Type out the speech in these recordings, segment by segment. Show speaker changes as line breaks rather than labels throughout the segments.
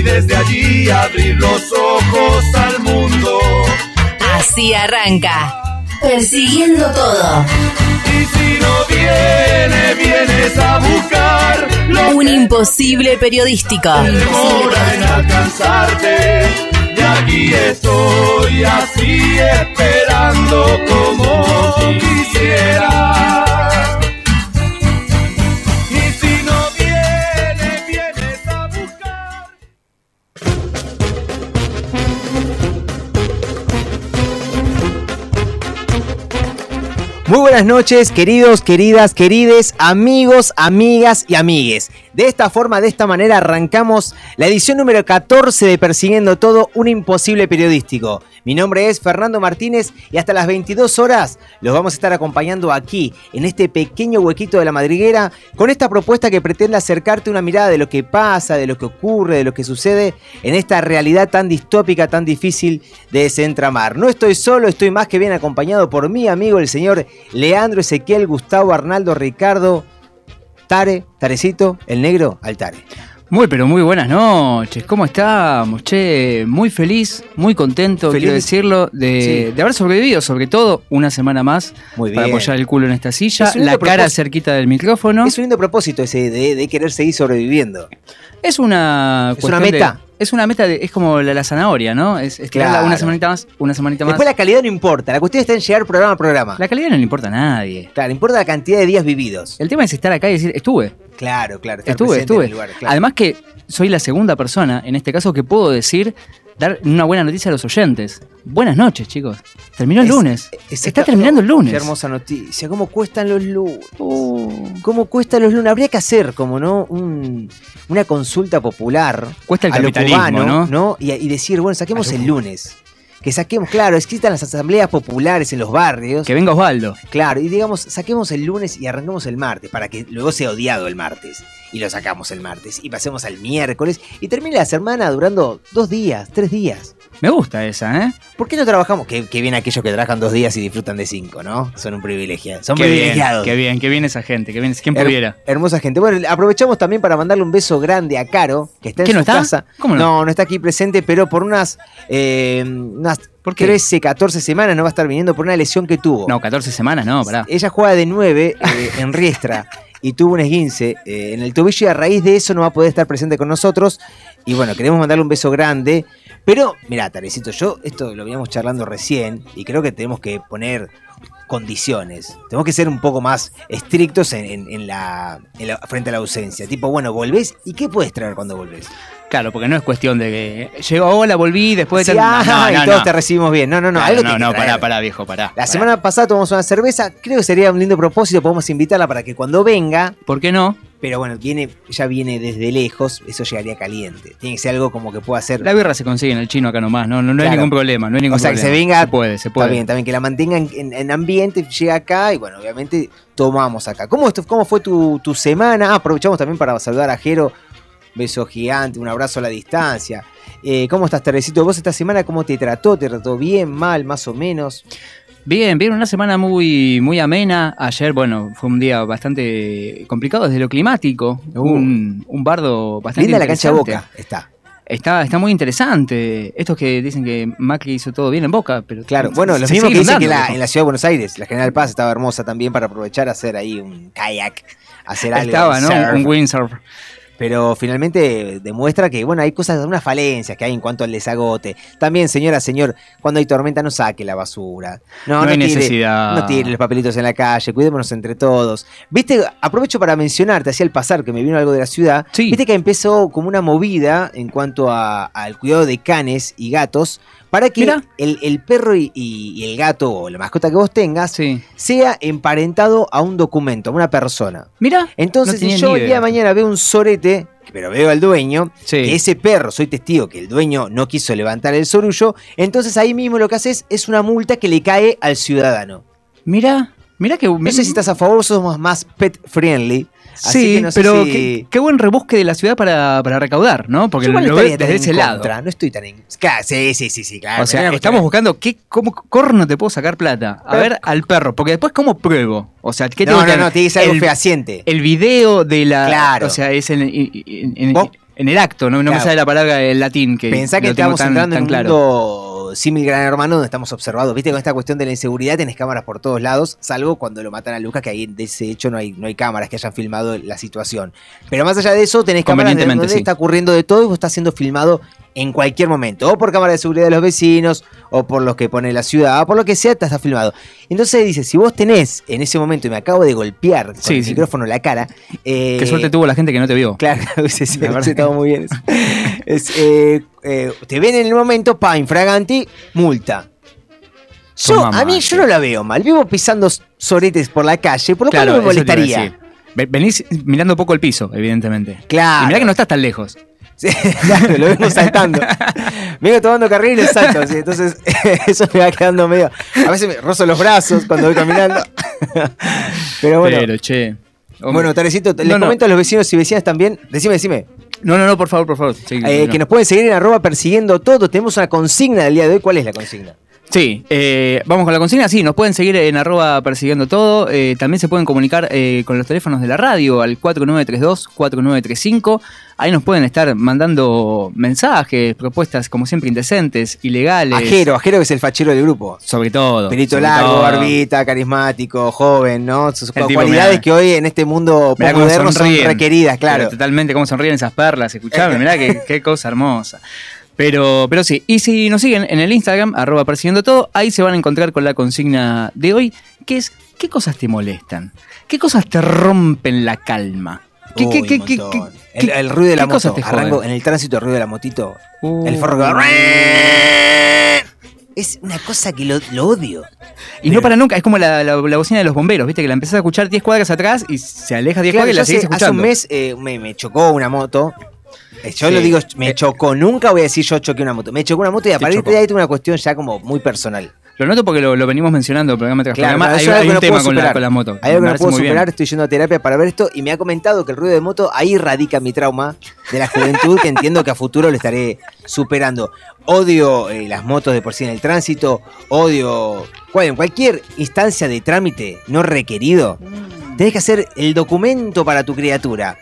y desde allí abrir los ojos al mundo.
Así arranca. Persiguiendo todo.
Y si no viene, vienes a buscar lo
Un imposible periodístico.
que demora en alcanzarte. Y aquí estoy así esperando como quisiera.
Muy buenas noches, queridos, queridas, querides, amigos, amigas y amigues. De esta forma, de esta manera, arrancamos la edición número 14 de Persiguiendo Todo, un imposible periodístico. Mi nombre es Fernando Martínez y hasta las 22 horas los vamos a estar acompañando aquí, en este pequeño huequito de la madriguera, con esta propuesta que pretende acercarte una mirada de lo que pasa, de lo que ocurre, de lo que sucede en esta realidad tan distópica, tan difícil de desentramar. No estoy solo, estoy más que bien acompañado por mi amigo, el señor Leandro Ezequiel, Gustavo, Arnaldo, Ricardo, Tare, Tarecito, el negro, al Tare.
Muy, pero muy buenas noches. ¿Cómo estamos? Che, muy feliz, muy contento,
Feliz.
quiero decirlo, de,
Sí.
de haber sobrevivido, sobre todo una semana más,
Muy
para
bien.
apoyar el culo en esta silla,
Es
la cara cerquita del micrófono.
Es un lindo propósito ese de, de querer seguir sobreviviendo.
Es una
Es una
de-
meta.
es una meta, de- es como la, la zanahoria, ¿no? Es, es
Claro.
una semanita más, una semanita más.
Después la calidad no importa, la cuestión está en llegar programa a programa.
La calidad no le importa a nadie.
Claro, importa la cantidad de días vividos.
El tema es estar acá y decir, estuve,
Claro, claro.
estuve,
en
estuve.
el lugar, claro.
Además que soy la segunda persona, en este caso, que puedo decir, dar una buena noticia a los oyentes. Buenas noches, chicos. Terminó el
Es-
lunes.
es-
Está terminando el lunes.
Qué hermosa noticia. ¿Cómo cuestan los lunes? ¿Cómo cuestan los lunes? Habría que hacer, como no, Un- una consulta popular.
Cuesta el
a lo cubano,
¿no?
Y, y decir, bueno, saquemos el lunes. Que saquemos, claro, existan las asambleas populares en los barrios.
Que venga Osvaldo.
Claro, y digamos, saquemos el lunes y arranquemos el martes, para que luego sea odiado el martes. Y lo sacamos el martes. Y pasemos al miércoles. Y termine la semana durando dos días, tres días.
Me gusta esa, ¿eh?
¿Por qué no trabajamos? Que, que bien aquellos que trabajan dos días y disfrutan de cinco, ¿no? Son un privilegio. Son
Qué bien,
privilegiados.
qué bien, qué bien esa gente, qué bien, ¿quién
Her-
pudiera?
Hermosa gente. Bueno, aprovechamos también para mandarle un beso grande a Caro, que está en
¿Que
su
no está?
casa.
¿Cómo no?
No, no está aquí presente, pero por unas, eh, unas
¿Por qué?
13, 14 semanas no va a estar viniendo por una lesión que tuvo.
No, 14 semanas, no, pará.
Ella juega de 9 en Riestra y tuvo un esguince eh, en el tobillo y a raíz de eso no va a poder estar presente con nosotros. Y bueno, queremos mandarle un beso grande. Pero, mirá, Tarecito, yo esto lo veníamos charlando recién y creo que tenemos que poner condiciones. Tenemos que ser un poco más estrictos en la- frente a la ausencia. Tipo, bueno, volvés y ¿qué puedes traer cuando volvés?
Claro, porque no es cuestión de que llegó, hola, volví, después de
Sí, ah,
no,
y todos
no.
te recibimos bien. No, no, no.
Claro,
algo
no, no, pará, pará, viejo, pará.
La
pará.
semana pasada tomamos una cerveza. Creo que sería un lindo propósito. Podemos invitarla para que cuando venga
¿Por qué no?
Pero bueno, viene, ya viene desde lejos, eso llegaría caliente. Tiene que ser algo como que pueda hacer.
La birra se consigue en el chino acá nomás, no, no, no hay ningún problema, no hay ningún
o sea, que
problema.
se venga.
Se puede, se puede.
Está bien, también que la mantenga en, en- en ambiente, llega acá y bueno, obviamente tomamos acá. ¿Cómo, esto, cómo fue tu, tu semana? Ah, aprovechamos también para saludar a Jero. Beso gigante, un abrazo a la distancia. Eh, ¿Cómo estás, Teresito? ¿Vos esta semana cómo te trató? ¿Te trató bien, mal, más o menos?
Bien, bien, una semana muy, muy amena. Ayer, bueno, fue un día bastante complicado desde lo climático. Hubo
Uh.
un, un bardo bastante
Linda la cancha boca, está.
Está, está muy interesante. Estos que dicen que Macri hizo todo bien en Boca, pero
Claro, bueno, los mismos que dicen que la- en la ciudad de Buenos Aires, la General Paz estaba hermosa también para aprovechar hacer ahí un kayak, hacer algo.
Estaba, ¿no?
surf.
Un windsurf.
Pero finalmente demuestra que, bueno, hay cosas, unas falencias que hay en cuanto al desagote. También, señora, señor, cuando hay tormenta no saque la basura. No,
No hay
tire-
necesidad.
no tire los papelitos en la calle, cuidémonos entre todos. Viste, aprovecho para mencionarte, hacía el pasar que me vino algo de la ciudad.
Sí.
Viste que empezó como una movida en cuanto al cuidado de canes y gatos para que el, el perro y, el gato o la mascota que vos tengas
Sí.
sea emparentado a un documento, a una persona.
Mira.
Entonces,
No
si yo el día de mañana veo un sorete, pero veo al dueño,
Sí.
que ese perro, soy testigo que el dueño no quiso levantar el sorullo, entonces ahí mismo lo que haces es una multa que le cae al ciudadano.
Mira. Mira que.
No sé si estás a favor o somos más pet friendly. Así
Sí,
que no sé
pero
si-
qué, qué buen rebusque de la ciudad para, para recaudar, ¿no? Porque
Yo
lo
no
ves desde ese lado.
No estoy tan en. Claro, sí, sí, sí, sí, claro.
O sea, estamos buscando qué, cómo corno te puedo sacar plata. A
Pero-
ver, al perro. Porque después, ¿cómo pruebo? O sea, ¿qué
No,
tengo
no,
que
no, tiene que ser algo
el,
fehaciente.
el video de la.
Claro.
O sea, es en, en- en- el acto, no, no me
Claro.
sale la palabra en latín. Que
Pensá que estamos
tan-
entrando
tan
en un
claro.
mundo símil gran hermano donde estamos observados. Viste, con esta cuestión de la inseguridad tenés cámaras por todos lados, salvo cuando lo matan a Lucas, que ahí de ese hecho no hay, no hay cámaras que hayan filmado la situación. Pero más allá de eso, tenés cámaras donde
sí.
está ocurriendo de todo y vos estás siendo filmado en cualquier momento. O por cámara de seguridad de los vecinos, o por los que pone la ciudad, o por lo que sea, te está filmado. Entonces dice, si vos tenés en ese momento, y me acabo de golpear con
Sí,
el
sí.
micrófono la cara. eh,
Qué suerte tuvo la gente que no te vio.
Claro, sí,
que-
estaba muy bien. Es, eh, eh, te ven en el momento, pa, infraganti, multa. Yo, a mí yo no la veo mal. Vivo pisando soretes por la calle, por lo cual no me molestaría.
Venís mirando poco el piso, evidentemente.
Claro.
Y mirá que no estás tan lejos.
Sí, claro, lo vengo saltando. vengo tomando carril y lo salto. sí, entonces, eso me va quedando medio. A veces me rozo los brazos cuando voy caminando. Pero bueno.
Pero, che. hombre.
bueno, Tarecito, les
No, no.
comento a los vecinos y vecinas también. Decime, decime.
No, no, no, por favor, por favor. Sí,
eh,
no.
Que nos pueden seguir en arroba persiguiendo todo. Tenemos una consigna del día de hoy. ¿Cuál es la consigna?
Sí, eh, vamos con la consigna. Sí, nos pueden seguir en arroba persiguiendo todo. Eh, también se pueden comunicar eh, con los teléfonos de la radio al 4932-4935. Ahí nos pueden estar mandando mensajes, propuestas como siempre indecentes, ilegales.
Ajero, Ajero que es el fachero del grupo.
Sobre todo.
Pelito
sobre
largo,
todo.
barbita, carismático, joven, ¿no? Sus
El
cualidades que hoy en este mundo moderno son requeridas, claro.
Pero totalmente cómo sonríen esas perlas, escuchame, mirá qué, qué cosa hermosa. Pero, pero sí, y si nos siguen en el Instagram, arroba persiguiendo todo, ahí se van a encontrar con la consigna de hoy, que es ¿qué cosas te molestan? ¿Qué cosas te rompen la calma? ¿Qué,
Uy,
qué, qué, qué,
montón.
qué-
el, el ruido de la moto. Arranco en el tránsito, el ruido de la motito.
Uh.
El forro que. Es una cosa que lo, lo odio.
Y no para nunca, es como la, la- la bocina de los bomberos, ¿viste? Que la empezás a escuchar 10 cuadras atrás y se aleja 10
Claro,
cuadras y la seguís
hace, hace
escuchando.
un mes eh, me, me chocó una moto. Eh, Yo
Sí.
lo digo, me
Eh,
chocó. Nunca voy a decir yo choqué una moto. Me chocó una moto y a partir de ahí tengo una cuestión ya como muy personal.
Lo noto porque lo, lo venimos mencionando programa tras
Claro,
programa. hay, hay
algo
un
que no
tema con la,
superar.
con la moto.
Hay algo que
Me
no puedo superar, estoy yendo a terapia para ver esto y me ha comentado que el ruido de moto, ahí radica mi trauma de la juventud que entiendo que a futuro lo estaré superando. Odio eh, las motos de por sí en el tránsito, odio cual- en cualquier instancia de trámite no requerido. Tenés que hacer el documento para tu criatura.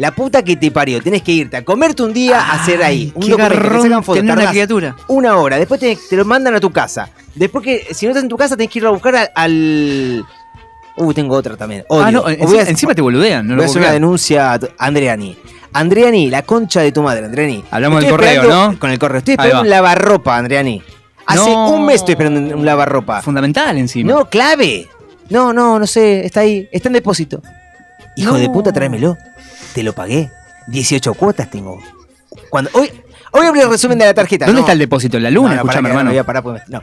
La puta que te parió, tenés que irte a comerte un día a hacer ahí un
Qué
documento, sacan fotos,
tener una criatura.
una hora, después te, te lo mandan a tu casa. Después que, si no estás en tu casa, tenés que ir a buscar al. al- Uh, tengo otra también. Odio.
Ah, no, encima,
voy a,
encima te boludean. No
voy
lo
a hacer una denuncia a Andreani. Andreani, la concha de tu madre, Andreani.
Hablamos del correo, ¿no?
Con el correo. Estoy esperando un lavarropa, Andreani. Hace
No.
un mes estoy esperando un- un lavarropa.
Fundamental encima.
No, clave. No, no, no sé. Está ahí. Está en depósito. Hijo
No.
de puta, tráemelo. Te lo pagué. 18 cuotas tengo. Cuando, hoy, hoy abrí el resumen de la tarjeta.
¿Dónde
no.
está el depósito? ¿En la luna?
No, no,
Escuchame, hermano.
no voy a parar no.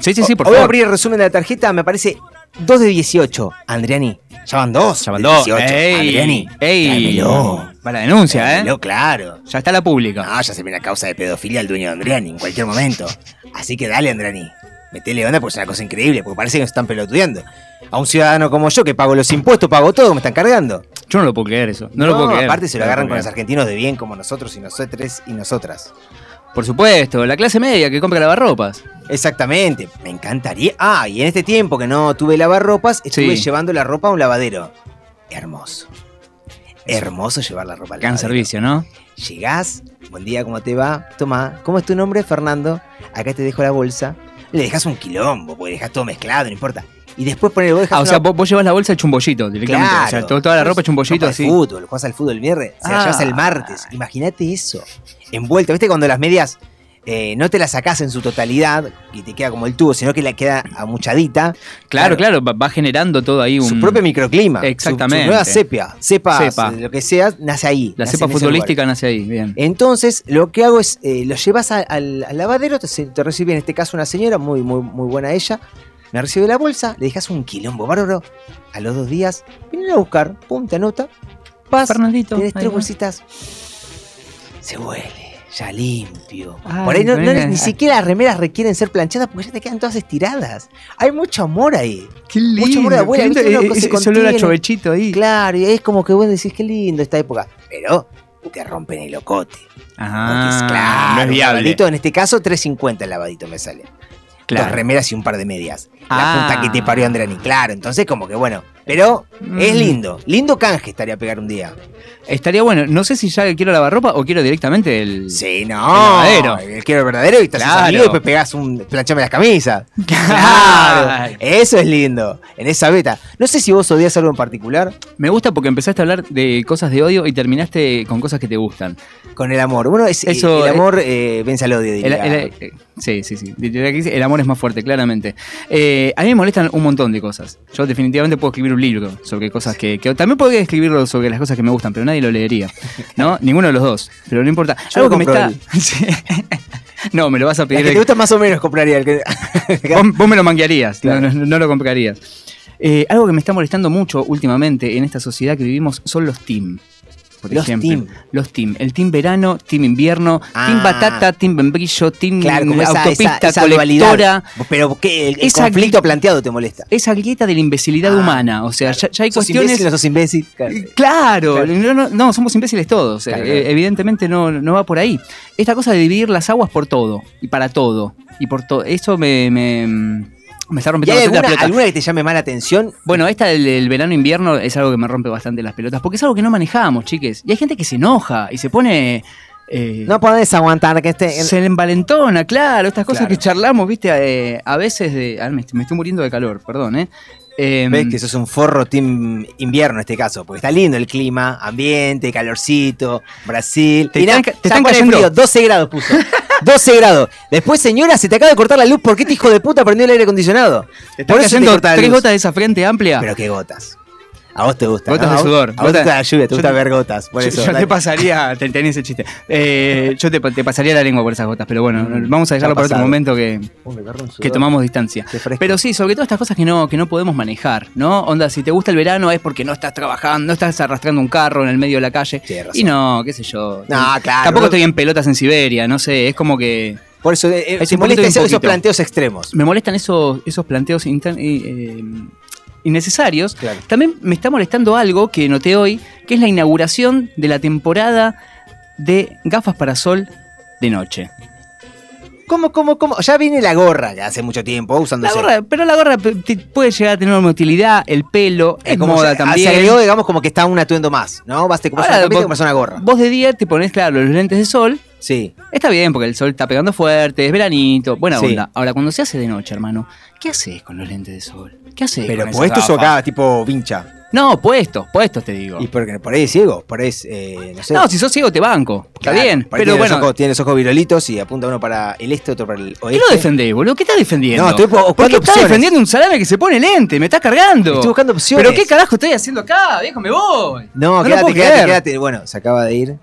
Sí, sí, sí, por
Voy a
favor.
abrir el resumen de la tarjeta, me parece 2 de 18. Andriani, ya van 2.
Ya.
18.
¡Ey!
Andriani,
¡Ey!
tráemelo.
Para la denuncia, ¿eh?
Tráemelo, claro.
Ya está la pública.
No, ya se viene a causa de pedofilia al dueño de Andriani en cualquier momento. Así que dale, Andriani. Metele onda porque es una cosa increíble, porque parece que nos están pelotudeando. A un ciudadano como yo que pago los impuestos, pago todo, me están cargando.
Yo no lo puedo creer eso. No, lo puedo creer.
aparte se lo
No
agarran con los argentinos de bien como nosotros y nosotros y nosotras.
Por supuesto, la clase media que compra lavarropas.
Exactamente, me encantaría. Ah, y en este tiempo que no tuve lavarropas, estuve
Sí.
llevando la ropa a un lavadero. Hermoso. Hermoso llevar la ropa al
Gran
lavadero.
servicio, ¿no?
Llegás, buen día, ¿cómo te va? Toma, ¿cómo es tu nombre? Fernando. Acá te dejo la bolsa. Le dejas un quilombo, porque dejas todo mezclado, no importa. Y después poner vos
Ah, o sea, vos, vos llevas la bolsa hecho un bollito directamente. O sea,
Claro.
to- toda la ropa hecho un bollito
Ropa de
así.
fútbol, jugás al fútbol el viernes, se la
Ah.
llevas el martes. Imagínate eso. Envuelta, ¿viste? Cuando las medias eh, no te las sacás en su totalidad y te queda como el tubo, sino que la queda amuchadita.
Claro, claro, va, va generando todo ahí un.
Su propio microclima.
Exactamente.
Su, nueva sepia. Cepa,
Cepa.
lo que sea, nace ahí.
La
nace
cepa futbolística nace ahí, bien.
Entonces, lo que hago es, eh, lo llevas a- al, al lavadero, te, te recibe en este caso una señora, muy, muy, muy buena ella, me recibe la bolsa, le dejas un quilombo bárbaro, a los dos días, vienen a buscar, pum, te anota, paz,
Fernandito.
tres bolsitas, se huele, ya limpio.
Ay,
Por ahí no, no- ni siquiera las remeras requieren ser planchadas porque ya te quedan todas estiradas. Hay mucho amor ahí.
Qué
Mucho amor de abuela,
lindo,
Uno
eh,
que se
ese- ese olor a
contiene.
chovechito ahí.
Claro, y es como que vos decís, qué lindo esta época. Pero te rompen el locote. Porque es
Ajá,
claro,
no es
un
viable.
lavadito, en este caso 3.50 el lavadito me sale.
Claro.
Dos remeras y un par de medias. La
Ah.
puta que te parió Andrani. Claro, entonces como que bueno. Pero es
Mm.
lindo. Lindo canje estaría a pegar un día.
Estaría bueno, no sé si ya quiero lavar ropa o quiero directamente el...
Sí, no.
El verdadero.
El quiero el verdadero y estás
Claro.
y después pegás un. planchame las camisas.
Claro.
Eso es lindo. En esa beta. No sé si vos odias algo en particular
Me gusta porque empezaste a hablar de cosas de odio y terminaste con cosas que te gustan.
con el amor. Es.
Eso,
el
eh,
amor eh, vence al odio, diría.
el- eh, sí, sí, sí. El amor es más fuerte, claramente. Eh, a mí me molestan un montón de cosas. Yo definitivamente puedo escribir un libro sobre cosas que, que- También podría escribirlo sobre las cosas que me gustan, pero nadie lo leería. ¿No? Ninguno de los dos. Pero no importa.
Yo
Algo que me está. No, me lo vas a pedir.
que te gusta más o menos compraría el que.
Vos, vos me lo manguearías,
Claro.
no, no- no lo comprarías. Eh, algo que me está molestando mucho últimamente en esta sociedad que vivimos son los team. Por
Los
ejemplo,
team.
los team. El team verano, team invierno,
Ah.
team batata, team membrillo, team
Claro, como esa,
autopista,
esa, esa
colectora.
Pero ¿qué? El, el conflicto planteado te molesta.
Esa grieta de la imbecilidad
Ah,
humana. O sea, ya, ya hay
¿Sos
cuestiones.
imbécil sos imbécil? Claro.
No, no, no, somos imbéciles todos. Eh,
claro.
evidentemente no, no va por ahí. Esta cosa de dividir las aguas por todo y para todo. Y por todo. Eso me, me, me está
¿Y
rompiendo
hay
bastante la
alguna, que te llame más la atención?
Bueno, esta del, del verano-invierno es algo que me rompe bastante las pelotas, porque es algo que no manejamos, chiques. Y hay gente que se enoja y se pone... eh,
No podés aguantar que esté.
se le envalentona, claro, estas cosas
Claro.
que charlamos, viste, Eh, a veces de... ah, me, me estoy muriendo de calor, perdón, ¿eh? Em,
Ves que sos un forro team invierno en este caso, porque está lindo el clima, ambiente, calorcito, Brasil.
Te están te cayendo.
frío, 12 grados puso. 12 grados. Después, señora, se te acaba de cortar la luz. ¿Por qué este hijo de puta prendió el aire acondicionado?
te están
Por eso te
tres
luz.
gotas de esa frente amplia.
Pero qué gotas. A vos te gusta.
Gotas
¿no?
de sudor.
A vos te
Gotas-
gusta la lluvia, te gusta
te-
ver gotas. Por
yo
eso.
yo
dale.
te pasaría, te tenía ese chiste. Eh, yo te, te pasaría la lengua por esas gotas, pero bueno,
Mm,
vamos a dejarlo para otro momento que,
Uy, me
que tomamos distancia. Pero sí, sobre todo estas cosas que no, que no podemos manejar, ¿no? Onda, si te gusta el verano es porque no estás trabajando, no estás arrastrando un carro en el medio de la calle. Y no, qué sé yo.
No, claro.
Tampoco estoy en pelotas en Siberia, no sé, es como que
Por eso, eh, eh,
Es
te
un poquito
molesta
y un
esos, planteos extremos.
me molestan esos, esos planteos inter- eh, innecesarios.
Claro.
También me está molestando algo que noté hoy, que es la inauguración de la temporada de gafas para sol de noche.
¿Cómo, cómo, cómo? Ya viene la gorra, ya hace mucho tiempo, usándose.
La gorra, pero la gorra puede llegar a tener una utilidad, el pelo, es
como
moda
se,
también.
Se agregó, digamos, como que está un atuendo más, ¿no? Vas te compras una gorra.
Vos de día te pones, claro, los lentes de sol.
Sí.
Está bien, porque el sol está pegando fuerte, es veranito, buena
Sí.
onda. Ahora, cuando se hace de noche, hermano, ¿qué haces con los lentes de sol? ¿Qué haces
Pero
con esas
puestos o
gafas?
acá, tipo vincha.
No, puestos, puestos te digo.
Y porque por ahí es ciego, por ahí es, eh, no sé.
No, si sos ciego te banco. Está
Claro,
bien,
por ahí
pero
tiene los
bueno.
ojos- tiene los ojos virolitos y apunta uno para el este, otro para el
¿Qué
oeste.
lo defendés, boludo? ¿Qué estás defendiendo?
No, estoy buscando
¿Por qué estás
opciones.
defendiendo un salame que se pone lente? Me estás cargando.
Estoy buscando opciones.
¿Pero qué carajo estoy haciendo acá? Viejo, me voy.
No,
lo
quédate,
puedo
quédate,
creer.
quédate. Bueno, se acaba de ir.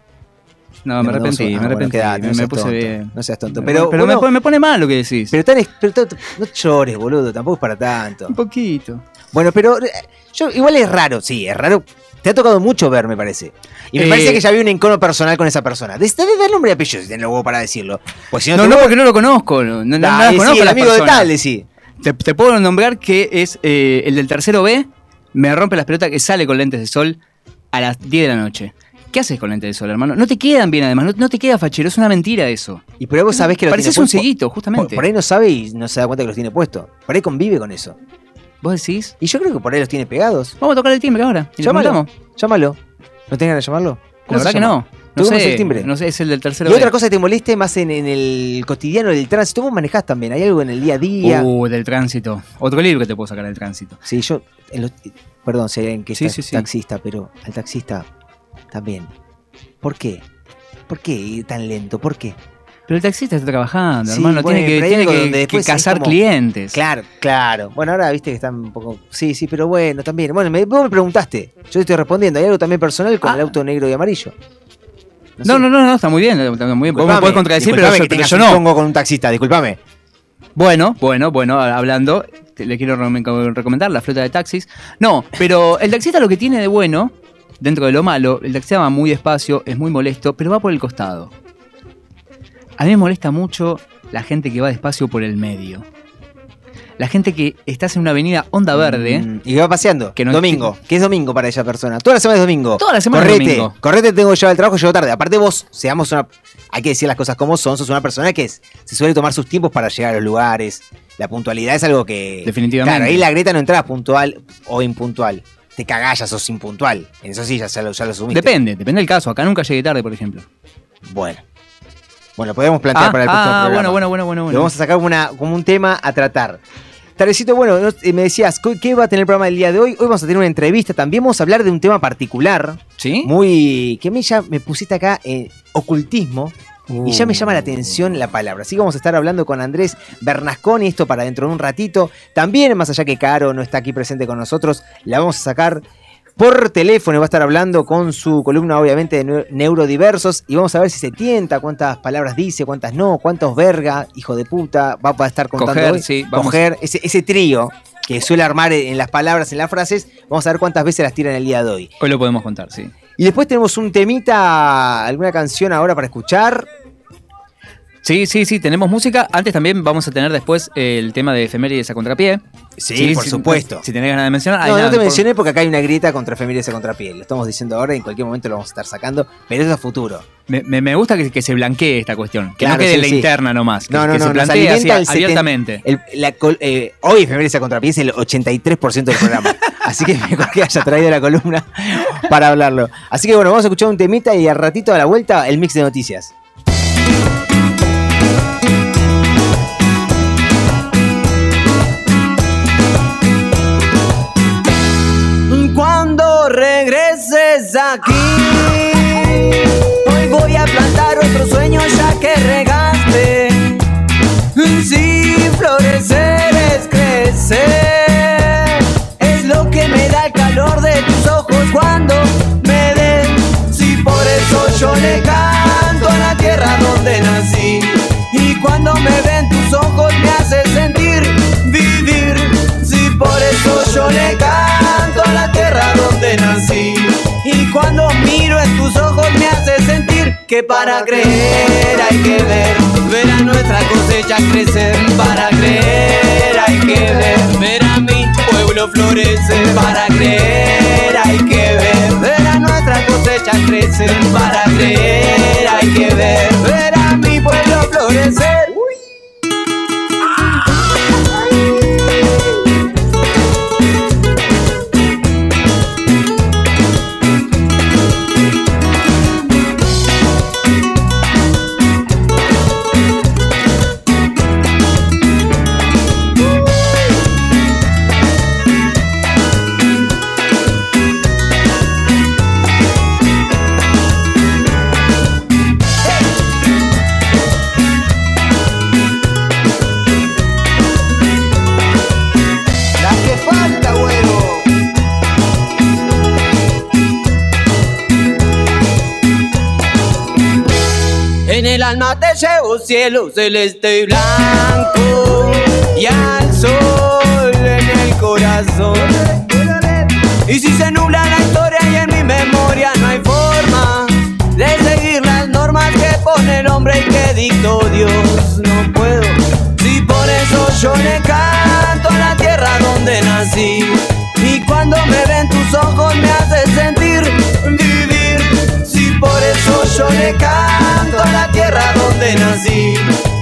No, me arrepentí, me
ah,
arrepentí. me, puse
tonto,
bien.
no seas tonto.
Pero,
Pero
me, pone, me pone mal lo que decís.
Pero, tan, pero tan- no llores, boludo, tampoco es para tanto.
un poquito.
Bueno, pero eh, yo igual es raro, sí, es raro. Te ha tocado mucho ver, me parece. Y me
Eh,
parece que ya había un encono personal con esa persona. De de dar nombre y apellido si tenés huevo para decirlo. Pues si no,
No, no, porque no lo conozco. No, no,
sí,
conozco
el amigo de tal, decí.
Te, te puedo nombrar que es eh, el del tercero B. Me rompe las pelotas que sale con lentes de sol a las 10 de la noche. ¿Qué haces con lentes de sol, hermano? No te quedan bien, además. No, no te queda fachero. Es una mentira eso.
Y por ahí vos sabés que lo
Pareces
tiene
un
Por,
justamente.
por ahí no sabe y no se da cuenta que los tiene puesto. Por ahí convive con eso.
¿Vos decís?
Y yo creo que por ahí los tiene pegados.
Vamos a tocar el timbre ahora. y
Llámalo. Llámalo. ¿No tenés ganas de llamarlo?
La
¿Cómo se
verdad que no.
¿Tú
No sé,
el timbre?
no sé, es el del tercero
Y
B.
otra cosa que te moleste más en, en el cotidiano del tránsito, vos manejás también, hay algo en el día a día.
Uh, del tránsito. Otro libro que te puedo sacar del tránsito.
Sí, yo, en los- perdón hay alguien que
Sí,
es
sí, sí.
taxista, pero al taxista también. ¿Por qué? ¿Por qué ir tan lento? ¿Por qué?
Pero el taxista está trabajando,
Sí,
hermano.
bueno,
tiene que, tiene que- que cazar
como-
clientes.
Claro, claro. Bueno, ahora viste que están un poco. Sí, sí, pero bueno, también. Bueno, me, vos me preguntaste. Yo te estoy respondiendo. Hay algo también personal con
Ah.
el auto negro y amarillo.
No, no, no, no, está muy bien. Está muy bien. Vos me podés contradecir, pero yo,
que
pero yo no.
pongo con un taxista, discúlpame.
Bueno, bueno, bueno, hablando, te- le quiero re- recomendar la flota de taxis. No, pero el taxista lo que tiene de bueno, dentro de lo malo, el taxista va muy despacio, es muy molesto, pero va por el costado. A mí me molesta mucho la gente que va despacio por el medio. La gente que estás en una avenida onda verde.
Mm, y que va paseando.
Que no-
domingo. Que es domingo para esa persona. Toda la semana es domingo.
Toda la semana es
correte,
domingo.
Correte, tengo que llevar al trabajo, llego tarde. Aparte vos, seamos una... Hay que decir las cosas como son. Sos una persona que es- se suele tomar sus tiempos para llegar a los lugares. La puntualidad es algo que...
Definitivamente.
Claro, ahí la Greta no entras puntual o impuntual. Te cagás, ya sos impuntual. En eso sí, ya, ya lo, ya lo asumiste.
Depende, depende del caso. Acá nunca llegué tarde, por ejemplo.
Bueno. Bueno, lo podemos plantear
Ah,
para el próximo
ah,
programa.
bueno, bueno, bueno, bueno.
Lo vamos a sacar como, una, como un tema a tratar. Tardecito, bueno, no- eh, me decías, ¿qué- ¿qué va a tener el programa del día de hoy? Hoy vamos a tener una entrevista, también vamos a hablar de un tema particular,
¿Sí?
muy... que a mí ya me pusiste acá, eh, ocultismo, y ya me llama la atención la palabra. Así que vamos a estar hablando con Andrés Bernasconi, esto para dentro de un ratito. También, más allá que Caro no está aquí presente con nosotros, la vamos a sacar por teléfono. Va a estar hablando con su columna, obviamente, de neu- neurodiversos. Y vamos a ver si se tienta, cuántas palabras dice, cuántas no, cuántos verga, hijo de puta, va a estar contando
Coger,
hoy.
sí, vamos.
Coger, ese, ese trío que suele armar en las palabras, en las frases. Vamos a ver cuántas veces las tira en el día de hoy.
Hoy lo podemos contar, sí.
Y después tenemos un temita, alguna canción ahora para escuchar.
Sí, sí, sí, tenemos música. Antes también vamos a tener después el tema de efemérides a contrapié.
Sí, por
si-
supuesto.
Si tenés ganas de mencionar.
No,
Ay,
no
nada,
te
por-
mencioné porque acá hay una grieta contra efemérides a contrapié. Lo estamos diciendo ahora y en cualquier momento lo vamos a estar sacando, pero eso es a futuro.
Me, me- me gusta que, que se blanquee esta cuestión. Que
Claro,
no quede
sí,
la
sí.
interna nomás. Que,
No, no,
que
no,
se plantee así
el
abiertamente.
el- la col- eh, hoy efemérides a contrapié es el 83% del programa. Así que mejor que haya traído la columna para hablarlo. Así que bueno, vamos a escuchar un temita y al ratito a la vuelta el mix de noticias.
Aquí, hoy voy a plantar otro sueño ya que regaste. Si florecer es crecer, es lo que me da el calor de tus ojos cuando me den. Si por eso yo le canto a la tierra donde nací, y cuando me ven tus ojos me hace sentir vivir. Si por eso yo le canto a la tierra donde nací. Y cuando miro en tus ojos me hace sentir que para creer hay que ver, ver a nuestra cosecha crecer. Para creer hay que ver, ver a mi pueblo florecer. Para creer hay que ver, ver a nuestra cosecha crecer. Para creer hay que ver, ver a mi pueblo florecer. Alma te llevo cielo celeste y blanco y al sol en el corazón. Y si se nubla la historia y en mi memoria no hay forma de seguir las normas que pone el hombre y que dictó Dios, no puedo. Si por eso yo le canto a la tierra donde nací. Y cuando me ven tus ojos me hace sentir por eso yo le canto a la tierra donde nací.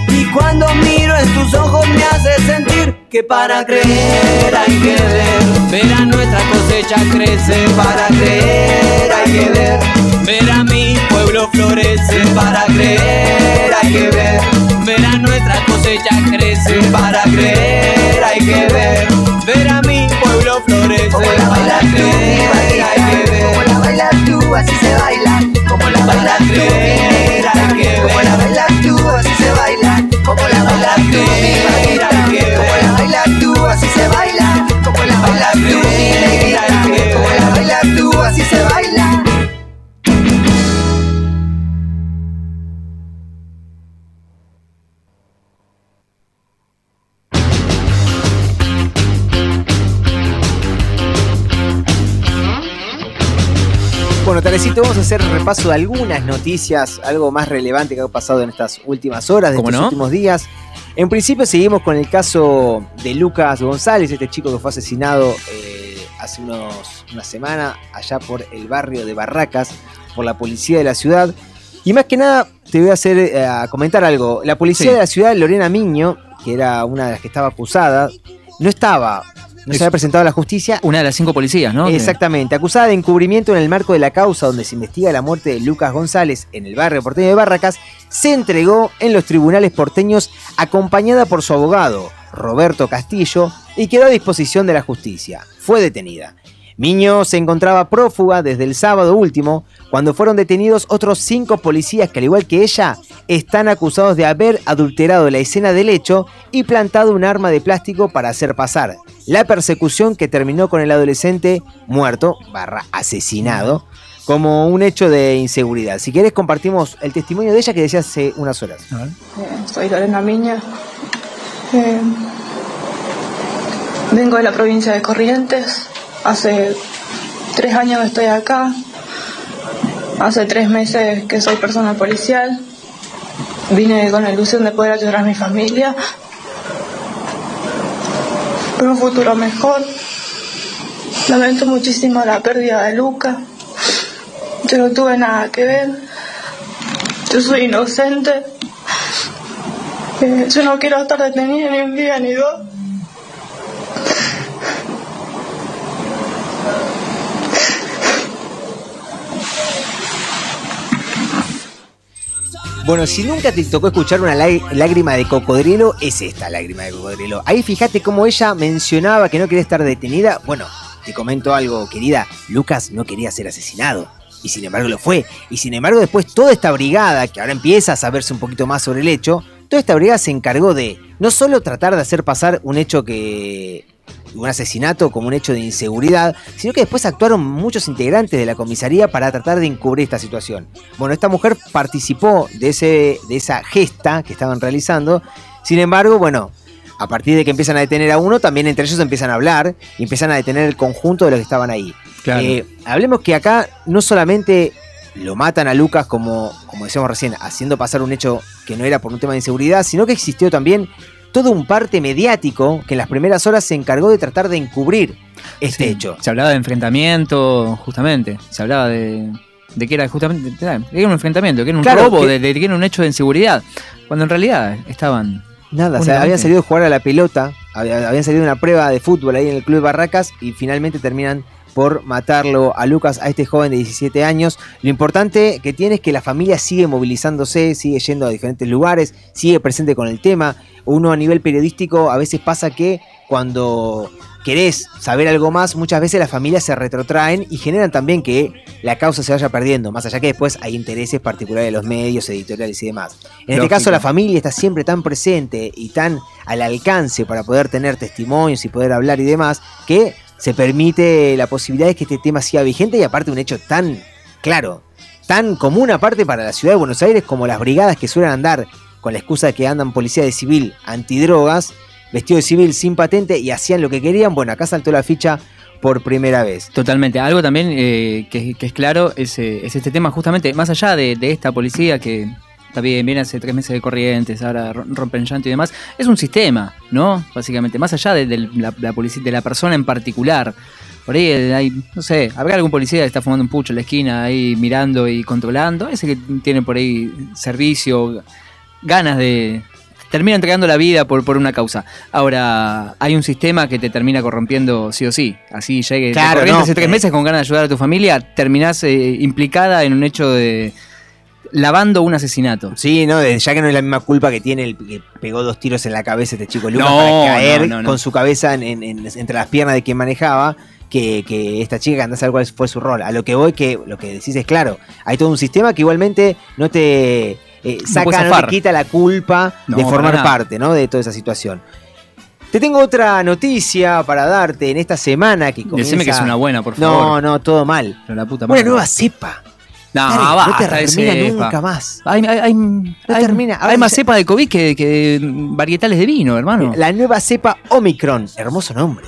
Y cuando miro en tus ojos me hace sentir que para creer hay que ver, ver a nuestra cosecha crecer, para creer hay que ver, ver a mi pueblo florecer, para creer hay que ver, ver a nuestra cosecha crecer, para creer hay que ver, ver a mi pueblo
la
para creer hay que ver.
Como la bailas tú, así se baila. Tú, mi. Como la bailas tú, así se baila. Como la bailas tú, mi negrita. Como la así se baila.
Bueno, tardecito vamos a hacer un repaso de algunas noticias, algo más relevante que ha pasado en estas últimas horas, de
¿Cómo
estos
no?
últimos días. En principio seguimos con el caso de Lucas González, este chico que fue asesinado eh, hace unos, una semana allá por el barrio de Barracas por la policía de la ciudad. Y más que nada te voy a hacer eh, a comentar algo. La policía
Sí.
de la ciudad, Lorena Miño, que era una de las que estaba acusada, no estaba, no se había presentado a la justicia
Una de las cinco policías, ¿no?
Exactamente, acusada de encubrimiento en el marco de la causa donde se investiga la muerte de Lucas González en el barrio porteño de Barracas, se entregó en los tribunales porteños acompañada por su abogado, Roberto Castillo, y quedó a disposición de la justicia. Fue detenida. Miño se encontraba prófuga desde el sábado último, cuando fueron detenidos otros cinco policías que, al igual que ella, están acusados de haber adulterado la escena del hecho y plantado un arma de plástico para hacer pasar la persecución que terminó con el adolescente muerto, barra asesinado, como un hecho de inseguridad. Si querés compartimos el testimonio de ella que decía hace unas horas.
Eh, soy Lorena Miña. Eh, vengo de la provincia de Corrientes. Hace tres años que estoy acá. Hace tres meses que soy persona policial. Vine con la ilusión de poder ayudar a mi familia. Por un futuro mejor. Lamento muchísimo la pérdida de Luca. Yo no tuve nada que ver. Yo soy inocente. Eh, Yo no quiero estar detenida ni un día ni dos.
Bueno, si nunca te tocó escuchar una lá- lágrima de cocodrilo, es esta lágrima de cocodrilo. Ahí fíjate cómo ella mencionaba que no quería estar detenida. Bueno, te comento algo, querida. Lucas no quería ser asesinado. Y sin embargo lo fue. Y sin embargo después toda esta brigada, que ahora empieza a saberse un poquito más sobre el hecho, toda esta brigada se encargó de no solo tratar de hacer pasar un hecho que... un asesinato como un hecho de inseguridad, sino que después actuaron muchos integrantes de la comisaría para tratar de encubrir esta situación. Bueno, esta mujer participó de, ese, de esa gesta que estaban realizando. Sin embargo, bueno, a partir de que empiezan a detener a uno, también entre ellos empiezan a hablar y empiezan a detener el conjunto de los que estaban ahí.
Claro.
Eh, hablemos que acá no solamente lo matan a Lucas como, como decíamos recién, haciendo pasar un hecho que no era por un tema de inseguridad, sino que existió también todo un parte mediático que en las primeras horas se encargó de tratar de encubrir este
Sí,
hecho.
Se hablaba de enfrentamiento, justamente. Se hablaba de, de que era justamente que era un enfrentamiento, que era un
Claro,
robo,
que-
de, de que era un hecho de inseguridad. Cuando en realidad estaban.
Nada, o sea, habían salido a jugar a la pelota, había- habían salido una prueba de fútbol ahí en el Club de Barracas y finalmente terminan por matarlo a Lucas, a este joven de 17 años. Lo importante que tiene es que la familia sigue movilizándose, sigue yendo a diferentes lugares, sigue presente con el tema. Uno a nivel periodístico a veces pasa que cuando querés saber algo más, muchas veces las familias se retrotraen y generan también que la causa se vaya perdiendo, más allá que después hay intereses particulares de los medios, editoriales y demás. En este caso la familia está siempre tan presente y tan al alcance para poder tener testimonios y poder hablar y demás, que se permite la posibilidad de que este tema siga vigente y aparte un hecho tan claro, tan común aparte para la ciudad de Buenos Aires como las brigadas que suelen andar con la excusa de que andan policía de civil antidrogas, vestido de civil sin patente y hacían lo que querían, bueno, acá saltó la ficha por primera vez.
Totalmente. Algo también eh, que, es claro es, eh, es este tema, justamente, más allá de esta policía que también viene hace tres meses de corrientes, ahora ro- rompen llanto y demás, es un sistema, ¿no? Básicamente, más allá de, de la, la polici- de la persona en particular. Por ahí eh, hay, no sé, habrá algún policía que está fumando un pucho en la esquina ahí mirando y controlando, ese que tiene por ahí servicio, ganas de... Termina entregando la vida por, por una causa. Ahora, hay un sistema que te termina corrompiendo sí o sí. Así llegue
Claro,
te corrientes
no,
hace tres
eh.
meses con ganas de ayudar a tu familia, terminás eh, implicada en un hecho de lavando un asesinato.
Sí, no, ya que no es la misma culpa que tiene el que pegó dos tiros en la cabeza este chico Lucas
No,
para caer
no, no, no.
con su cabeza en- en- en- entre las piernas de quien manejaba. Que, que esta chica que andás a ver cuál fue su rol. A lo que voy, que lo que decís es claro. Hay todo un sistema que igualmente no te eh, saca, no, te quita la culpa de formar parte ¿no? de toda esa situación. Te tengo otra noticia para darte en esta semana que comienza...
Decime que es una buena, por favor.
No, no, todo mal.
Pero la puta
Una nueva cepa.
No,
Dale, no
basta
te
de
termina
cepa.
nunca más.
Hay, hay, hay, hay-
termina.
Hay más cepa de COVID que, que varietales de vino, hermano.
La nueva cepa Omicron. Hermoso nombre.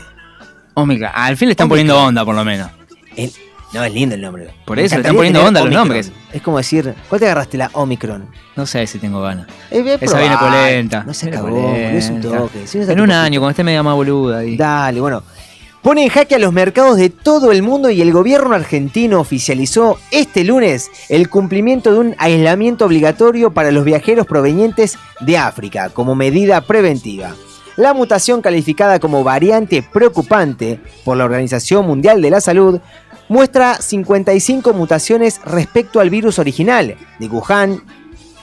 Omicron. Al fin le están
Omicron.
poniendo onda, por lo menos.
El- No, es lindo el nombre.
Por eso, le están poniendo onda a los
Omicron.
nombres.
Es como decir, ¿cuál te agarraste la Omicron?
No sé si tengo ganas.
Eh,
Esa viene polenta.
No se acabó, es un toque. Si no
En un año, cuando esté media más boluda. ahí.
Dale, bueno. Pone en jaque a los mercados de todo el mundo y el gobierno argentino oficializó este lunes el cumplimiento de un aislamiento obligatorio para los viajeros provenientes de África como medida preventiva. La mutación calificada como variante preocupante por la Organización Mundial de la Salud muestra 55 mutaciones respecto al virus original de Wuhan,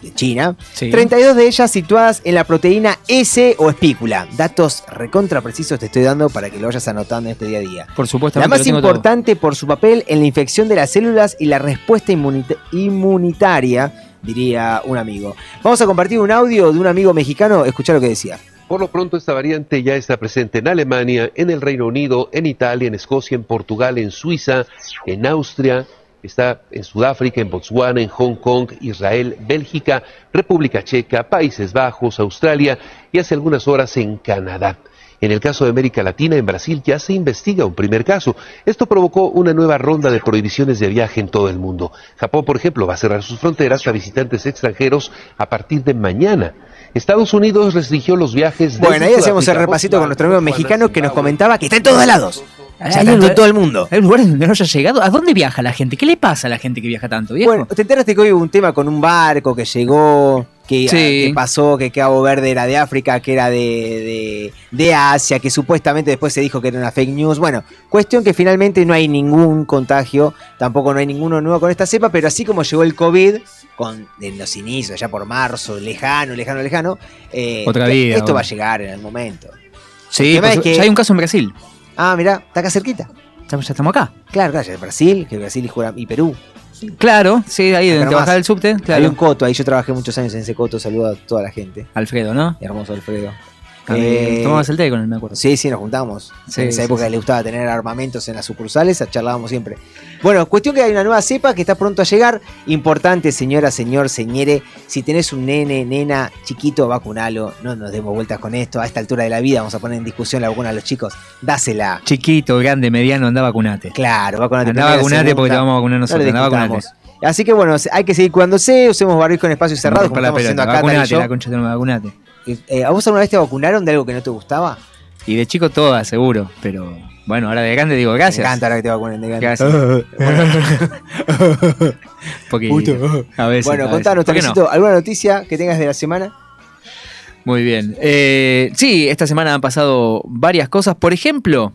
de China,
Sí.
32 de ellas situadas en la proteína S o espícula. Datos recontra precisos te estoy dando para que lo vayas anotando en este día a día.
Por supuesto.
La más importante por su papel en la infección de las células y la respuesta inmunita- inmunitaria, diría un amigo. Vamos a compartir un audio de un amigo mexicano, escuchar lo que decía.
Por lo pronto esta variante ya está presente en Alemania, en el Reino Unido, en Italia, en Escocia, en Portugal, en Suiza, en Austria, está en Sudáfrica, en Botswana, en Hong Kong, Israel, Bélgica, República Checa, Países Bajos, Australia y hace algunas horas en Canadá. En el caso de América Latina, en Brasil ya se investiga un primer caso. Esto provocó una nueva ronda de prohibiciones de viaje en todo el mundo. Japón, por ejemplo, va a cerrar sus fronteras a visitantes extranjeros a partir de mañana. Estados Unidos restringió los viajes.
Bueno, ahí hacemos el repasito con nuestro amigo mexicano que nos comentaba que está en todos lados.
Hay
todo el mundo.
¿Hay lugares donde no haya llegado? ¿A dónde viaja la gente? ¿Qué le pasa a la gente que viaja tanto, viejo?
Bueno, te enteraste que hoy hubo un tema con un barco que llegó, que,
Sí.
que pasó, que Cabo Verde era de África, que era de, de, de Asia, que supuestamente después se dijo que era una fake news. Bueno, cuestión que finalmente no hay ningún contagio, tampoco no hay ninguno nuevo con esta cepa, pero así como llegó el COVID, con, en los inicios, ya por marzo, lejano, lejano, lejano, eh,
Otra vida,
esto va a llegar en el momento.
sí,
tema
pues,
es que-
ya hay un caso en Brasil.
Ah, mirá, está acá cerquita.
Ya, ya estamos acá.
Claro, claro, ya es Brasil, que Brasil y, Jura- y Perú.
Claro, sí, ahí donde del subte.
Hay
Claro.
un coto, ahí yo trabajé muchos años en ese coto, saludo a toda la gente.
Alfredo, ¿no?
Hermoso Alfredo. Eh,
Tomabas el té con él, me acuerdo.
Sí, sí, nos juntamos.
Sí,
en esa
sí,
época
sí.
le gustaba tener armamentos en las sucursales, charlábamos siempre. Bueno, cuestión que hay una nueva cepa que está pronto a llegar. Importante, señora, señor, señere, si tenés un nene, nena, chiquito, vacunalo. No nos demos vueltas con esto. A esta altura de la vida vamos a poner en discusión la vacuna a los chicos. Dásela.
Chiquito, grande, mediano, anda vacunate.
Claro, vacunate. Primera,
vacunate porque te vamos a vacunar
No
nosotros.
le
Andá vacunate.
Así que bueno, hay que seguir cuidándose, usemos barbijo en espacios cerrados,
No
como
rompa la
estamos haciendo acá.
Vacunate, la concha de vacunate.
Eh, ¿A vos alguna vez te vacunaron de algo que no te gustaba?
Y de chico todas, seguro. Pero bueno, ahora de grande digo gracias.
Me encanta ahora que te vacunen de grande.
Gracias. Porque a veces.
Bueno,
a
contanos,
¿Por qué no?
¿alguna noticia que tengas de la semana?
Muy bien. Eh, sí, esta semana han pasado varias cosas. Por ejemplo,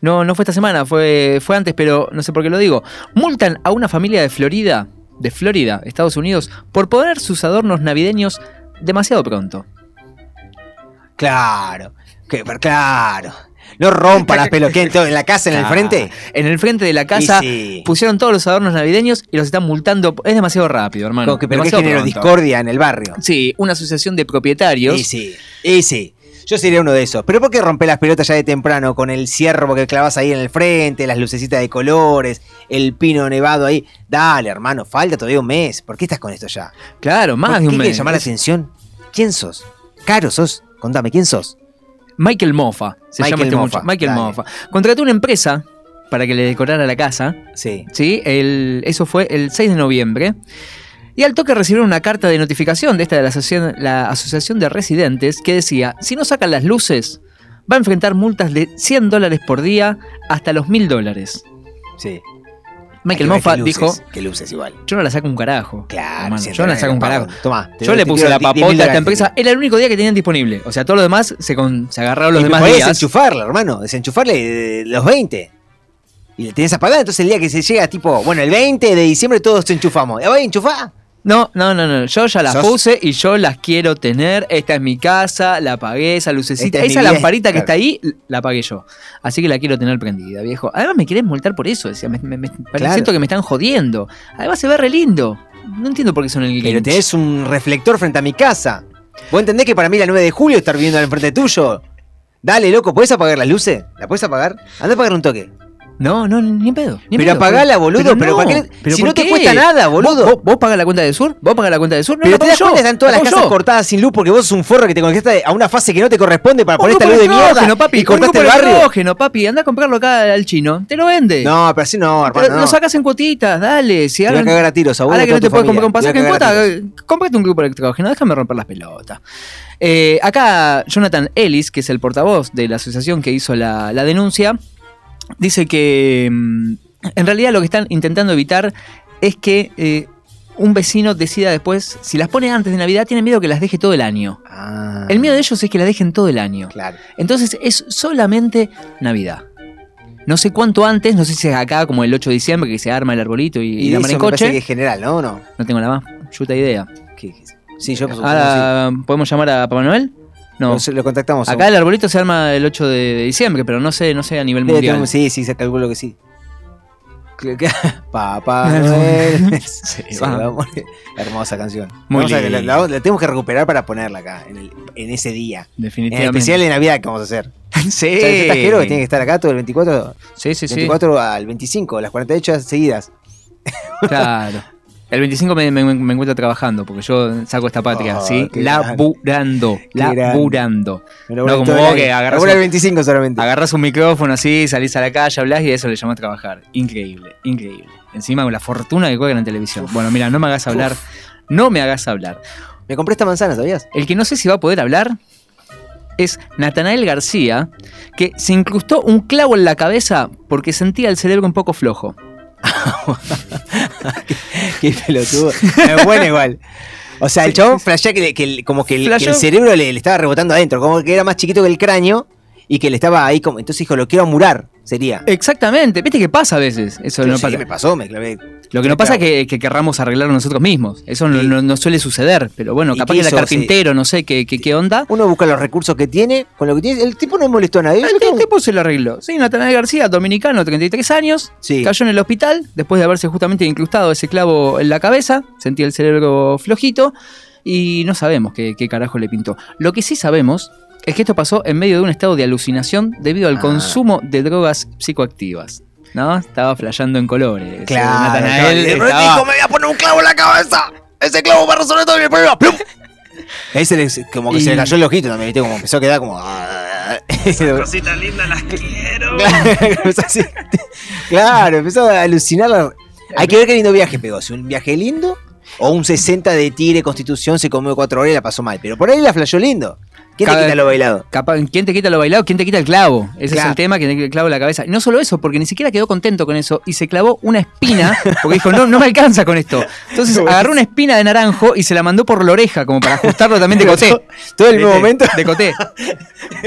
no, no fue esta semana, fue, fue antes, pero no sé por qué lo digo. Multan a una familia de Florida, de Florida, Estados Unidos, por poner sus adornos navideños demasiado pronto.
Claro, que, pero claro. No rompa las pelos, ¿qué? ¿En la casa, en el frente?
En el frente de la casa
sí.
pusieron todos los adornos navideños y los están multando. Es demasiado rápido, hermano.
Que, pero
demasiado
discordia en el barrio.
Sí, una asociación de propietarios.
Y sí, y sí. Yo sería uno de esos. Pero ¿por qué romper las pelotas ya de temprano con el ciervo que clavas ahí en el frente, las lucecitas de colores, el pino nevado ahí? Dale, hermano, falta todavía un mes. ¿Por qué estás con esto ya?
Claro, más
¿Por
de un
qué
mes.
llamar la atención? ¿Quién sos? Caro sos. Contame, ¿quién sos?
Michael Mofa. Se
Michael
llama este. Michael
dale.
Mofa. Contrató una empresa para que le decorara la casa.
Sí.
¿sí? El, eso fue el 6 de noviembre. Y al toque recibieron una carta de notificación de esta de la asociación, la asociación de Residentes que decía, si no sacan las luces, va a enfrentar multas de 100 dólares por día hasta los 1000 dólares.
Sí.
Michael
que qué
dijo,
Que luces igual.
yo no la saco un carajo.
Claro,
hermano,
100
yo no la saco un carajo.
Tomá. te
Yo
doy-
le puse la
10 mil
papota a esta empresa. Era el único día que tenían disponible. O sea, todos los demás se, con- se agarraron los
Y
demás días.
desenchufarla, hermano. Desenchufarle eh, los 20. Y le tenés apagada, entonces el día que se llega, tipo, bueno, el 20 de diciembre todos te enchufamos. ¿Ya voy a enchufar?
No, no, no, no. Yo ya las
Sos-
puse y yo las quiero tener. Esta es mi casa, la apagué, esa lucecita.
Es
esa lamparita que está ahí, la apagué yo. Así que la quiero tener prendida, viejo. Además, me querés multar por eso. Decía, me, me- me-
Claro.
siento que me están jodiendo. Además, se ve re lindo. No entiendo por qué son el
Pero
Grinch.
tenés un reflector frente a mi casa. ¿Vos entendés que para mí la 9 de julio estar viviendo al frente tuyo? Dale, loco, ¿puedes apagar las luces? ¿La puedes apagar? Anda a apagar un toque.
No, no, ni en pedo. ni
Pero
pedo.
apagala, boludo, pero ¿para qué?
pero
Si
¿por
no te
qué?
cuesta nada, boludo.
¿Vos, vos, pagás la cuenta de Sur? ¿Vos pagás la cuenta de Sur? No,
Pero
la
te das
yo.
cuenta, están todas
La
las casas
yo.
cortadas sin luz porque vos sos un forro que te conectaste a una fase que no te corresponde para poner esta luz de mierda
papi.
y cortaste el barrio.
electrógeno, papi. Anda a comprarlo acá al chino. Te lo vende.
No, pero así no, hermano.
Lo
no.
sacas en cuotitas, dale. Si ahora,
cagar a tiros, abuelo,
ahora que no te puedes comprar un pasaje en cuota, cómprate un grupo electrógeno. Déjame romper las pelotas. Eh, acá, Jonathan Ellis, que es el portavoz de la asociación que hizo la, la denuncia, dice que mm, en realidad lo que están intentando evitar es que eh, un vecino decida después, si las pone antes de Navidad, tiene miedo que las deje todo el año.
Ah,
El miedo de ellos es que la dejen todo el año.
Claro.
Entonces es solamente Navidad. No sé cuánto antes, no sé si es acá como el 8 de diciembre que se arma el arbolito y, y
Y
la
eso me que es general, ¿no? ¿O no?
No tengo la más chuta idea.
¿Qué- qué- Sí, yo
Ahora, ¿podemos llamar a Papá Noel?
Sí.
No.
Lo, lo contactamos.
Acá el arbolito se arma el 8 de, diciembre, pero no sé, no sé a nivel mundial.
Sí, sí, se calculó que sí. Papá Noel.
Sí.
Hermosa canción.
Muy
Vamos a- la, la- la tenemos que recuperar para ponerla acá, en, el- en ese día. En el
Definitivamente.
especial de Navidad que vamos a hacer.
sí.
O sea, ese tajero que tiene que estar acá todo el 24,
Sí, sí, sí.
24 al 25, las 48 seguidas.
Claro. El 25 me, me- me encuentro trabajando porque yo saco esta patria,
Oh,
¿sí? Laburando. Laburando. No, como vos que un-
el 25 solamente.
Agarras un micrófono así, salís a la calle, hablas y a eso le llamas trabajar. Increíble, increíble. Encima con la fortuna que juegan en televisión. Bueno, mira, no me hagas hablar. No me hagas hablar.
Me compré esta manzana, ¿sabías?
El que no sé si va a poder hablar es Natanael García, que se incrustó un clavo en la cabeza porque sentía el cerebro un poco flojo.
Qué pelotudo. Bueno igual. O sea, el chabón flashea que, como que el, que el
Flasheó.
cerebro le, le estaba rebotando adentro, como que era más chiquito que el cráneo y que le estaba ahí como. Entonces dijo, lo quiero murar, sería.
Exactamente, viste que pasa a veces. Eso no
Sí,
pasa.
me pasó, me clavé.
Lo que no pasa es que, que querramos arreglarlo nosotros mismos. Eso no,
Y-
no- no suele suceder. Pero bueno,
¿Y
capaz que era carpintero, no sé qué, qué, qué onda.
Uno busca los recursos que tiene, con lo que tiene. El tipo no molestó a nadie.
El, el tipo se lo arregló. Sí, Natanael García, dominicano, 33 años,
Sí.
cayó en el hospital después de haberse justamente incrustado ese clavo en la cabeza, sentía el cerebro flojito y no sabemos qué, qué carajo le pintó. Lo que sí sabemos es que esto pasó en medio de un estado de alucinación debido al
Ah.
consumo de drogas psicoactivas. ¿No? Estaba flasheando en colores.
Claro,
Natanael
claro.
estaba-
me voy a poner un clavo en la cabeza. Ese clavo va a resolver todo mi problema. ¡Plum! Ahí se le, como que
Y-
se le cayó el ojito también, ¿viste? Como empezó a quedar como.
Cositas lindas las quiero.
Claro, empezó así. Claro, empezó a alucinar. Hay que ver qué lindo viaje pegó. Si un viaje lindo o un 60 de Tigre Constitución se comió cuatro horas y la pasó mal. Pero por ahí la flayó lindo. ¿Quién te quita lo bailado?
Capaz, ¿Quién te quita lo bailado? ¿Quién te quita el clavo? Ese
Claro.
es el tema, que te quita el clavo en la cabeza. Y no solo eso, porque ni siquiera quedó contento con eso y se clavó una espina, porque dijo, no, no me alcanza con esto. Entonces agarró una espina de naranjo y se la mandó por la oreja, como para ajustarlo también de coté.
Todo el mismo
¿Viste?
momento.
De coté.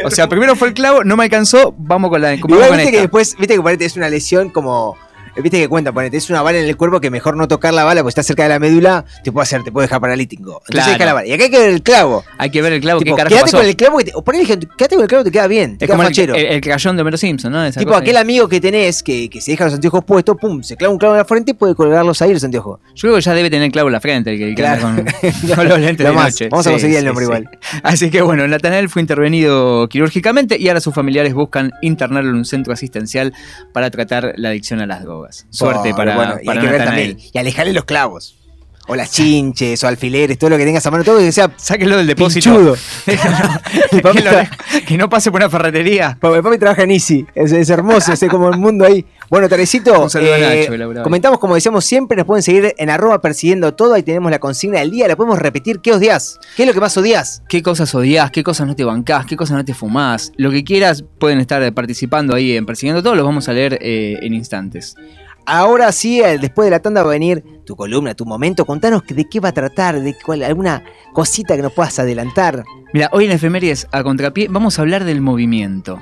O sea, primero fue el clavo, no me alcanzó, vamos con la como
Igual
con
viste que después, viste que ponete, es una lesión como. Viste que cuenta, ponete, es una bala en el cuerpo que mejor no tocar la bala porque está cerca de la médula, te puede hacer, te puede dejar paralítico. Entonces
Claro.
deja la bala. Y acá hay que ver el clavo.
Hay que ver el clavo,
Tipo,
qué carajo
quédate
pasó.
con el clavo que te, o por ahí dije, quédate con el clavo que te queda bien, te
Es
queda
como el,
fachero.
el, el crayón de Homero Simpson, ¿no? Esa
tipo, aquel
que-
amigo que tenés que, que se deja los anteojos puestos, pum, se clava un clavo en la frente y puede colgarlos ahí los anteojos.
Yo creo que ya debe tener el clavo en la frente, el que,
Claro.
con, con los lentes de noche.
Vamos a conseguir el nombre igual.
Así que bueno, Natanael fue intervenido quirúrgicamente y ahora sus familiares buscan internarlo en un centro asistencial para tratar la adicción a las drogas. Suerte
Por-
para,
bueno, y
para
hay que ver
Natanael.
también. Y alejarle los clavos. O las chinches, o alfileres, todo lo que tengas a mano, todo que sea
Sáquenlo del depósito. que, no pase por una ferretería.
Pa- Papi trabaja en Easy, es, es hermoso, es como el mundo ahí. Bueno,
a
eh, comentamos como decíamos siempre, nos pueden seguir en arroba persiguiendo todo, ahí tenemos la consigna del día, la podemos repetir, ¿qué odias? ¿Qué es lo que más odias?
¿Qué cosas odias? ¿Qué cosas no te bancás? ¿Qué cosas no te fumás? Lo que quieras, pueden estar participando ahí en Persiguiendo Todo, los vamos a leer eh, en instantes.
Ahora sí, eh, después de la tanda va a venir tu columna, tu momento, contanos de qué va a tratar, de cuál, alguna cosita que nos puedas adelantar.
Mira, hoy en Efemérides a contrapié vamos a hablar del movimiento.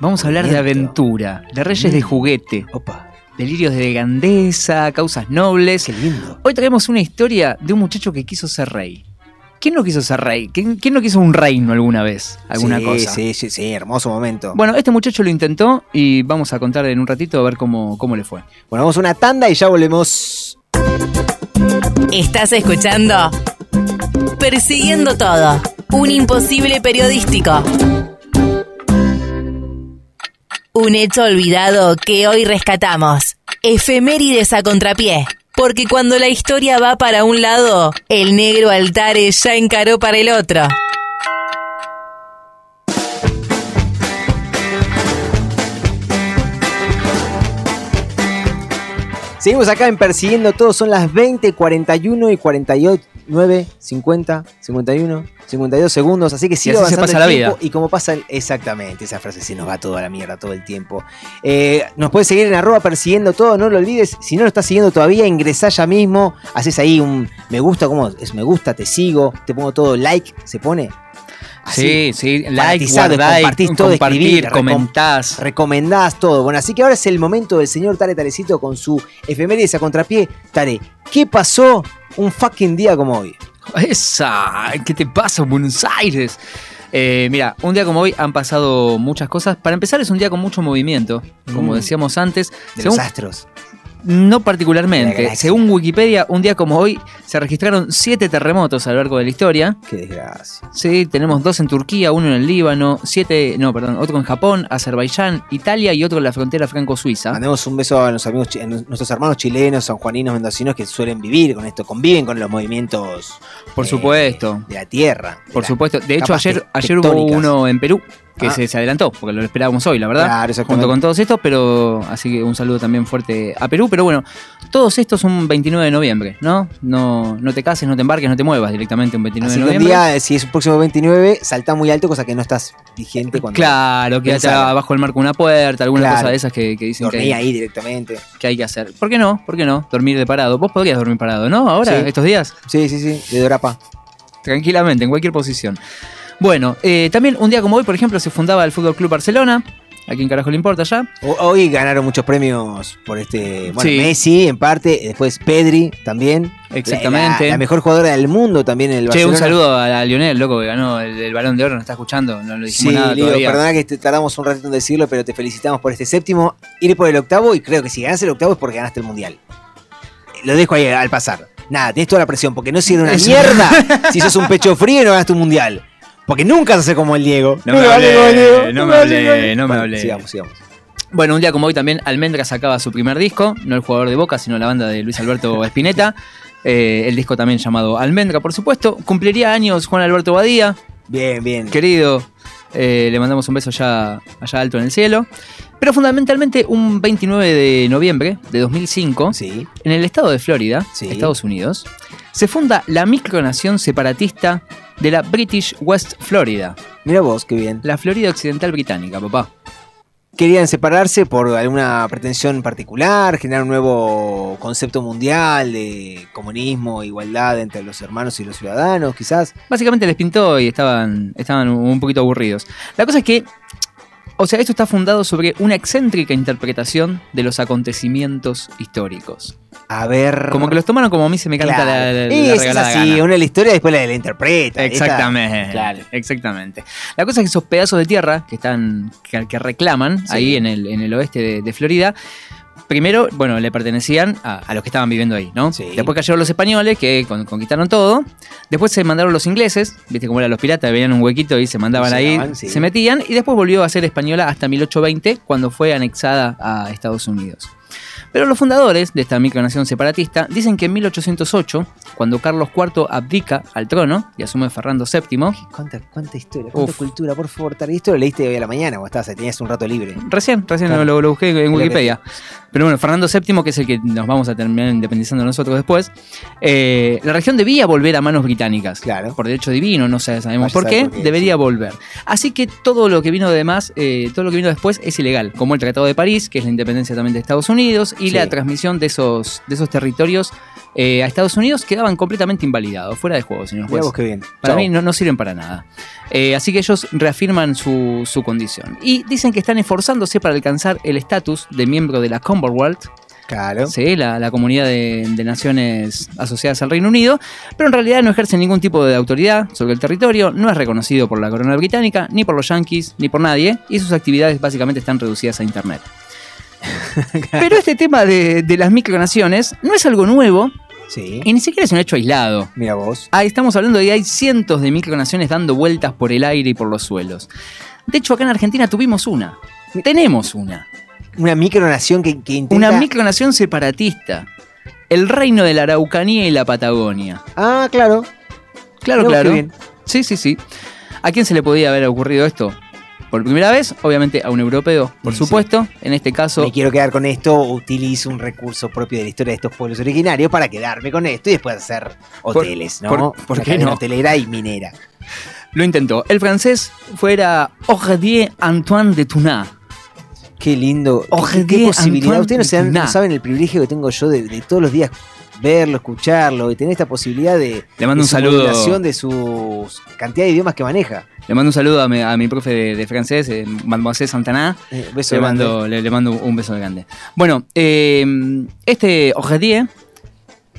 Vamos a hablar de aventura, de reyes de
Mm.
juguete,
Opa,
delirios de grandeza, causas nobles.
qué lindo.
Hoy traemos una historia de un muchacho que quiso ser rey. ¿Quién no quiso ser rey? ¿Quién, quién no quiso un reino alguna vez? ¿Alguna
sí,
cosa?
Sí, sí, sí, hermoso momento.
Bueno, este muchacho lo intentó y vamos a contar en un ratito a ver cómo, cómo le fue.
Bueno, vamos a una tanda y ya volvemos.
Estás escuchando Persiguiendo Todo, un imposible periodístico. Un hecho olvidado que hoy rescatamos. Efemérides a contrapié. Porque cuando la historia va para un lado, el negro Altares ya encaró para el otro.
Seguimos acá en Persiguiendo Todo, son las 20, 41 y 49, 50, 51, 52 segundos, así que sigue
así se
avanzando
pasa
el
la vida.
Y como pasa, el- exactamente, esa frase se nos va toda la mierda todo el tiempo. Eh, nos puedes seguir en arroba Persiguiendo Todo, no lo olvides, si no lo estás siguiendo todavía, ingresá ya mismo, haces ahí un me gusta, ¿cómo es? Me gusta, te sigo, te pongo todo like, se pone.
Sí, sí, like, guardá,
compartís
y
todo,
compartir,
escribir,
comentás.
recomendás todo. Bueno, así que ahora es el momento del señor Tare Tarecito con su efemérides a contrapié. Tare, ¿qué pasó un fucking día como hoy?
Esa, ¿qué te pasa, Buenos Aires? Eh, mira, un día como hoy han pasado muchas cosas. Para empezar, es un día con mucho movimiento, como
Mm.
decíamos antes.
De
Según-
los astros.
No particularmente. Según Wikipedia, un día como hoy se registraron siete terremotos a lo largo de la historia.
Qué desgracia.
Sí, tenemos dos en Turquía, uno en el Líbano, siete, no, perdón, otro en Japón, Azerbaiyán, Italia y otro en la frontera franco-suiza.
Mandemos un beso a los amigos, a nuestros hermanos chilenos, sanjuaninos, mendocinos que suelen vivir con esto, conviven con los movimientos
Por
eh,
supuesto.
de la tierra. de
Por
la-
supuesto. De hecho, ayer, ayer hubo uno en Perú que
Ah.
se, se adelantó, porque lo esperábamos hoy, la verdad.
Claro,
junto con todos estos, pero así que un saludo también fuerte a Perú. Pero bueno, todos estos un 29 de noviembre, ¿no? No, no te cases, no te embarques, no te muevas directamente un 29
Así
de
que un
noviembre.
día, si es un próximo 29, salta muy alto, cosa que no estás vigente cuando
Claro, quédate
Pensalo.
abajo del marco de una puerta, alguna
Claro.
cosa de esas que, que dicen que
dormí
hay,
ahí directamente.
que hay que hacer. ¿Por qué no? ¿Por qué no? Dormir de parado. Vos podrías dormir parado, ¿no? Ahora,
Sí.
estos días.
Sí, sí, sí, de Dorapa.
Tranquilamente, en cualquier posición. Bueno, eh, también un día como hoy, por ejemplo, se fundaba el Fútbol Club Barcelona. ¿A quién carajo le importa ya?
Hoy ganaron muchos premios por este. Bueno,
Sí.
Messi en parte, después Pedri también.
Exactamente.
La, la mejor jugadora del mundo también en el
Che,
Barcelona.
un saludo a, a Lionel, loco, que ganó el, el balón de oro, nos está escuchando, no lo dijimos
Sí,
nada todavía.
perdona que te tardamos un ratito en decirlo, pero te felicitamos por este séptimo. Ir por el octavo y creo que si ganas el octavo es porque ganaste el mundial. Lo dejo ahí al pasar. Nada, tenés toda la presión, porque no sirve una
Eso.
mierda si sos un pecho frío y no ganaste un mundial. Porque nunca a ser como el Diego.
No me
a ser
hablé, no me hablé, no me
Bueno,
hablé.
Sigamos, sigamos.
Bueno, un día como hoy también Almendra sacaba su primer disco, no el jugador de Boca, sino la banda de Luis Alberto Spinetta. Eh, el disco también llamado Almendra, por supuesto. Cumpliría años Juan Alberto Badía,
Bien, bien.
querido. eh, le mandamos un beso allá, allá alto en el cielo. Pero fundamentalmente un 29 de noviembre de 2005,
Sí.
en el estado de Florida,
Sí.
Estados Unidos, se funda la micronación separatista de la British West Florida,
Mira vos, qué bien.
la Florida Occidental Británica, papá.
Querían separarse por alguna pretensión particular, generar un nuevo concepto mundial de comunismo, igualdad entre los hermanos y los ciudadanos, quizás.
Básicamente les pintó y estaban, estaban un poquito aburridos. La cosa es que, o sea, esto está fundado sobre una excéntrica interpretación de los acontecimientos históricos.
A ver.
Como que los tomaron como a mí se me canta
Claro.
la, la- la
es
regalada
así,
gana.
una es la historia después la, la interpreta. Esta-
Exactamente,
Claro.
exactamente. La cosa es que esos pedazos de tierra que están que, que reclaman
Sí.
ahí en el, en el oeste de, de Florida, primero, bueno, le pertenecían a, a los que estaban viviendo ahí, ¿no?
Sí.
Después cayeron los españoles que con- conquistaron todo. Después se mandaron los ingleses, viste cómo eran los piratas, veían un huequito y se mandaban
Se
ahí,
sí.
se metían y después volvió a ser española hasta 1820 cuando fue anexada a Estados Unidos. Pero los fundadores de esta micronación separatista dicen que en 1808, cuando Carlos IV abdica al trono y asume Fernando VII,
¿Cuánta, cuánta historia, cuánta
Uf.
cultura, por favor. Tare. Esto lo leíste hoy a la mañana o estabas, tenías un rato libre.
Recién, recién
Claro.
lo, lo busqué en
que
Wikipedia. Pero bueno, Fernando VII, que es el que nos vamos a terminar independizando nosotros después, eh, la región debía volver a manos británicas.
Claro.
Por derecho divino, no sé, sabemos
Vaya
por qué,
saber por qué,
debería
sí.
volver. Así que todo lo que vino de más, eh, todo lo que vino después es ilegal, como el Tratado de París, que es la independencia también de Estados Unidos, y
Sí.
la transmisión de esos, de esos territorios eh, a Estados Unidos quedaban completamente invalidados, fuera de juego, señor juez.
vos qué bien.
Para
Chau.
mí no, no sirven para nada. Eh, así que ellos reafirman su, su condición. Y dicen que están esforzándose para alcanzar el estatus de miembro de la Commonwealth,
Claro.
¿sí? la, la comunidad de, de naciones asociadas al Reino Unido, pero en realidad no ejercen ningún tipo de autoridad sobre el territorio, no es reconocido por la corona británica, ni por los yankees, ni por nadie, y sus actividades básicamente están reducidas a Internet. Pero este tema de, de las micronaciones no es algo nuevo
Sí.
y ni siquiera es un hecho aislado.
Mira vos.
Ah, estamos hablando de que hay cientos de micronaciones dando vueltas por el aire y por los suelos. De hecho, acá en Argentina tuvimos una. Tenemos una.
Una micronación que, que intenta...
Una micronación separatista. El reino de la Araucanía y la Patagonia.
Ah, claro.
Claro, claro.
bien.
Sí, sí, sí. ¿A quién se le podía haber ocurrido esto? Por primera vez, obviamente a un europeo, por
Sí.
supuesto. En este caso,
Me quiero quedar con esto, utilizo un recurso propio de la historia de estos pueblos originarios para quedarme con esto y después hacer hoteles, ¿no?
por- ¿por qué no?
Hotelera y minera.
lo intentó. El francés fuera Ordier Antoine de Tunat.
Qué lindo. ¿Qué-
Ojalá
¿Qué, qué posibilidad.
Antoine
Ustedes no, saben el privilegio que tengo yo de, de todos los días verlo, escucharlo y tener esta posibilidad de,
Le mando
de
un
su
saludo.
de su cantidad de idiomas que maneja.
Le mando un saludo a mi, a mi profe de, de francés, eh, Mademoiselle Santana.
Eh, beso
Le
grande.
mando, le, le mando un beso grande. Bueno, eh, este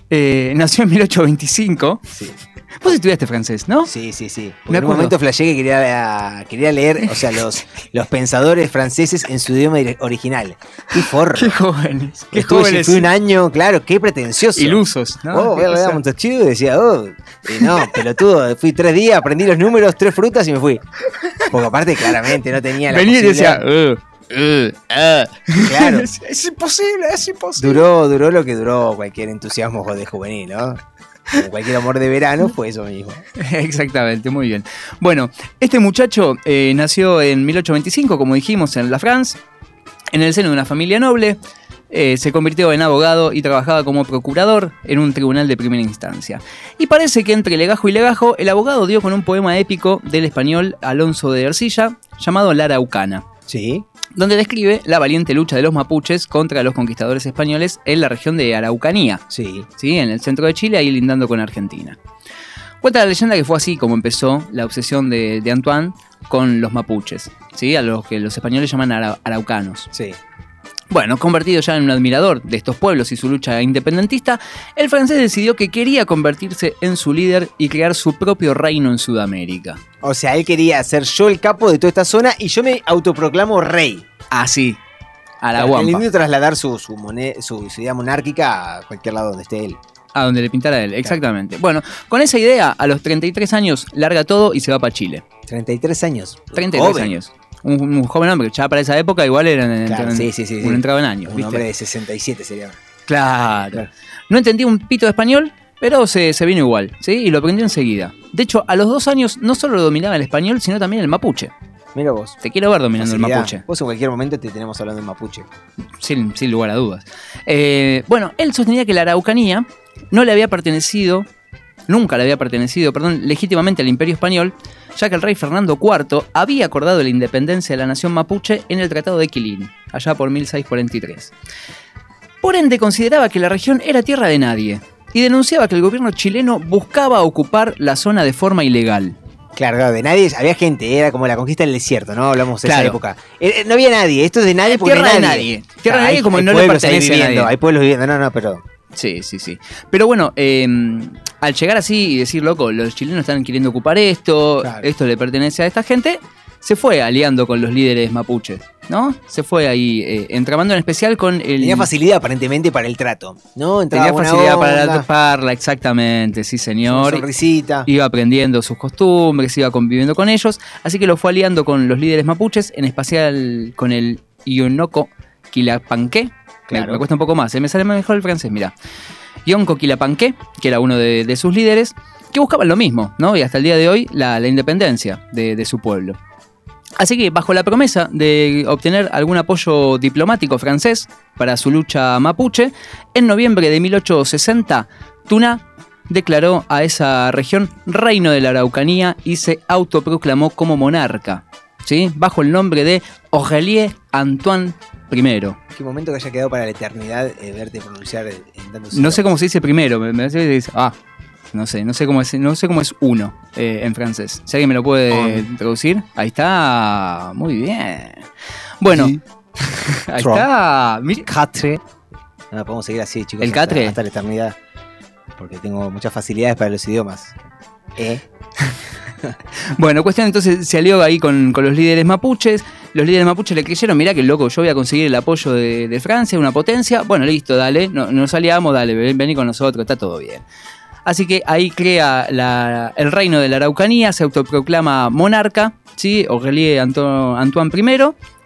eh, nació en 1825.
Sí.
Vos estudiaste francés, ¿no?
Sí, sí, sí.
Me
en un
acuerdo.
momento flashé que quería, quería leer, o sea, los, los pensadores franceses en su idioma original. Qué forro.
Qué jóvenes. Qué
Estuve,
jóvenes.
fui un año, claro, qué pretencioso.
Ilusos, ¿no?
Oh, voy a leer a y decía, oh, y no, pelotudo, fui tres días, aprendí los números, tres frutas y me fui. Porque aparte, claramente, no tenía la
Venía y decía, "Uh, uh, ah".
Claro.
es, es imposible, es imposible.
Duró, duró lo que duró cualquier entusiasmo de juvenil, ¿no? Como cualquier amor de verano fue eso mismo.
Exactamente, muy bien. Bueno, este muchacho eh, nació en 1825, como dijimos, en La France, en el seno de una familia noble. eh, se convirtió en abogado y trabajaba como procurador en un tribunal de primera instancia. Y parece que entre legajo y legajo, el abogado dio con un poema épico del español Alonso de Ercilla llamado La Araucana.
Sí.
donde describe la valiente lucha de los mapuches contra los conquistadores españoles en la región de Araucanía,
Sí.
¿sí? en el centro de Chile, ahí lindando con Argentina. Cuenta la leyenda que fue así como empezó la obsesión de, de Antoine con los mapuches, ¿sí? a los que los españoles llaman ara- araucanos.
Sí.
Bueno, convertido ya en un admirador de estos pueblos y su lucha independentista, el francés decidió que quería convertirse en su líder y crear su propio reino en Sudamérica.
O sea, él quería ser yo el capo de toda esta zona y yo me autoproclamo rey.
Así, a la guampa.
Intenta trasladar su, su, su, su idea monárquica a cualquier lado donde esté él.
A donde le pintara él, exactamente. Bueno, con esa idea, a los 33 años, larga todo y se va para Chile.
33 años.
33
Joven.
años. Un, un joven hombre, ya para esa época igual eran
Claro,
eran-
sí, sí, sí, sí.
un entrado en años.
Un
¿viste?
hombre de 67 sería.
Claro.
Claro.
No entendía un pito de español, pero se, se vino igual, ¿sí? Y lo aprendió enseguida. De hecho, a los dos años no solo dominaba el español, sino también el mapuche.
Mira vos.
Te quiero ver dominando el mapuche,
Vos en cualquier momento te tenemos hablando en mapuche.
sin, sin lugar a dudas. Eh, bueno, él sostenía que la Araucanía no le había pertenecido, nunca le había pertenecido, perdón, legítimamente al Imperio Español, ya que el rey Fernando IV había acordado la independencia de la nación mapuche en el Tratado de Quilín, allá por 1643. Por ende, consideraba que la región era tierra de nadie y denunciaba que el gobierno chileno buscaba ocupar la zona de forma ilegal.
Claro, claro, de nadie, había gente, era como la conquista del desierto, ¿no? Hablamos de esa época. Eh, no había nadie, esto es de nadie porque
Tierra
no hay
de
nadie.
nadie. Tierra de nadie
hay-
como
hay
no le pertenece a
viviendo,
nadie.
Hay pueblos viviendo, no, no, pero...
Sí, sí, sí. Pero bueno, eh, al llegar así y decir, loco, los chilenos están queriendo ocupar esto,
Claro.
esto le pertenece a esta gente, se fue aliando con los líderes mapuches, ¿no? Se fue ahí eh, entramando en especial con el...
Tenía facilidad aparentemente para el trato, ¿no? Entraba
tenía facilidad para la parla, exactamente, sí señor.
sonrisita.
Iba aprendiendo sus costumbres, iba conviviendo con ellos, así que lo fue aliando con los líderes mapuches, en especial con el Ionoko Quilapanqué. Me-
Claro.
Me, cuesta un poco más, ¿eh? me sale mejor el francés, mira. Yonko Quilapanqué, que era uno de, sus líderes, que buscaban lo mismo, ¿no? Y hasta el día de hoy la, independencia de, de su pueblo. Así que, bajo la promesa de obtener algún apoyo diplomático francés para su lucha mapuche, en noviembre de 1860, Tuna declaró a esa región reino de la Araucanía y se autoproclamó como monarca, ¿sí? bajo el nombre de Aurélien Antoine I.
Qué momento que haya quedado para la eternidad eh, verte pronunciar en en tantos
No sé cómo se dice primero, me, hace que dice, ah, no sé, no sé cómo es, no sé cómo es uno eh, en francés. Si alguien me lo puede
On.
traducir, ahí está, muy bien. Bueno,
Sí.
ahí
Tron.
está.
Catre. No, podemos seguir así, chicos.
¿El
hasta-
catre?
Hasta la eternidad. Porque tengo muchas facilidades para los idiomas. ¿Eh?
Bueno, cuestión entonces se alió ahí con, con los líderes mapuches. Los líderes mapuches le creyeron, mirá que loco, yo voy a conseguir el apoyo de, de Francia, una potencia. Bueno, listo, dale, no, nos aliamos, dale, ven, vení con nosotros, está todo bien. Así que ahí crea la- el reino de la Araucanía, se autoproclama monarca, ¿sí? Aurélien Anto- Antoine I.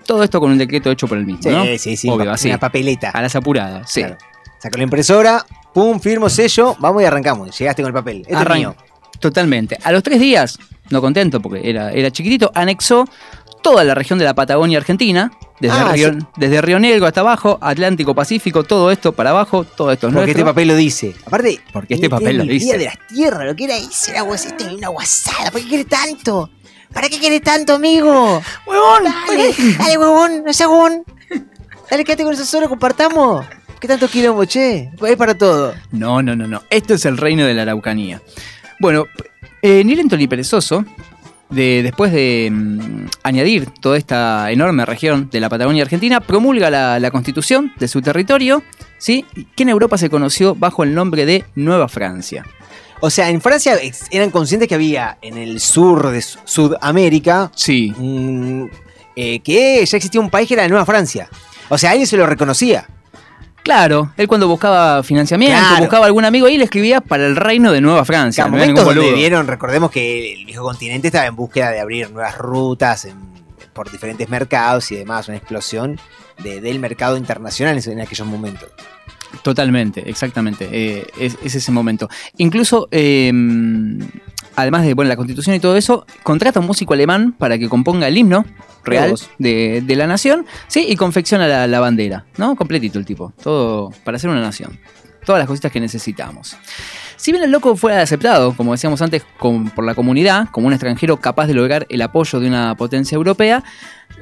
Todo esto con un decreto hecho por el mismo,
Sí,
¿no?
sí, sí.
Obvio,
pa-
así.
Una papeleta.
A las apuradas, sí.
Claro. Saco la impresora, pum, firmo sello, vamos y arrancamos. Llegaste con el papel. Esto es
Arran-
mío.
Totalmente. A los tres días, no contento porque era, era chiquitito, anexó toda la región de la Patagonia Argentina, desde,
Ah,
Río,
sí.
desde Río Negro hasta abajo, Atlántico, Pacífico, todo esto para abajo, todo esto es
Porque este papel lo dice. Aparte,
Porque este papel lo dice.
De las tierras, lo que era ese era guas- este, una guasada. ¿Para qué quieres tanto? ¿Para qué quieres tanto, amigo? ¡Huevón! Dale, dale, huevón, no seas huevón. Dale, quédate con eso solo, compartamos. ¿Qué tanto quilombo, che? Es para todo.
No, no, no, no. Esto es el reino de la Araucanía. Bueno, eh, ni lento ni perezoso, de, después de mm, añadir toda esta enorme región de la Patagonia Argentina, promulga la, la constitución de su territorio, ¿sí? que en Europa se conoció bajo el nombre de Nueva Francia.
O sea, en Francia eran conscientes que había en el sur de Su- Sudamérica
Sí,
mm, eh, que ya existía un país que era la Nueva Francia. O sea, alguien se lo reconocía.
Claro, él cuando buscaba financiamiento,
Claro.
buscaba algún amigo ahí, le escribía para el reino de Nueva Francia.
Claro,
no
momentos donde vieron, recordemos que el viejo continente estaba en búsqueda de abrir nuevas rutas en- por diferentes mercados y demás, una explosión de- del mercado internacional en, en aquellos momentos.
Totalmente, exactamente. eh, es, es ese momento. Incluso, eh, además de bueno, la constitución y todo eso, contrata a un músico alemán para que componga el himno real de, de la nación, ¿sí? Y confecciona la, la bandera, ¿no? Completito el tipo. Todo para ser una nación. Todas las cositas que necesitamos. Si bien el loco fue aceptado, como decíamos antes, con- por la comunidad, como un extranjero capaz de lograr el apoyo de una potencia europea,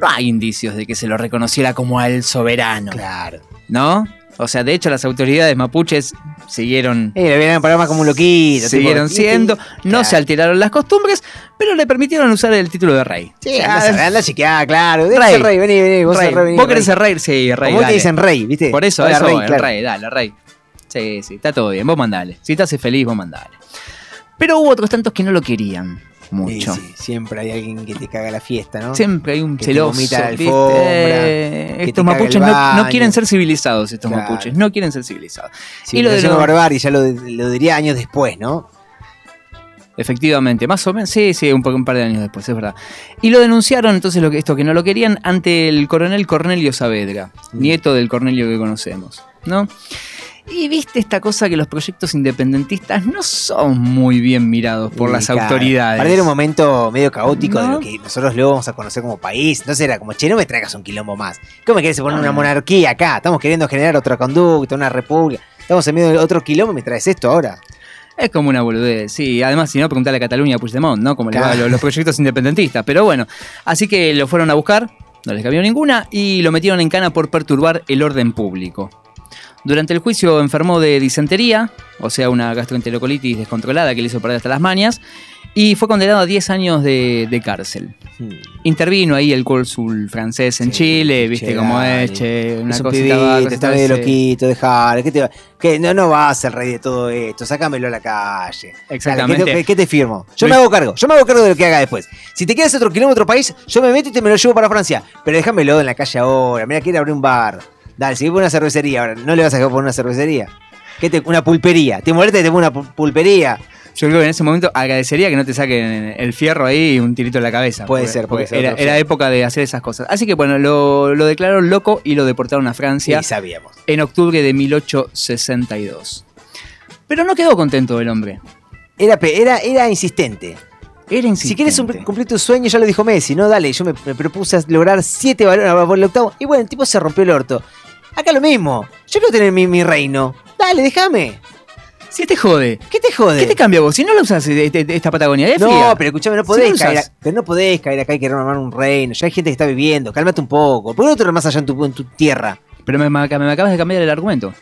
no hay indicios de que se lo reconociera como al soberano.
Claro.
¿no? O sea, de hecho, las autoridades mapuches siguieron,
Eh, le venían para más como un loquito.
siguieron
tipo,
siendo, no
Claro.
se alteraron las costumbres, pero le permitieron usar el título de rey.
Sí,
Ah,
anda, anda a chequear, claro.
Rey.
rey, vení, vení, vos
rey.
rey, vení,
¿Vos querés ser rey? Sí, rey.
Como hoy te dicen rey, ¿viste?
Por eso,
Hola,
eso,
rey,
el
claro.
rey, dale, rey. Sí, sí, está todo bien, vos mandale. Si te hace feliz, vos mandale. Pero hubo otros tantos que no lo querían mucho.
Sí, sí, siempre hay alguien que te caga la fiesta, ¿no?
Siempre hay un
Que
celoso. Eh,
que
estos mapuches no, no quieren ser civilizados, estos
Claro.
mapuches. No quieren ser civilizados.
Sí,
y lo
lo
de los-
barbarie ya lo, lo diría años después, ¿no?
Efectivamente, más o menos, sí, sí, un, un par de años después, es verdad. Y lo denunciaron entonces lo que, esto que no lo querían ante el coronel Cornelio Saavedra,
Mm.
nieto del Cornelio que conocemos, ¿no? Y viste esta cosa que los proyectos independentistas no son muy bien mirados por
Y,
las
claro,
autoridades.
Era un momento medio caótico de lo que nosotros luego vamos a conocer como país. Entonces era como, che, no me traigas un quilombo más. ¿Cómo me querés poner una
Ah.
monarquía acá? Estamos queriendo generar otra conducta, una república. Estamos en medio de otro quilombo y me traes esto ahora.
Es como una boludez, sí. Además, si no, preguntarle a Cataluña a Puigdemont, ¿no? Como le va a los proyectos independentistas. Pero bueno, así que lo fueron a buscar, no les cabió ninguna, y lo metieron en cana por perturbar el orden público. Durante el juicio enfermó de disentería, o sea, una gastroenterocolitis descontrolada que le hizo perder hasta las mañas, y fue condenado a 10 años de, de cárcel. Intervino ahí el cónsul francés en
Sí,
Chile, viste cómo
dale.
es, che, una cosita
está
sí.
loquito, dejalo. ¿Qué te. No, no vas ser rey de todo esto. Sácamelo a la calle. Dale,
Exactamente.
¿qué, te, qué te firmo? Yo me hago cargo. Yo me hago cargo de lo que haga después. Si te quieres otro kilómetro otro país, yo me meto y te me lo llevo para Francia. Pero déjamelo en la calle ahora. Mira, quiere abrir un bar. Dale, si por una cervecería ahora, no le vas a dejar por una cervecería. ¿Qué te, una pulpería. ¿Te molesta que te ponga una pu- pulpería?
Yo creo que en ese momento agradecería que no te saquen el fierro ahí y un tirito en la cabeza.
Puede
porque-
ser, puede
porque
ser
Era, era época de hacer esas cosas. Así que bueno, lo, lo declararon loco y lo deportaron a Francia
Sí, sabíamos.
en octubre de 1862. Pero no quedó contento el hombre.
Era, era, era insistente.
Era
Si quieres
insistente.
cumplir tu sueño, ya lo dijo Messi, ¿no? Dale, yo me, me propuse lograr siete balones por el octavo. Y bueno, el tipo se rompió el orto. Acá lo mismo. Yo quiero tener mi, mi reino. Dale, déjame.
Si te jode.
¿Qué te jode?
¿Qué te cambia vos? Si no lo usas eh, esta Patagonia, es
no,
fría.
pero escúchame, no
Si
podés
no
caer. a- pero no podés caer acá y querer armar un reino. Ya hay gente que está viviendo. Cálmate un poco. ¿Por qué no te lo más allá en tu, en tu tierra?
Pero me, me acabas de cambiar el argumento.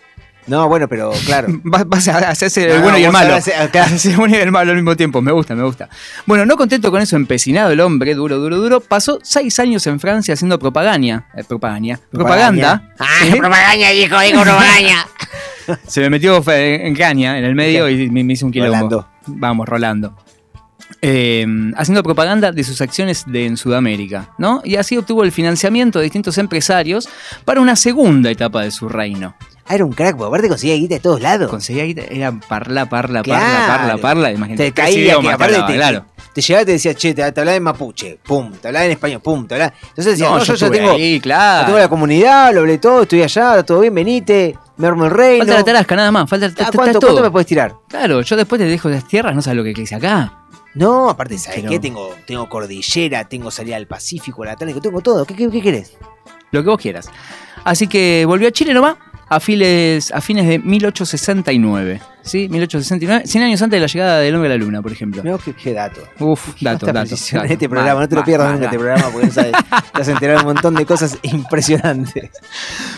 No, bueno, pero claro.
Vas, vas a hacerse el
No,
bueno y el malo. Hacerse el bueno y el malo al mismo tiempo. Me gusta, me gusta. Bueno, no contento con eso, empecinado el hombre, duro, duro, duro, pasó seis años en Francia haciendo propaganda. eh, propaganda. Propaganda.
Ah,
¿sí?
propaganda, dijo, dijo propaganda.
Se me metió en caña en el medio y me, me hizo un quilombo.
Rolando.
Vamos, Rolando. Eh, haciendo propaganda de sus acciones de, en Sudamérica, ¿no? Y así obtuvo el financiamiento de distintos empresarios para una segunda etapa de su reino.
Ah, era un crack, porque aparte conseguía guita de todos lados.
Conseguía guita, era parla, parla, parla,
Claro.
parla, parla. Imagínate.
Te caía, que
te
aparte te,
claro.
te llegaba y te decía, che, te, te hablaba en mapuche, pum, te hablaba en español, pum, te hablaba. Entonces decía,
No,
no,
yo
yo, tengo,
ahí, claro.
tengo la comunidad, lo hablé todo, estoy allá, todo bien, venite, me armo el reino.
Falta la tarasca, nada más. Falta
Ah, ¿cuánto,
todo.
cuánto me puedes tirar?
Claro, yo después te dejo las tierras, no sabes lo que hice acá.
No, aparte, ¿sabes
Pero-
qué? Tengo, tengo cordillera, tengo salida al Pacífico, al Atlántico, tengo todo. ¿Qué, qué, qué querés?
Lo que vos quieras. Así que volvió a Chile nomás a fines, a fines de 1869. ¿Sí? 1869, 100 años antes de la llegada del hombre a la luna, por ejemplo.
Qué, qué dato.
Uf, dato,
Esta
dato.
en
dato.
este programa, no te lo pierdas nunca este programa porque sabes, te enterar de un montón de cosas impresionantes.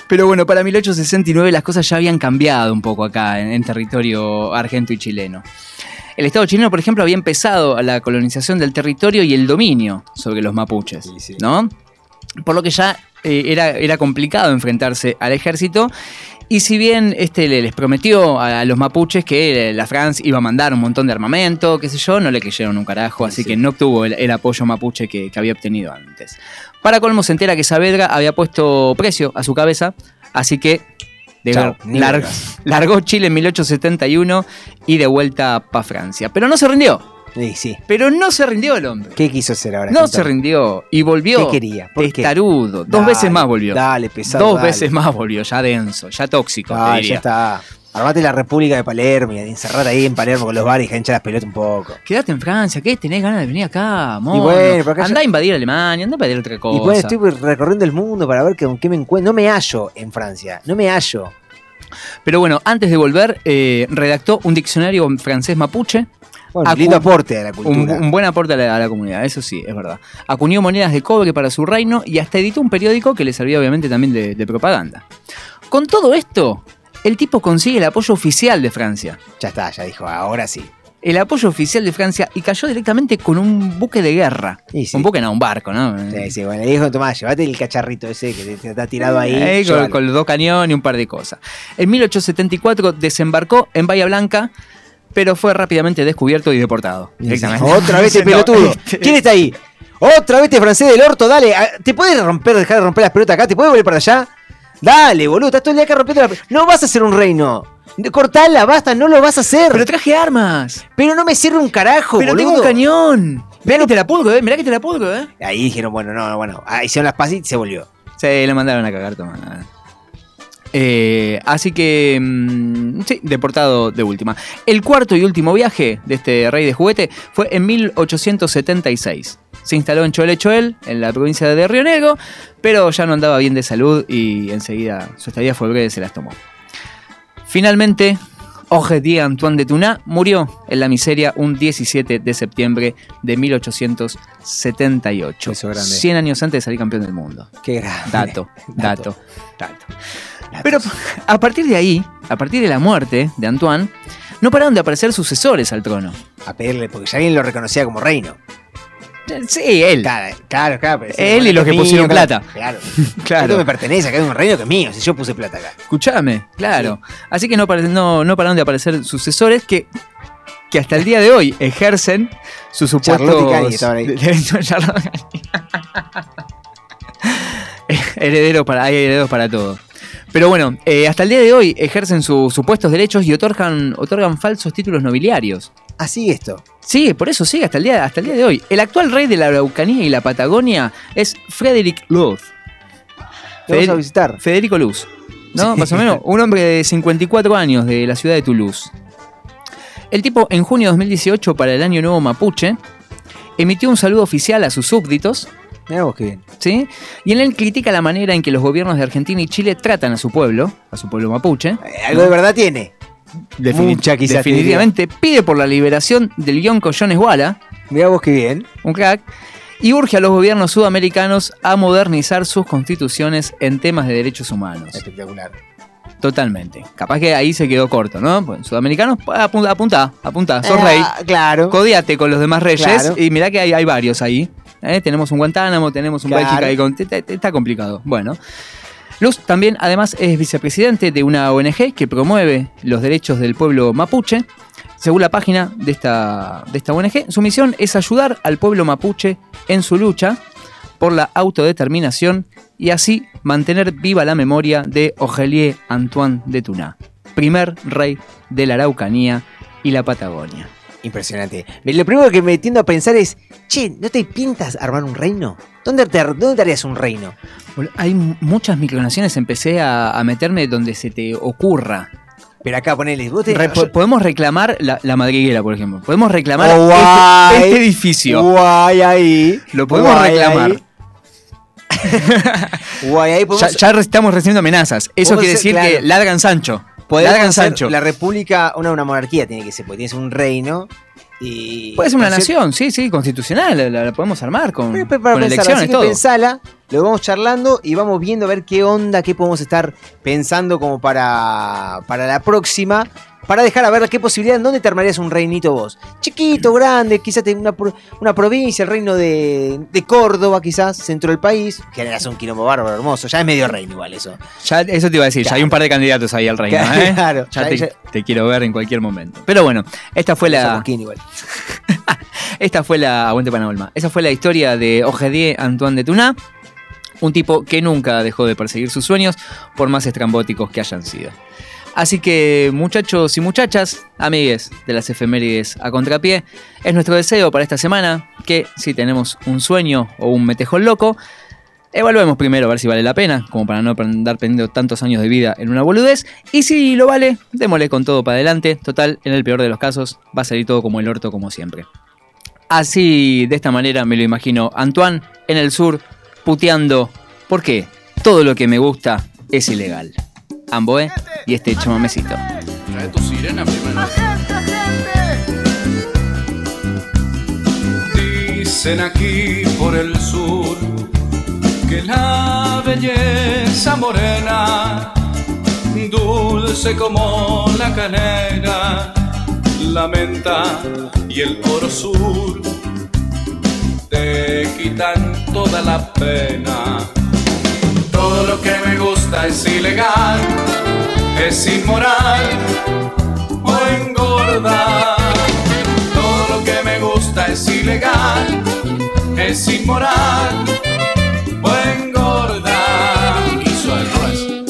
Pero bueno, para 1869 las cosas ya habían cambiado un poco acá en, en territorio argento y chileno. El Estado chileno, por ejemplo, había empezado la colonización del territorio y el dominio sobre los mapuches,
Sí, sí.
¿no? Por lo que ya eh, era, era complicado enfrentarse al ejército. Y si bien este le- les prometió a, los mapuches que eh, la France iba a mandar un montón de armamento, qué sé yo, no le creyeron un carajo, así
sí.
que no obtuvo el, el apoyo mapuche que, que había obtenido antes. Para colmo se entera que Saavedra había puesto precio a su cabeza, así que de-
Chao, ni
lar-
vuelvas.
largó Chile en 1871 y de vuelta para Francia. Pero no se rindió,
Sí, sí.
pero no se rindió el hombre.
¿Qué quiso hacer ahora?
No se rindió y volvió.
¿Qué quería? ¿Por qué?
Dos
Dale,
veces más volvió.
Dale, pesado.
Dos
dale.
veces más volvió, ya denso, ya tóxico, te
Ah,
diría.
ya está. Armate la República de Palermo y encerrar ahí en Palermo con los bares y hinchar las pelotas un poco.
Quédate en Francia, ¿qué? ¿Tenés ganas de venir acá, mono?
Y bueno, acá
Andá a invadir Alemania, andá a invadir otra cosa.
Y pues estoy recorriendo el mundo para ver con qué me encuentro. No me hallo en Francia, no me hallo.
Pero bueno, antes de volver, eh, redactó un diccionario francés mapuche.
Bueno,
Acu-
lindo aporte a la cultura.
un buen aporte a la, a la comunidad, eso sí, es verdad. Acuñó monedas de cobre para su reino y hasta editó un periódico que le servía obviamente también de, de propaganda. Con todo esto, el tipo consigue el apoyo oficial de Francia.
Ya está, ya dijo, ahora sí.
El apoyo oficial de Francia y cayó directamente con un buque de guerra.
Sí.
Un buque, no, un barco, ¿no?
Sí, sí, bueno, le dijo Tomás, llévate el cacharrito ese que te, te está tirado ahí.
Eh, con los dos cañones y un par de cosas. En 1874 desembarcó en Bahía Blanca, pero fue rápidamente descubierto y deportado. Directamente.
Otra vez
No,
pelotudo. ¿Quién está ahí? Otra vez este francés del orto, dale. ah, ¿Te puedes romper, dejar de romper las pelotas acá? ¿Te puedes volver para allá? Dale, boludo, estás todo el día acá rompiendo la. No vas a hacer un reino. Cortala, basta, no lo vas a hacer.
Pero
Pero,
traje armas.
no me sirve un carajo,
Pero tengo
boludo.
un cañón. Mirá que te la pulgo, eh. Mirá que te la pulgo, eh.
Ahí dijeron, bueno, no, no, bueno. Ah, hicieron las pases y se volvió.
Se le mandaron a cagar, toma. Eh, así que, mm, sí, deportado de última. El cuarto y último viaje de este rey de juguete fue en 1876. Se instaló en Choel Choel, en la provincia de Río Negro, pero ya no andaba bien de salud y enseguida su estadía fue breve, se las tomó. Finalmente, Ojedie Antoine de Tuná murió en la miseria un 17 de septiembre de 1878.
Beso grande.
100 años antes de salir campeón del mundo.
Qué grande.
Dato, dato, dato. Pero a partir de ahí, a partir de la muerte de Antoine, no pararon de aparecer sucesores al trono.
A pedirle, porque ya alguien lo reconocía como reino.
Sí, él.
Claro, claro, claro. pero sí,
Él y los que pusieron plata.
Claro.
Claro.
Esto me pertenece, acá hay un reino que es mío, si yo puse plata acá.
Escuchame, claro. Así que no, no, no pararon de aparecer sucesores que, que hasta el día de hoy ejercen
y Cani.
Heredero para, hay herederos para todo. Pero bueno, eh, hasta el día de hoy ejercen sus supuestos derechos y otorgan, otorgan falsos títulos nobiliarios.
Así esto.
Sí, por eso sigue hasta el, día, hasta el día de hoy. El actual rey de la Araucanía y la Patagonia es Frederick Luz.
Vamos a visitar.
Federico Luz. ¿No? Más o menos. Un hombre de 54 años de la ciudad de Toulouse. El tipo, en junio de 2018, para el Año Nuevo Mapuche, emitió un saludo oficial a sus súbditos,
Mirá vos qué bien.
¿sí? Y en él critica la manera en que los gobiernos de Argentina y Chile tratan a su pueblo, a su pueblo mapuche.
Eh, Algo de verdad tiene. Mucha quizás
definitivamente pide por la liberación del Yonko Jones Walla,
Mirá vos qué bien.
un crack, y urge a los gobiernos sudamericanos a modernizar sus constituciones en temas de derechos humanos.
Espectacular.
Totalmente. Capaz que ahí se quedó corto, ¿no? Pues sudamericanos, apunta, apunta, apunta, sos
Ah,
rey.
Claro.
Codiate con los demás reyes
Claro.
y mirá que hay, hay varios ahí. ¿Eh? Tenemos un Guantánamo, tenemos un
Claro.
Bélgica ahí con- está- Está complicado. Bueno. Luz también, además, es vicepresidente de una ONG que promueve los derechos del pueblo mapuche. Según la página de esta, de esta ONG, su misión es ayudar al pueblo mapuche en su lucha por la autodeterminación y así mantener viva la memoria de Ogelier Antoine de Tuná, primer rey de la Araucanía y la Patagonia.
Impresionante. Lo primero que me tiendo a pensar es, che, ¿no te pintas armar un reino? ¿Dónde te, dónde te harías un reino?
Hay muchas micronaciones, empecé a, a meterme donde se te ocurra.
Pero acá ponele, vos te...
Re- po- podemos reclamar la, la madriguera, por ejemplo. Podemos reclamar
Oh,
este-
guay.
este, edificio.
Guay ahí.
Lo podemos
Guay
reclamar.
ahí. Guay ahí
Ya,
podemos...
ya re- estamos recibiendo amenazas. Eso quiere decir que
claro.
largan Sancho. Largan
hacer
Sancho.
La república, una, una monarquía tiene que ser, porque tienes un reino y...
Puede ser una nación, sí, sí, constitucional. La, la podemos armar con,
Pero para
con
pensar,
elecciones,
así que
todo.
pensala, lo vamos charlando y vamos viendo a ver qué onda, qué podemos estar pensando como para, para la próxima. Para dejar a ver qué posibilidad, ¿dónde te armarías un reinito vos? Chiquito, grande, quizás una, una provincia, el reino de, de Córdoba, quizás, centro del país. Generas un quilombo bárbaro, hermoso. Ya es medio reino igual eso.
Ya, eso te iba a decir, ya hay un par de candidatos ahí al reino. ¿eh?
Claro,
Ya
ya-
te,
ya-
te quiero ver en cualquier momento. Pero bueno, esta fue la.
Igual.
Esta fue la. Aguante Panolma. Esa fue la historia de Ogedier Antoine de Tuná. Un tipo que nunca dejó de perseguir sus sueños, por más estrambóticos que hayan sido. Así que, muchachos y muchachas, amigues de las efemérides a contrapié, es nuestro deseo para esta semana que, si tenemos un sueño o un metejón loco, evaluemos primero a ver si vale la pena, como para no andar perdiendo tantos años de vida en una boludez. Y si lo vale, démosle con todo para adelante. Total, en el peor de los casos, va a salir todo como el orto, como siempre. Así, de esta manera, me lo imagino Antoine en el sur, puteando. ¿Por qué? Todo lo que me gusta es ilegal. Amboé y este chamamecito.
Trae tu sirena primero. Dicen aquí por el sur que la belleza morena, dulce como la canela, la menta y el oro sur, te quitan toda la pena. Todo lo que me gusta es ilegal, es inmoral o engorda. Todo lo que me gusta es ilegal, es inmoral o engorda. Quiso al revés.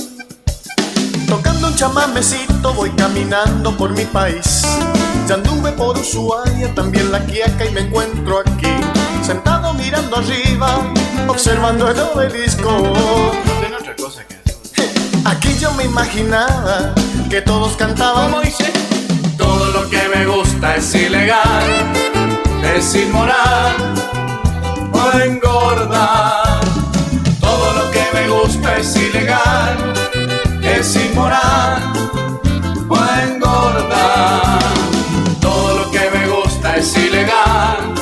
Tocando un chamamecito voy caminando por mi país. Ya anduve por Ushuaia, también la Quiaca y me encuentro aquí. Sentado mirando arriba, observando el obelisco.
Tiene otra cosa que hacer.
Aquí yo me imaginaba que todos cantaban.
Todo lo que me gusta es ilegal, es inmoral o engorda. Todo lo que me gusta es ilegal, es inmoral o engorda. Todo lo que me gusta es ilegal,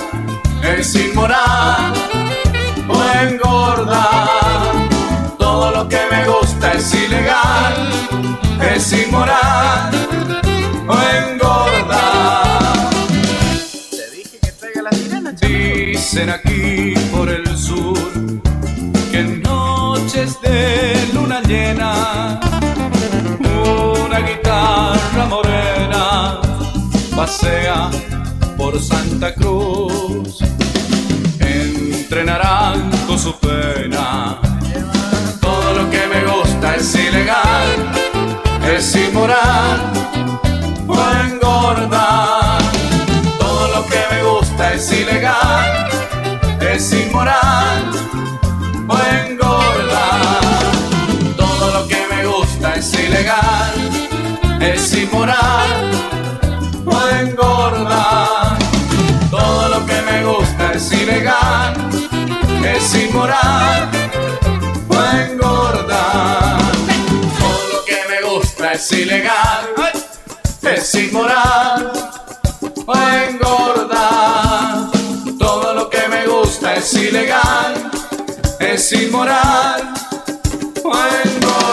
es inmoral engorda. Todo lo que me gusta es ilegal, es inmoral o engorda.
Te dije que traiga la sirena,
Dicen aquí por el sur que en noches de luna llena una guitarra morena pasea por Santa Cruz entre naranjo su pena. Todo lo que me gusta es ilegal, es inmoral o engorda. Todo lo que me gusta es ilegal, es inmoral o engorda. Es inmoral o engorda. Todo lo que me gusta es ilegal, es inmoral o engorda. Todo lo que me gusta es ilegal, es inmoral o engorda.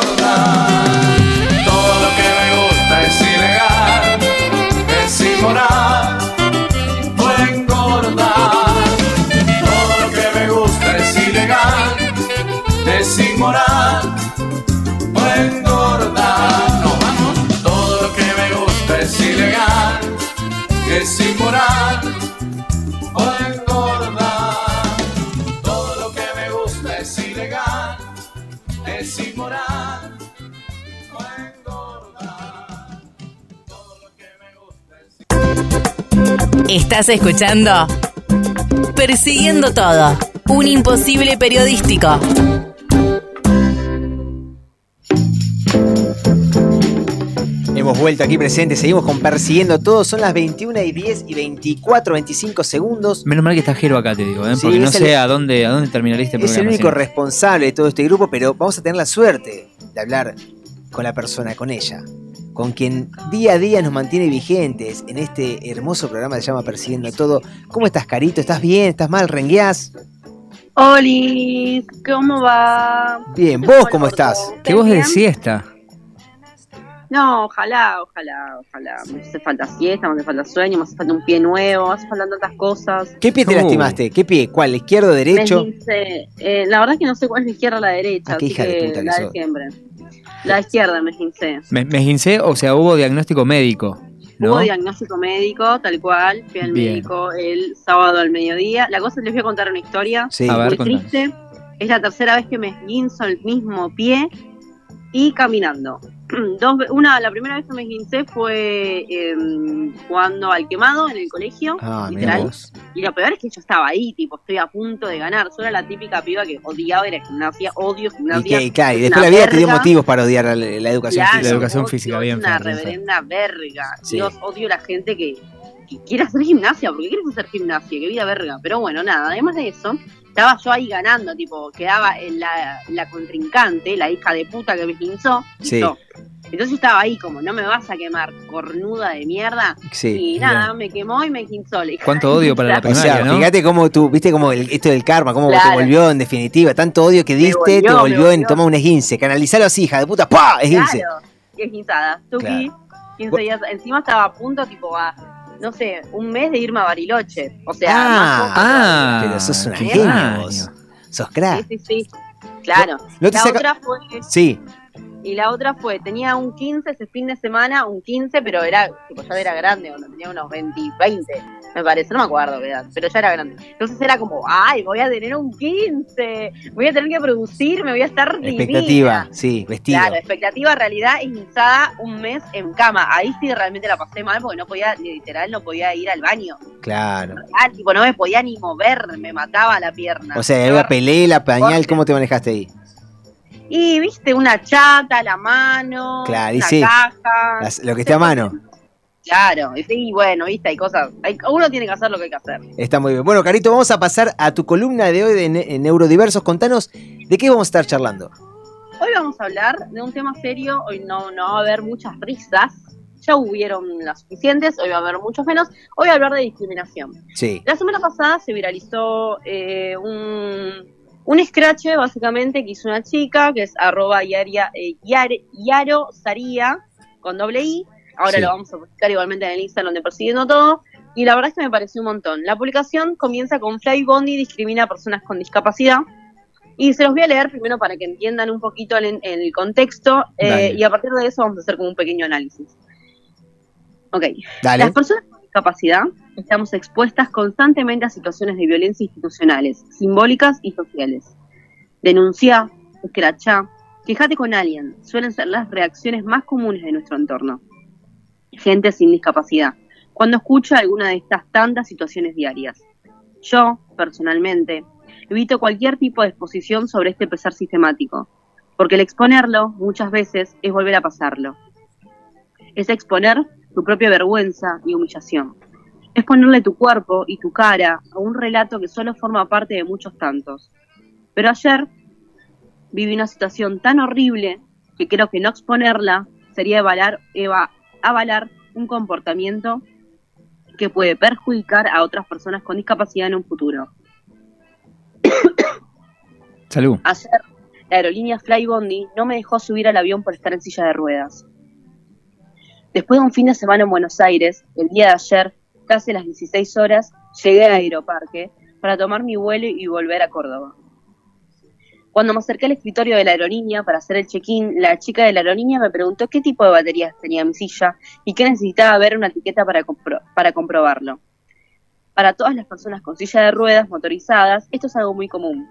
o engordar. No vamos, todo lo que me gusta es ilegal, es inmoral o engordar. Todo lo que me gusta es ilegal, es inmoral. o engordar. Todo lo que me gusta es...
Estás escuchando Persiguiendo Todo, un imposible periodístico.
Hemos vuelto aquí presentes, seguimos con Persiguiendo Todo, son las 21 y 10 y 24, 25 segundos.
Menos mal que está Jero acá, te digo, ¿eh?
Sí,
porque no
es el-
sé a dónde, a dónde terminaría este
Es
programa.
el único
sí.
responsable de todo este grupo, pero vamos a tener la suerte de hablar con la persona, con ella, con quien día a día nos mantiene vigentes en este hermoso programa que se llama Persiguiendo Todo. ¿Cómo estás, Carito? ¿Estás bien? ¿Estás mal? ¿Rengueás?
Oli, ¿cómo va?
Bien, ¿vos cómo estás?
¿Qué voz de siesta?
No, ojalá, ojalá, ojalá. Me hace falta siesta, me hace falta sueño, me hace falta un pie nuevo, me hace falta tantas cosas.
¿Qué pie te
Uh.
lastimaste? ¿Qué pie? ¿Cuál? ¿Izquierdo, derecho?
Me esguince. Eh, la verdad es que no sé cuál es la izquierda o la derecha,
Ah, qué
así
hija de
que
puta que
la de
sos.
siempre. La izquierda me esguincé.
Me, me o sea, hubo diagnóstico médico, ¿no?
Hubo diagnóstico médico, tal cual. Fui al
Bien.
médico el sábado al mediodía. La cosa es que les voy a contar una historia
Sí.
A ver,
muy
contanos.
triste. Es la tercera vez que me esguinzo el mismo pie y caminando. Dos, ve- una, la primera vez que me esguincé fue em, jugando al quemado en el colegio,
Ah,
literal. Y lo peor es que yo estaba ahí, tipo, estoy a punto de ganar. Yo era la típica piba que odiaba ir a gimnasia, odio
Y,
gimnasia.
que, y claro, y
es
después la vida te dio
verga.
motivos para odiar la, la educación
Claro,
física.
La educación
odio,
física, bien
una reverenda verga.
Sí.
Dios, odio la gente que, que quiere hacer gimnasia. ¿Por qué quieres hacer gimnasia? Qué vida verga. Pero bueno, nada, además de eso, estaba yo ahí ganando, tipo, quedaba en la, la contrincante, la hija de puta que me pinzó.
Sí.
listo. Entonces yo estaba ahí como, no me vas a quemar, cornuda de mierda.
Sí.
y nada, me quemó y me quinzó.
Cuánto odio para la
O
primaria,
sea,
¿no?
fíjate cómo tú, viste como el- esto del karma, cómo te volvió en definitiva, tanto odio que diste,
volvió,
te volvió en toma un esguince, canalizalo así, hija de puta, ¡pah! Esguince.
Claro, y esguinzada. Tuki,
Claro.
15 días. Encima estaba a punto, tipo, a, no sé, un mes de irme a Bariloche. O sea,
Ah,
Ah,
Pero sos una genio vos. Sos crack.
Sí, sí, sí. Claro.
No te
la
saca-
otra fue,
Sí,
y la otra fue, tenía un 15 ese fin de semana, un 15, pero era, tipo, ya era grande, cuando tenía unos 20, 20, me parece, no me acuerdo qué edad, pero ya era grande. Entonces era como, ay, voy a tener un 15, voy a tener que producir, me voy a estar divina.
expectativa, sí, vestido.
Claro, expectativa, realidad, esguinzada un mes en cama. Ahí sí realmente la pasé mal porque no podía, literal, no podía ir al baño.
Claro.
Ah, tipo, no me podía ni mover, me mataba la pierna.
O sea,
agarraba-
pelea, la pañal. ¿cómo te manejaste ahí?
Y viste, una chata, la mano,
Claro,
una
sí.
caja.
Las- lo que esté a mano.
Claro, y sí, bueno, viste, hay cosas. hay- uno tiene que hacer lo que hay que hacer.
Está muy bien. Bueno, Carito, vamos a pasar a tu columna de hoy de Ne- Neurodiversos. Contanos de qué vamos a estar charlando.
Hoy vamos a hablar de un tema serio, hoy no, no va a haber muchas risas. Ya hubieron las suficientes, hoy va a haber muchos menos. Hoy voy a hablar de discriminación.
Sí.
La semana pasada se viralizó eh, un, un scratch, básicamente, que hizo una chica, que es arroba yaria, eh, yar- Yaro Saría, con doble I. Ahora
Sí.
lo vamos a publicar igualmente en el Instagram de Persiguiendo Todo. Y la verdad es que me pareció un montón. La publicación comienza con Fly Bondi discrimina a personas con discapacidad. Y se los voy a leer primero para que entiendan un poquito el, el contexto. eh, y a partir de eso vamos a hacer como un pequeño análisis. Ok.
Dale.
Las personas discapacidad estamos expuestas constantemente a situaciones de violencia institucionales, simbólicas y sociales. Denunciá, escrachá, quejate con alguien, suelen ser las reacciones más comunes de nuestro entorno. Gente sin discapacidad, cuando escucha alguna de estas tantas situaciones diarias. Yo, personalmente, evito cualquier tipo de exposición sobre este pesar sistemático, porque el exponerlo muchas veces es volver a pasarlo. Es exponer tu propia vergüenza y humillación. Es ponerle tu cuerpo y tu cara a un relato que solo forma parte de muchos tantos. Pero ayer viví una situación tan horrible que creo que no exponerla sería avalar, eva- avalar un comportamiento que puede perjudicar a otras personas con discapacidad en un futuro.
Salud.
Ayer, la aerolínea Flybondi no me dejó subir al avión por estar en silla de ruedas. Después de un fin de semana en Buenos Aires, el día de ayer, casi a las 16 horas, llegué a Aeroparque para tomar mi vuelo y volver a Córdoba. Cuando me acerqué al escritorio de la aerolínea para hacer el check-in, la chica de la aerolínea me preguntó qué tipo de baterías tenía mi silla y qué necesitaba ver una etiqueta para, para comprobarlo. Para todas las personas con silla de ruedas motorizadas, esto es algo muy común.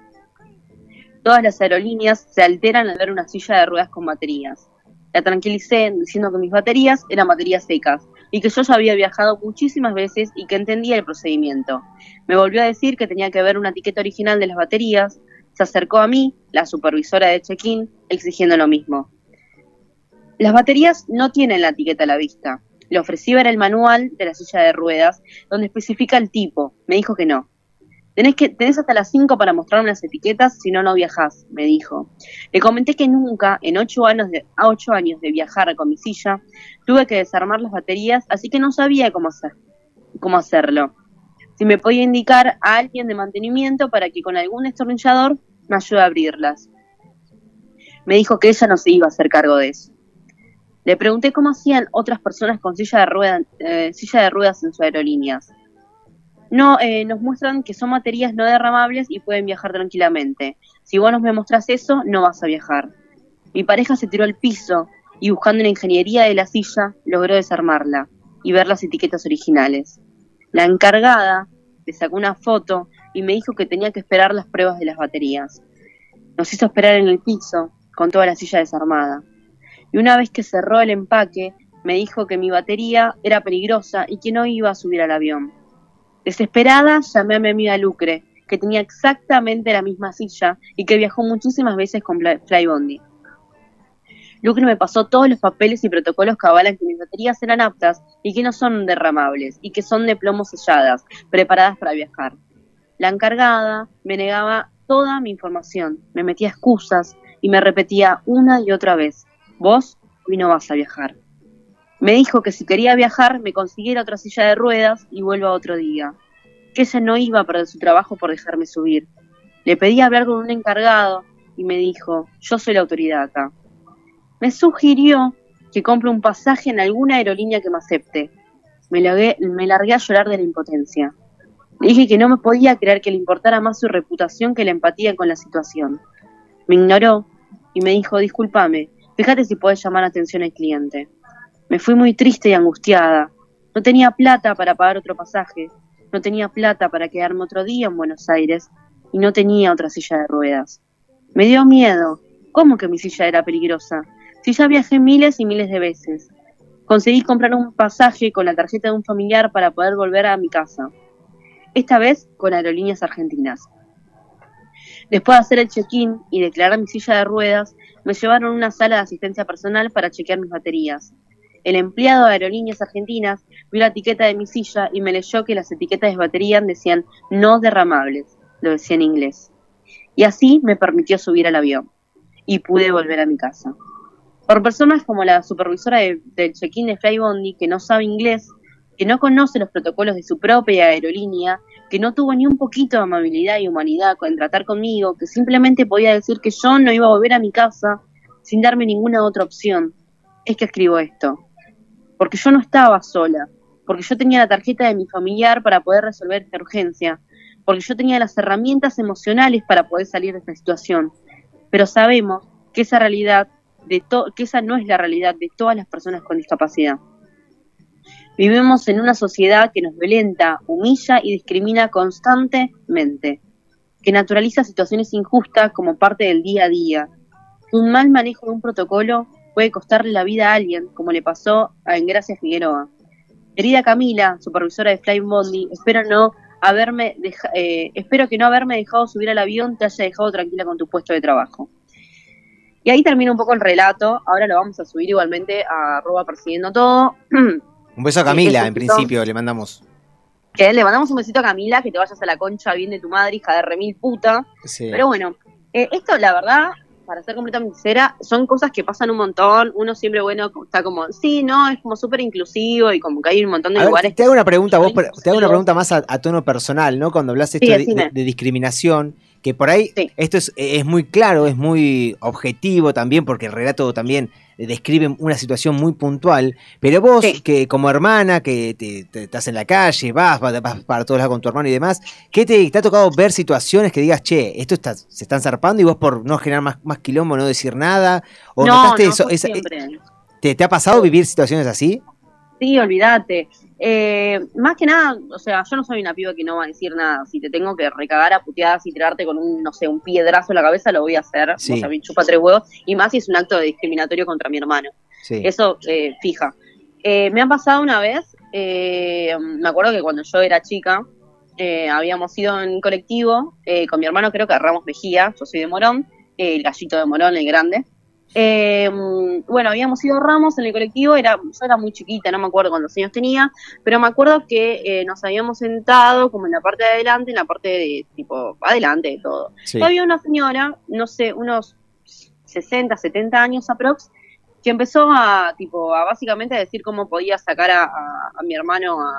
Todas las aerolíneas se alteran al ver una silla de ruedas con baterías. La tranquilicé diciendo que mis baterías eran baterías secas, y que yo ya había viajado muchísimas veces y que entendía el procedimiento. Me volvió a decir que tenía que ver una etiqueta original de las baterías, se acercó a mí, la supervisora de check-in, exigiendo lo mismo. Las baterías no tienen la etiqueta a la vista. Le ofrecí ver el manual de la silla de ruedas, donde especifica el tipo. Me dijo que no. Tenés, que, tenés hasta las 5 para mostrarme las etiquetas, si no, no viajás, me dijo. Le comenté que nunca, en 8 años, de, años de viajar con mi silla, tuve que desarmar las baterías, así que no sabía cómo, hacer, cómo hacerlo. Si me podía indicar a alguien de mantenimiento para que con algún destornillador me ayude a abrirlas. Me dijo que ella no se iba a hacer cargo de eso. Le pregunté cómo hacían otras personas con silla de, eh, silla de ruedas en sus aerolíneas. No, eh, nos muestran que son materias no derramables y pueden viajar tranquilamente. Si vos nos me mostrás eso, no vas a viajar. Mi pareja se tiró al piso y buscando la ingeniería de la silla, logró desarmarla y ver las etiquetas originales. La encargada le sacó una foto y me dijo que tenía que esperar las pruebas de las baterías. Nos hizo esperar en el piso, con toda la silla desarmada y una vez que cerró el empaque, me dijo que mi batería era peligrosa y que no iba a subir al avión. Desesperada, llamé a mi amiga Lucre, que tenía exactamente la misma silla y que viajó muchísimas veces con Flybondi. Lucre me pasó todos los papeles y protocolos que avalan que mis baterías eran aptas y que no son derramables y que son de plomo selladas, preparadas para viajar. La encargada me negaba toda mi información, me metía excusas y me repetía una y otra vez vos hoy no vas a viajar. Me dijo que si quería viajar me consiguiera otra silla de ruedas y vuelva otro día, que ella no iba a perder su trabajo por dejarme subir. Le pedí hablar con un encargado y me dijo, yo soy la autoridad acá. Me sugirió que compre un pasaje en alguna aerolínea que me acepte. Me largué, me largué a llorar de la impotencia. Le dije que no me podía creer que le importara más su reputación que la empatía con la situación. Me ignoró y me dijo, discúlpame, Fíjate si puedes llamar atención al cliente. Me fui muy triste y angustiada. No tenía plata para pagar otro pasaje, no tenía plata para quedarme otro día en Buenos Aires y no tenía otra silla de ruedas. Me dio miedo. ¿Cómo que mi silla era peligrosa? Si ya viajé miles y miles de veces. Conseguí comprar un pasaje con la tarjeta de un familiar para poder volver a mi casa. Esta vez con aerolíneas argentinas. Después de hacer el check-in y declarar mi silla de ruedas, me llevaron a una sala de asistencia personal para chequear mis baterías. El empleado de Aerolíneas Argentinas vio la etiqueta de mi silla y me leyó que las etiquetas de batería decían no derramables, lo decía en inglés. Y así me permitió subir al avión y pude volver a mi casa. Por personas como la supervisora del check-in de Flybondi, que no sabe inglés, que no conoce los protocolos de su propia aerolínea que no tuvo ni un poquito de amabilidad y humanidad en tratar conmigo, que simplemente podía decir que yo no iba a volver a mi casa sin darme ninguna otra opción. Es que escribo esto. Porque yo no estaba sola, porque yo tenía la tarjeta de mi familiar para poder resolver esta urgencia, porque yo tenía las herramientas emocionales para poder salir de esta situación. Pero sabemos que esa realidad de que esa no es la realidad de todas las personas con discapacidad. Vivimos en una sociedad que nos violenta, humilla y discrimina constantemente, que naturaliza situaciones injustas como parte del día a día. Un mal manejo de un protocolo puede costarle la vida a alguien, como le pasó a Engracia Figueroa. Querida Camila, supervisora de Flying Bondi, espero no haberme eh, espero que no haberme dejado subir al avión te haya dejado tranquila con tu puesto de trabajo. Y ahí termina un poco el relato. Ahora lo vamos a subir igualmente a arroba persiguiendo todo.
Un beso a Camila, en principio, le mandamos.
Que le mandamos un besito a Camila, que te vayas a la concha bien de tu madre, hija de remil puta. Pero bueno, eh, esto la verdad, para ser completamente sincera, son cosas que pasan un montón. Uno siempre, bueno, está como, sí, no, es como súper inclusivo y como que hay un montón de lugares.
te hago una pregunta, vos, te hago una pregunta más a, tono personal, ¿no? Cuando hablas esto de, discriminación, que por ahí esto es, es muy claro, es muy objetivo también, porque el relato también describen una situación muy puntual, pero vos que como hermana, que te, estás en la calle, vas, vas, para todos lados con tu hermano y demás, ¿qué te, ha tocado ver situaciones que digas, che, esto está, se están zarpando y vos por no generar más, más quilombo, no decir nada? ¿O notaste eso? ¿te, ¿Te ha pasado vivir situaciones así?
Sí, olvídate. Eh, más que nada, o sea, yo no soy una piba que no va a decir nada. Si te tengo que recagar a puteadas y tirarte con un, no sé, un piedrazo en la cabeza, lo voy a hacer. Sí. O sea, me chupa tres huevos. Y más si es un acto de discriminatorio contra mi hermano. Eso, eh, fija. Eh, me ha pasado una vez, eh, me acuerdo que cuando yo era chica, eh, habíamos ido en colectivo eh, con mi hermano, creo que a Ramos Mejía, yo soy de Morón, el gallito de Morón, el grande. Eh, bueno, habíamos ido a Ramos en el colectivo, era, yo era muy chiquita, no me acuerdo cuántos años tenía, pero me acuerdo que eh, nos habíamos sentado como en la parte de adelante, en la parte de tipo adelante de todo.
Sí.
Y había una señora, no sé, unos 60, 70 años aprox, que empezó a tipo a básicamente a decir cómo podía sacar a, a- a mi hermano a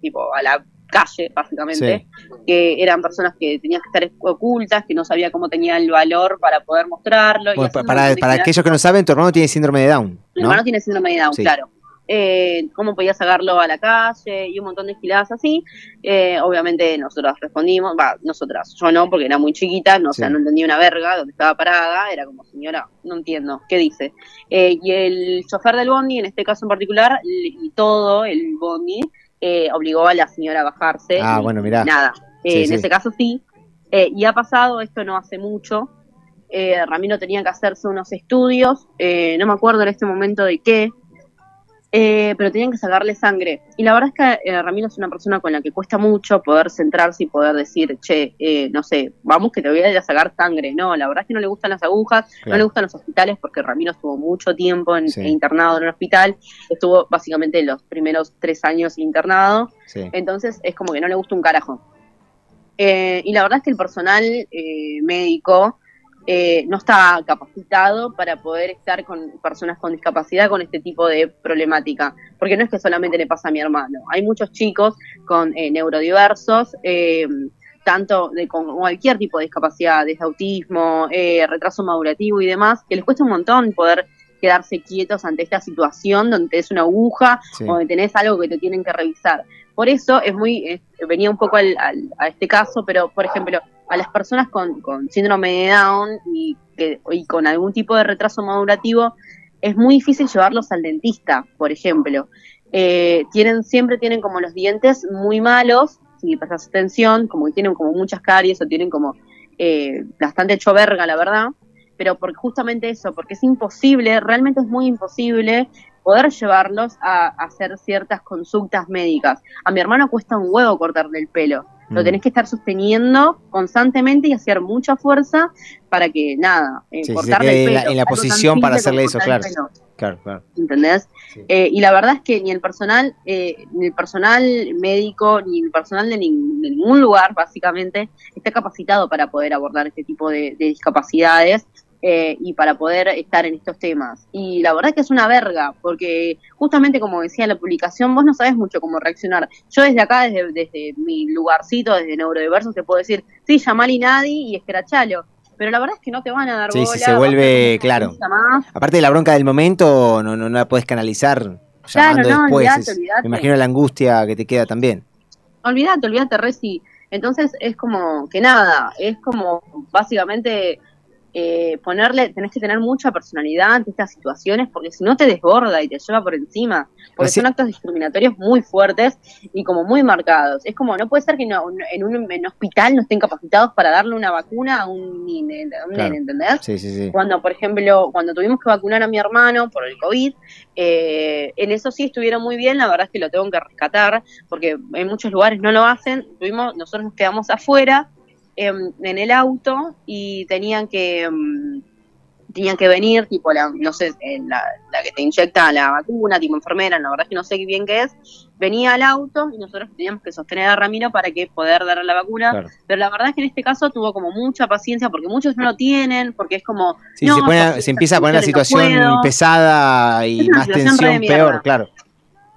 tipo a la calle básicamente que eran personas que tenían que estar ocultas que no sabía cómo tenía el valor para poder mostrarlo y
Bueno, para, aquellos que no saben, tu hermano tiene síndrome de Down.
Mi
¿no?
hermano tiene síndrome de Down,
Sí.
claro. Eh, cómo podía sacarlo a la calle y un montón de giladas así. Eh, obviamente nosotras respondimos, va, nosotras, yo no, porque era muy chiquita, no, o sea,
Sí.
no entendía una verga donde estaba parada, era como, señora, no entiendo, ¿qué dice? Eh, y el chofer del bondi, en este caso en particular, y todo el bondi, eh, obligó a la señora a bajarse.
Ah, bueno, mirá.
Nada, Eh,
Sí,
en
sí.
ese caso sí. Eh, y ha pasado, esto no hace mucho, eh, Ramiro tenía que hacerse unos estudios, eh, no me acuerdo en este momento de qué, eh, pero tenían que sacarle sangre. Y la verdad es que eh, Ramiro es una persona con la que cuesta mucho poder centrarse y poder decir, che, eh, no sé, vamos que te voy a ir a sacar sangre. No, la verdad es que no le gustan las agujas, no le gustan los hospitales porque Ramiro estuvo mucho tiempo en,
Sí.
internado en un hospital, estuvo básicamente los primeros tres años internado,
Sí.
entonces es como que no le gusta un carajo. Eh, y la verdad es que el personal eh, médico eh, no está capacitado para poder estar con personas con discapacidad con este tipo de problemática. Porque no es que solamente le pasa a mi hermano. Hay muchos chicos con eh, neurodiversos, eh, tanto de con cualquier tipo de discapacidad, desde autismo, eh, retraso madurativo y demás, que les cuesta un montón poder quedarse quietos ante esta situación donde tenés una aguja
Sí.
o donde tenés algo que te tienen que revisar. Por eso es muy, venía un poco al- al- a este caso, pero por ejemplo, a las personas con, con síndrome de Down y, que, y con algún tipo de retraso madurativo, es muy difícil llevarlos al dentista, por ejemplo. Eh, tienen, siempre tienen como los dientes muy malos, si prestas atención, como que tienen como muchas caries o tienen como eh, bastante hecho verga, la verdad. Pero por justamente eso, porque es imposible, realmente es muy imposible poder llevarlos a, a hacer ciertas consultas médicas. A mi hermano cuesta un huevo cortarle el pelo. Lo tenés que estar sosteniendo constantemente y hacer mucha fuerza para que nada, eh,
Sí,
cortarle el
en la-
pelo.
en la posición para hacerle eso, claro. Claro, claro.
¿entendés?
Sí.
Eh, y la verdad es que ni el personal, eh, ni el personal médico, ni el personal de, nin- de ningún lugar, básicamente, está capacitado para poder abordar este tipo de, de discapacidades eh, y para poder estar en estos temas. Y la verdad es que es una verga, porque justamente como decía la publicación, vos no sabes mucho cómo reaccionar. Yo desde acá, desde, desde mi lugarcito, desde Neurodiversos, te puedo decir, sí, llamar y nadie y escrachalo. Pero la verdad es que no te van a dar
Sí,
bola.
sí, se vuelve, claro. Aparte de la bronca del momento, no, no, no la puedes canalizar llamando
no,
después.
olvidate,
Es-
olvidate.
Me imagino la angustia que te queda también.
olvídate, olvídate, Reci. Entonces es como que nada, es como básicamente eh, ponerle, tenés que tener mucha personalidad ante estas situaciones porque si no te desborda y te lleva por encima. Porque
Así-
son actos discriminatorios muy fuertes y como muy marcados. Es como, no puede ser que no- en un en hospital no estén capacitados para darle una vacuna a un nene,
Claro.
¿entendés?
Sí, sí, sí.
Cuando, por ejemplo, cuando tuvimos que vacunar a mi hermano por el COVID, eh, en eso sí estuvieron muy bien, la verdad es que lo tengo que rescatar, porque en muchos lugares no lo hacen. Tuvimos, nosotros nos quedamos afuera em, en el auto y tenían que em, tenían que venir, tipo, la, no sé, eh, la, la que te inyecta la vacuna, tipo enfermera, la verdad es que no sé bien qué es, venía al auto y nosotros teníamos que sostener a Ramiro para que poder darle la vacuna,
Claro.
pero la verdad es que en este caso tuvo como mucha paciencia porque muchos no lo tienen, porque es como...
Sí,
no,
se, pone- se empieza a poner la situación pesada y más tensión, peor, claro.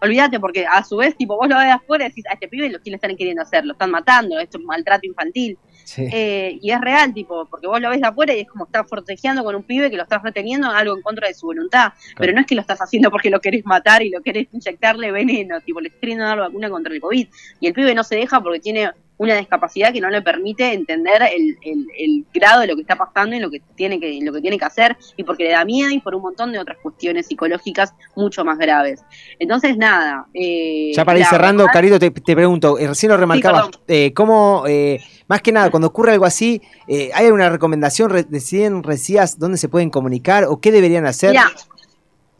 Olvídate, porque a su vez, tipo, vos lo ves afuera y decís, a este pibe lo que le están queriendo hacer, lo están matando, esto es maltrato infantil.
Sí.
Eh, y es real, tipo, porque vos lo ves de afuera y es como estás forcejeando con un pibe que lo estás reteniendo en algo en contra de su voluntad. Pero no es que lo estás haciendo porque lo querés matar y lo querés inyectarle veneno, tipo, le estás queriendo dar vacuna contra el COVID. Y el pibe no se deja porque tiene una discapacidad que no le permite entender el, el- el grado de lo que está pasando y lo que tiene que lo que tiene que hacer y porque le da miedo y por un montón de otras cuestiones psicológicas mucho más graves. Entonces, nada. eh,
Ya para ir cerrando,
verdad-
Carito, te, te pregunto, eh, recién lo remarcabas, eh, ¿cómo, eh, más que nada, cuando ocurre algo así, eh, ¿hay alguna recomendación? Re- ¿Deciden, decías, dónde se pueden comunicar o qué deberían hacer?
Mira,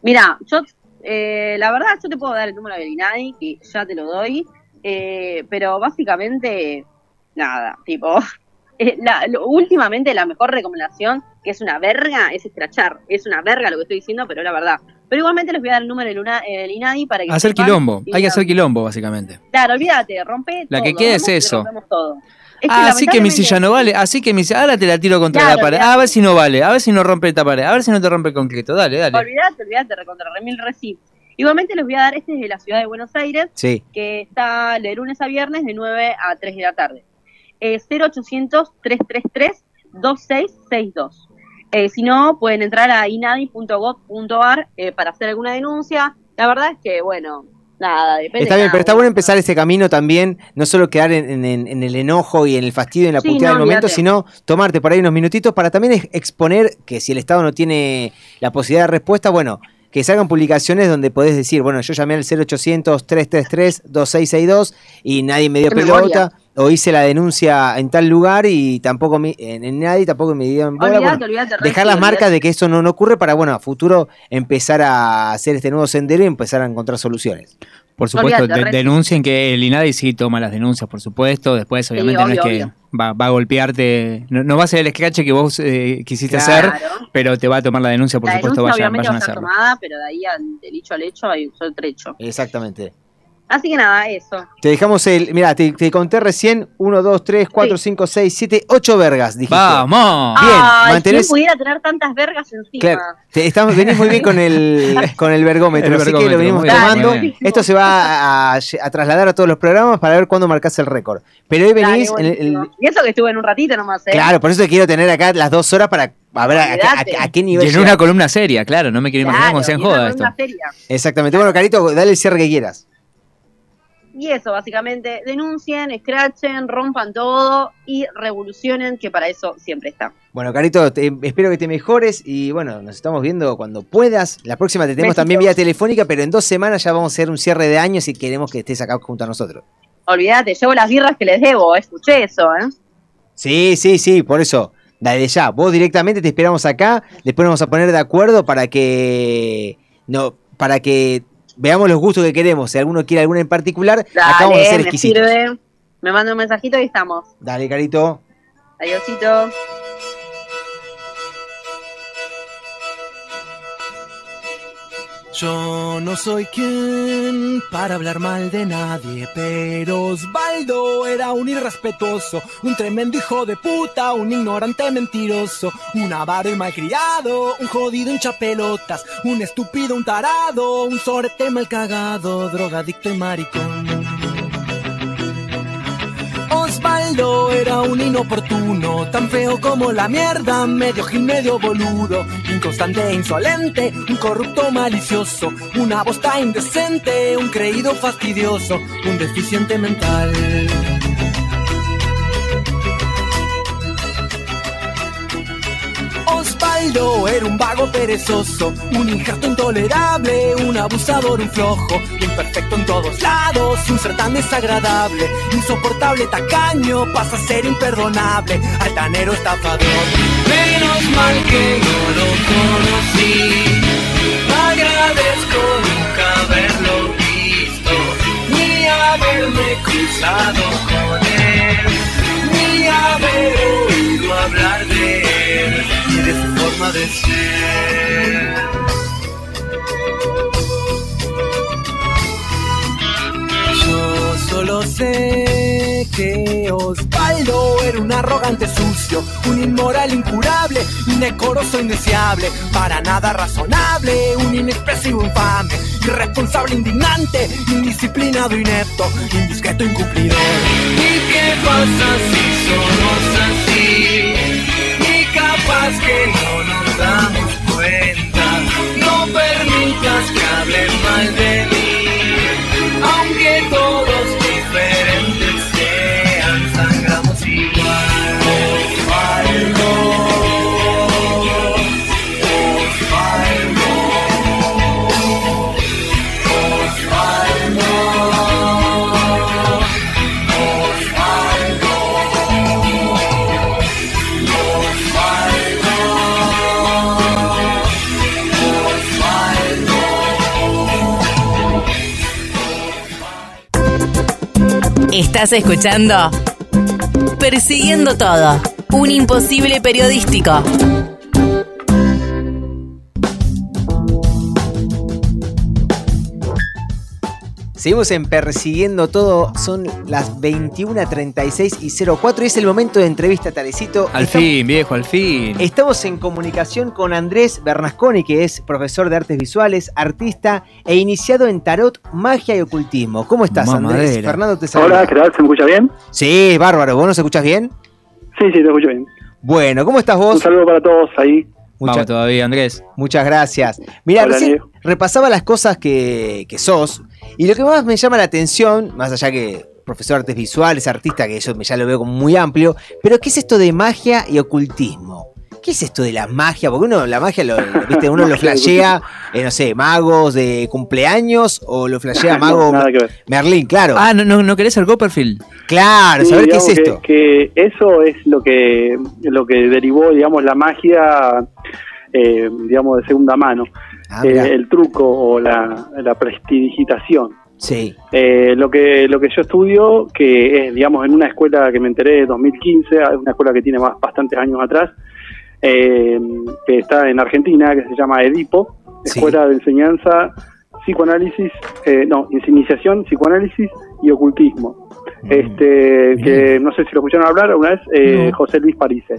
mira, yo eh, la verdad yo te puedo dar el número del INADI, que ya te lo doy, eh, pero básicamente, nada, tipo, eh, la- lo- últimamente la mejor recomendación, que es una verga, es escrachar. Es una verga lo que estoy diciendo, pero la verdad. Pero igualmente les voy a dar el número del, una- del INADI para que
Hacer quilombo. Hay que hacer quilombo, básicamente.
Claro, olvídate, rompe
La
todo,
que quede es eso.
rompemos todo. Es que
Ah, así que mi silla no vale. Así que mi silla. Ahora te la tiro contra
Claro,
la pared.
olvidate.
A ver si no vale. A ver si no rompe esta pared. A ver si no te rompe el concreto. Dale, dale.
Olvídate, olvídate, recontra remil reci. Igualmente les voy a dar, este es de la ciudad de Buenos Aires,
Sí.
que está de lunes a viernes de 9 a 3 de la tarde. Eh, 0800-333-2662. Eh, si no, pueden entrar a inadi.gov.ar eh, para hacer alguna denuncia. La verdad es que, bueno, nada, depende.
Está bien, pero está bueno empezar este camino también, no solo quedar en, en- en- en el enojo y en el fastidio y en la
Sí,
puteada
no,
del momento, sino tomarte por ahí unos minutitos para también ex- exponer que si el Estado no tiene la posibilidad de respuesta, bueno, que salgan publicaciones donde podés decir, bueno, yo llamé al 0800-333-2662 y nadie me dio pelota, o hice la denuncia en tal lugar y tampoco me- en, en nadie tampoco me dieron bola. Bueno, dejar las marcas de que eso no, no ocurre para, bueno, a futuro empezar a hacer este nuevo sendero y empezar a encontrar soluciones.
Por supuesto,
Olvídate,
de- denuncien que el INADI sí toma las denuncias, por supuesto. Después, obviamente, no
obvio,
es que va, va a golpearte. No, no va a ser el scratch que vos eh, quisiste
Claro.
hacer, pero te va a tomar la denuncia, por
la
supuesto,
denuncia
vayan,
obviamente
vayan
va
a
a estar
hacerlo.
tomada, pero de ahí al, del hecho al hecho hay un trecho.
Exactamente.
Así que nada, eso.
Te dejamos el. Mira, te, te conté recién 1, 2, 3, 4, 5, 6, 7, 8 vergas. Dijiste.
¡Vamos!
Bien,
Ay,
mantenés-
¿quién pudiera tener tantas vergas encima?
Claro, te- estamos, venís muy bien con el, con el vergómetro,
El
así que lo venimos
bien,
tomando.
bien.
Esto se va a, a trasladar a todos los programas para ver cuándo marcás el récord. Pero hoy
Dale,
venís. en el-
y eso que estuve en un ratito nomás, ¿eh?
claro, por eso te quiero tener acá las dos horas para a ver a, a- a- a qué
Y
nivel.
en
llega.
una columna seria, claro, no me quiero imaginar
Claro,
cómo sea en
y una
joda esto.
columna seria.
Exactamente. Bueno, Carito, dale el cierre que quieras.
Y eso, básicamente, denuncien, escrachen, rompan todo y revolucionen, que para eso siempre está.
Bueno, Carito, te- espero que te mejores y bueno, nos estamos viendo cuando puedas. La próxima te tenemos
Besitos.
también vía telefónica, pero en dos semanas ya vamos a hacer un cierre de años y queremos que estés acá junto a nosotros.
Olvídate, llevo las birras que les debo, escuché eso, ¿eh?
Sí, sí, sí, por eso. Dale ya, vos directamente te esperamos acá, después nos vamos a poner de acuerdo para que no, para que veamos los gustos que queremos. Si alguno quiere alguna en particular, acá vamos a
Dale,
ser
me
exquisitos.
sirve. Me manda un mensajito y estamos.
Dale, Carito.
Adiosito.
Yo no soy quien para hablar mal de nadie, pero Osvaldo era un irrespetuoso, un tremendo hijo de puta, un ignorante mentiroso, un avaro y malcriado, un jodido hinchapelotas, un estúpido, un tarado, un sorete mal cagado, drogadicto y maricón. Osvaldo era un inoportuno, tan feo como la mierda, medio gil, medio boludo, inconstante e insolente, un corrupto malicioso, una bosta indecente, un creído fastidioso, un deficiente mental. Era un vago perezoso, un injerto intolerable, un abusador, un flojo, imperfecto en todos lados, un ser tan desagradable, insoportable, tacaño, pasa a ser imperdonable, altanero, estafador. Menos mal que no lo conocí, agradezco nunca haberlo visto, ni haberme cruzado con él, ni haber oído hablar de él de su forma de ser. Yo solo sé que Osvaldo era un arrogante sucio, un inmoral incurable, indecoroso indeseable, para nada razonable, un inexpresivo infame, irresponsable indignante, indisciplinado inepto, indiscreto incumplidor. ¿Y qué pasa si somos así? Que no nos damos cuenta, no permitas que hablen mal de mí. Aunque
Estás escuchando Persiguiendo Todo, un imposible periodístico.
Seguimos en Persiguiendo Todo, son las 21.36 y 04 y es el momento de entrevista, Tarecito.
Al
Estamos-
fin, viejo, al fin.
Estamos en comunicación con Andrés Bernasconi, que es profesor de artes visuales, artista e iniciado en tarot, magia y ocultismo. ¿Cómo estás, Andrés?
Mamadera.
Fernando te saluda.
Hola, ¿qué tal? ¿Se me escucha bien?
Sí, bárbaro. ¿Vos nos escuchás bien?
Sí, sí, te escucho bien.
Bueno, ¿cómo estás vos?
Un saludo para todos ahí.
Vamos todavía, Andrés.
Muchas gracias. Mira, repasaba las cosas que, que sos y lo que más me llama la atención, más allá que profesor de artes visuales, artista, que eso me- ya lo veo como muy amplio, pero ¿qué es esto de magia y ocultismo? ¿Qué es esto de la magia? Porque uno, la magia, lo, lo- ¿viste? uno lo flashea, eh, no sé, magos de cumpleaños o lo flashea
No,
mago
ver.
Merlín, claro.
Ah, ¿no, no, no querés el Copperfield?
claro,
Sí,
saber qué es esto.
Que, eso es lo que lo que derivó, digamos, la magia, eh, digamos, de segunda mano.
Ah,
Eh, el truco o la, la prestidigitación.
Sí.
Eh, lo que lo que yo estudio, que es, digamos, en una escuela que me enteré en 2015, es una escuela que tiene más, bastantes años atrás, eh, que está en Argentina, que se llama Edipo,
Sí.
Escuela de Enseñanza, Psicoanálisis, eh, no, Iniciación, Psicoanálisis y Ocultismo.
Mm.
Este, que no sé si lo escucharon hablar una vez, eh,
No.
José Luis Parise,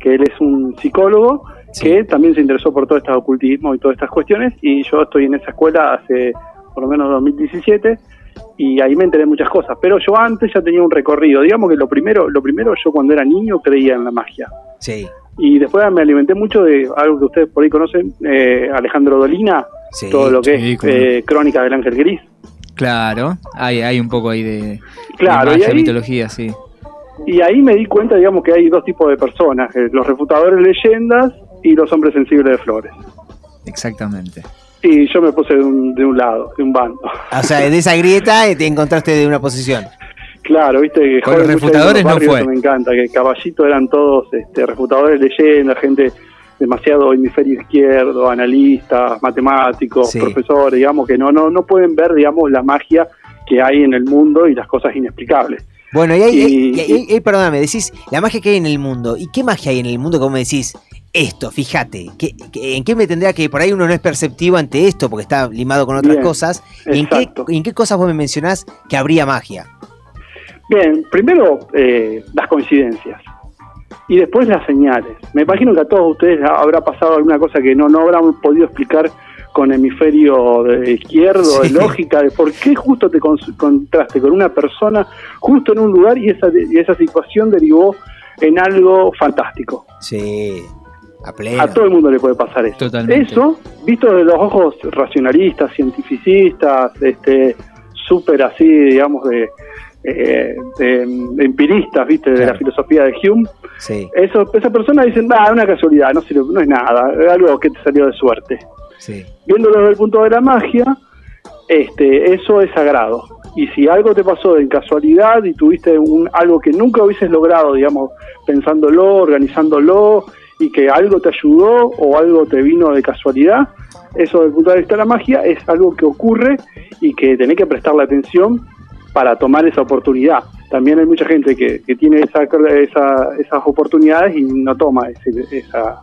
que él es un psicólogo que también se interesó por todo este ocultismo y todas estas cuestiones, y yo estoy en esa escuela hace por lo menos 2017 y ahí me enteré muchas cosas, pero yo antes ya tenía un recorrido, digamos que lo primero, lo primero yo cuando era niño creía en la magia.
Sí.
Y después me alimenté mucho de algo que ustedes por ahí conocen, eh, Alejandro Dolina,
Sí,
todo lo que
sí,
es eh, Crónica del Ángel Gris.
Claro, hay, hay un poco ahí de,
Claro,
de
y
magia,
ahí-
mitología, sí.
Y ahí me di cuenta, digamos, que hay dos tipos de personas, eh, los refutadores de leyendas y los hombres sensibles de flores.
Exactamente.
Y yo me puse de un, de un lado, de un bando.
O sea, de esa grieta te encontraste de una posición.
Claro, viste que
Con los refutadores no fue.
Me encanta, que Caballito eran todos este, refutadores de leyendas, gente demasiado hemisferio izquierdo, analistas, matemáticos,
Sí.
profesores, digamos, que no, no, no pueden ver, digamos, la magia que hay en el mundo y las cosas inexplicables.
Bueno, y ahí,
Y-
y- y- y- y, perdóname, decís la magia que hay en el mundo. ¿Y qué magia hay en el mundo? Como me decís, esto, fíjate, ¿qué- qué- ¿en qué me tendría que, por ahí uno no es perceptivo ante esto porque está limado con otras
Bien,
cosas? ¿Y en qué. ¿En qué cosas vos me mencionás que habría magia?
Bien, primero eh, las coincidencias y después las señales. Me imagino que a todos ustedes habrá pasado alguna cosa que no, no habrán podido explicar con hemisferio de izquierdo, de lógica, de por qué justo te encontraste con una persona justo en un lugar y esa, y esa situación derivó en algo fantástico.
Sí, a pleno.
A todo el mundo le puede pasar eso.
Totalmente.
Eso, visto de los ojos racionalistas, cientificistas, este, súper así, digamos, de, eh, empiristas, ¿viste? De la filosofía de Hume,
Sí,
eso, esa persona dice, ah, una casualidad, no, sirve- no es nada, es algo que te salió de suerte.
sí.
Viéndolo desde el punto de la magia, este, eso es sagrado. Y si algo te pasó de casualidad y tuviste un, algo que nunca hubieses logrado, digamos, pensándolo, organizándolo, y que algo te ayudó o algo te vino de casualidad, eso desde el punto de vista de la magia es algo que ocurre y que tenés que prestarle atención para tomar esa oportunidad. También hay mucha gente que, que tiene esa, esa- esas oportunidades y no toma ese- esa,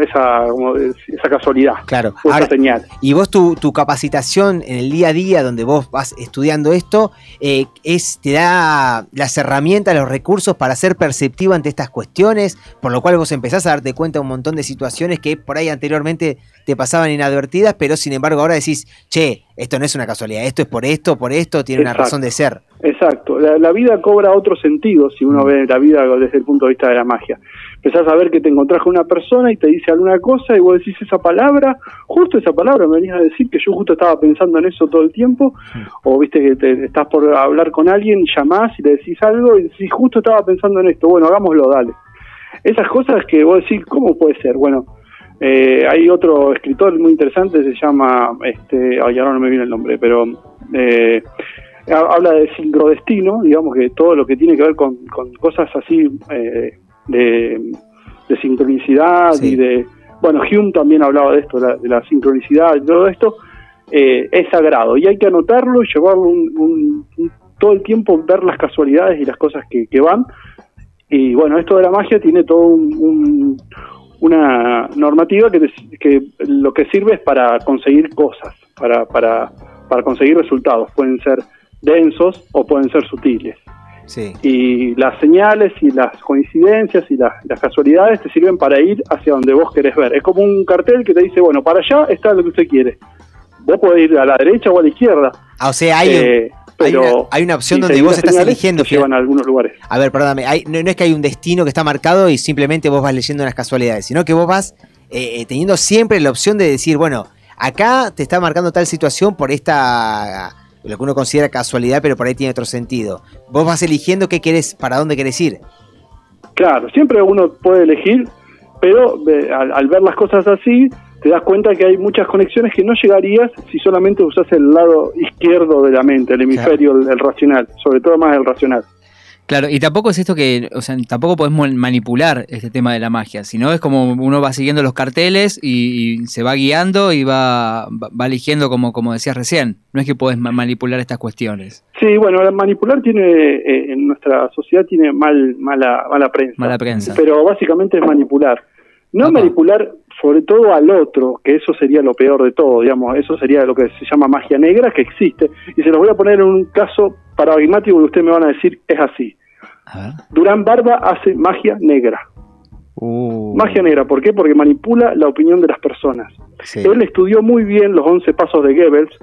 esa, como es- esa casualidad.
Claro.
esa
Ahora,
señal.
y vos tu, tu capacitación en el día a día donde vos vas estudiando esto, eh, es te da las herramientas, los recursos para ser perceptivo ante estas cuestiones, por lo cual vos empezás a darte cuenta de un montón de situaciones que por ahí anteriormente te pasaban inadvertidas, pero sin embargo ahora decís, che, esto no es una casualidad, esto es por esto, por esto, tiene una razón de ser.
Exacto, la, la vida cobra otro sentido si uno ve la vida desde el punto de vista de la magia. Empezás a ver que te encontrás con una persona y te dice alguna cosa y vos decís esa palabra, justo esa palabra me venís a decir que yo justo estaba pensando en eso todo el tiempo, o viste que te, estás por hablar con alguien, llamás y le decís algo y decís justo estaba pensando en esto, bueno, hagámoslo, dale. Esas cosas que vos decís, ¿cómo puede ser? Bueno, eh, hay otro escritor muy interesante, se llama, este, ay, ahora no me viene el nombre, pero eh, ha- habla de sincrodestino, digamos que todo lo que tiene que ver con, con cosas así eh, de, de sincronicidad
Sí.
y de... Bueno, Hume también hablaba de esto, la- de la sincronicidad y todo esto, eh, es sagrado y hay que anotarlo y llevarlo un, un- un todo el tiempo ver las casualidades y las cosas que, que van. Y bueno, esto de la magia tiene todo un, un- una normativa que, que lo que sirve es para conseguir cosas, para, para, para conseguir resultados. Pueden ser densos o pueden ser sutiles.
Sí.
Y las señales y las coincidencias y las, las casualidades te sirven para ir hacia donde vos querés ver. Es como un cartel que te dice, bueno, para allá está lo que usted quiere. Vos podés ir a la derecha o a la izquierda.
Ah, o sea, hay,
Eh,
hay
pero
una, hay una opción
si
donde vos
las
estás eligiendo.
te llevan a algunos lugares.
A ver, perdóname, hay- no, no es que hay un destino que está marcado y simplemente vos vas leyendo unas casualidades, sino que vos vas eh, eh, teniendo siempre la opción de decir, bueno, acá te está marcando tal situación por esta, lo que uno considera casualidad, pero por ahí tiene otro sentido. Vos vas eligiendo qué querés, para dónde querés ir.
Claro, siempre uno puede elegir, pero eh, al, al ver las cosas así, te das cuenta que hay muchas conexiones que no llegarías si solamente usas el lado izquierdo de la mente, el hemisferio, el, el racional, sobre todo más el racional.
Claro, y tampoco es esto que, o sea, tampoco podemos manipular este tema de la magia, sino es como uno va siguiendo los carteles y, y se va guiando y va, va eligiendo como, como decías recién. No es que podés ma- manipular estas cuestiones.
Sí, bueno, manipular tiene, eh, en nuestra sociedad tiene mal, mala, mala prensa.
Mala prensa.
Pero básicamente es manipular. No manipular sobre todo al otro, que eso sería lo peor de todo, digamos, eso sería lo que se llama magia negra, que existe. Y se los voy a poner en un caso paradigmático que ustedes me van a decir, es así. Durán Barba hace magia negra. Magia negra, ¿por qué? Porque manipula la opinión de las personas. Él estudió muy bien los 11 pasos de Goebbels,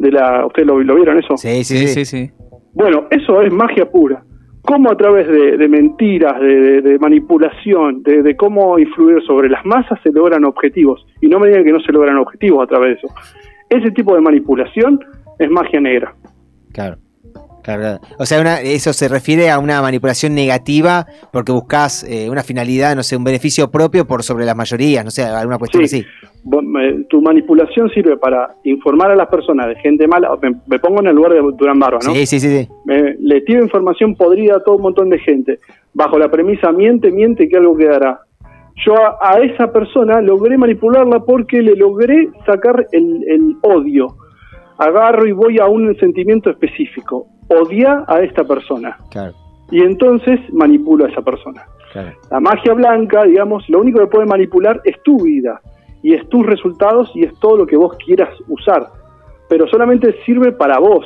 de la, ¿ustedes lo, lo vieron eso?
Sí,
sí, sí. sí.
Bueno, eso es magia pura. Cómo a través de, mentiras, de manipulación, de, de cómo influir sobre las masas se logran objetivos. Y no me digan que no se logran objetivos a través de eso. Ese tipo de manipulación es magia negra.
Claro. Claro, o sea, una- eso se refiere a una manipulación negativa porque buscas eh, una finalidad, no sé, un beneficio propio por sobre las mayorías, no sé, alguna cuestión
Sí.
así.
Me- Tu manipulación sirve para informar a las personas de gente mala. Me, me pongo en el lugar de Durán Barba, ¿no?
Sí, sí, sí, sí.
Me- le tiro información podrida a todo un montón de gente, bajo la premisa miente, miente que algo quedará. Yo a, a esa persona logré manipularla porque le logré sacar el, el odio. Agarro y voy a un sentimiento específico. Odia a esta persona.
Claro,
Y entonces manipulo a esa persona.
claro.
La magia blanca, digamos, lo único que puede manipular es tu vida y es tus resultados y es todo lo que vos quieras usar. Pero solamente sirve para vos.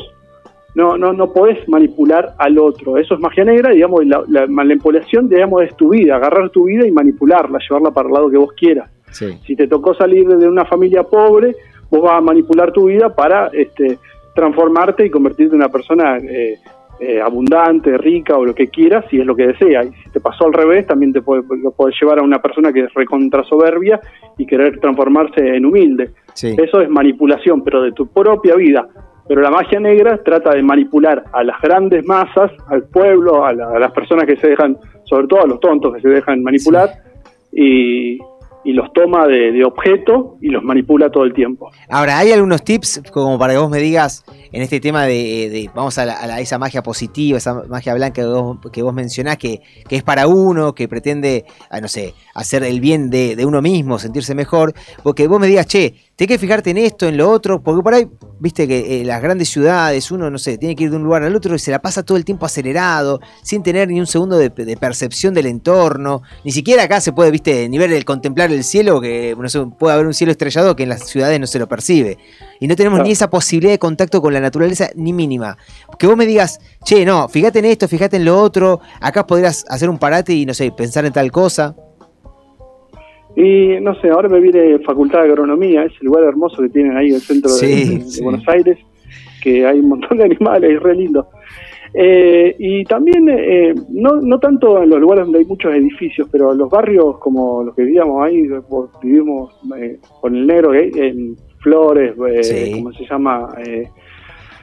No, no, no podés manipular al otro. Eso es magia negra, digamos, y la, la manipulación, digamos, es tu vida, agarrar tu vida y manipularla, llevarla para el lado que vos quieras.
Sí.
Si te tocó salir de una familia pobre, vos vas a manipular tu vida para este, transformarte y convertirte en una persona eh, eh, abundante, rica o lo que quieras, si es lo que deseas. Y si te pasó al revés, también te puede, lo puedes llevar a una persona que es recontra soberbia y querer transformarse en humilde.
Sí.
Eso es manipulación, pero de tu propia vida. Pero la magia negra trata de manipular a las grandes masas, al pueblo, a, la- a las personas que se dejan, sobre todo a los tontos que se dejan manipular, y, y los toma de, de objeto y los manipula todo el tiempo.
Ahora, ¿hay algunos tips como para que vos me digas en este tema de, de- vamos a, la- a la- esa magia positiva, esa magia blanca que vos, que vos mencionás, que, que es para uno, que pretende, ah, no sé, hacer el bien de, de uno mismo, sentirse mejor, porque vos me digas, che, tenés que fijarte en esto, en lo otro, porque por ahí, viste que eh, las grandes ciudades, uno, no sé, tiene que ir de un lugar al otro y se la pasa todo el tiempo acelerado, sin tener ni un segundo de, de percepción del entorno, ni siquiera acá se puede, viste, ni ver el contemplar el cielo, que no sé, puede haber un cielo estrellado que en las ciudades no se lo percibe. Y no tenemos ni esa posibilidad de contacto con la naturaleza ni mínima. Que vos me digas, che, no, fíjate en esto, fíjate en lo otro, acá podrías hacer un parate y no sé, pensar en tal cosa.
Y no sé, ahora me viene Facultad de Agronomía, es el lugar hermoso que tienen ahí en el centro de-
Sí,
de,
sí.
Buenos Aires, que hay un montón de animales, es re lindo. Eh, y también, eh, no, no tanto en los lugares donde hay muchos edificios, pero en los barrios como los que vivíamos ahí, vivimos eh, con el negro en Flores, eh,
Sí.
¿cómo se llama? Eh,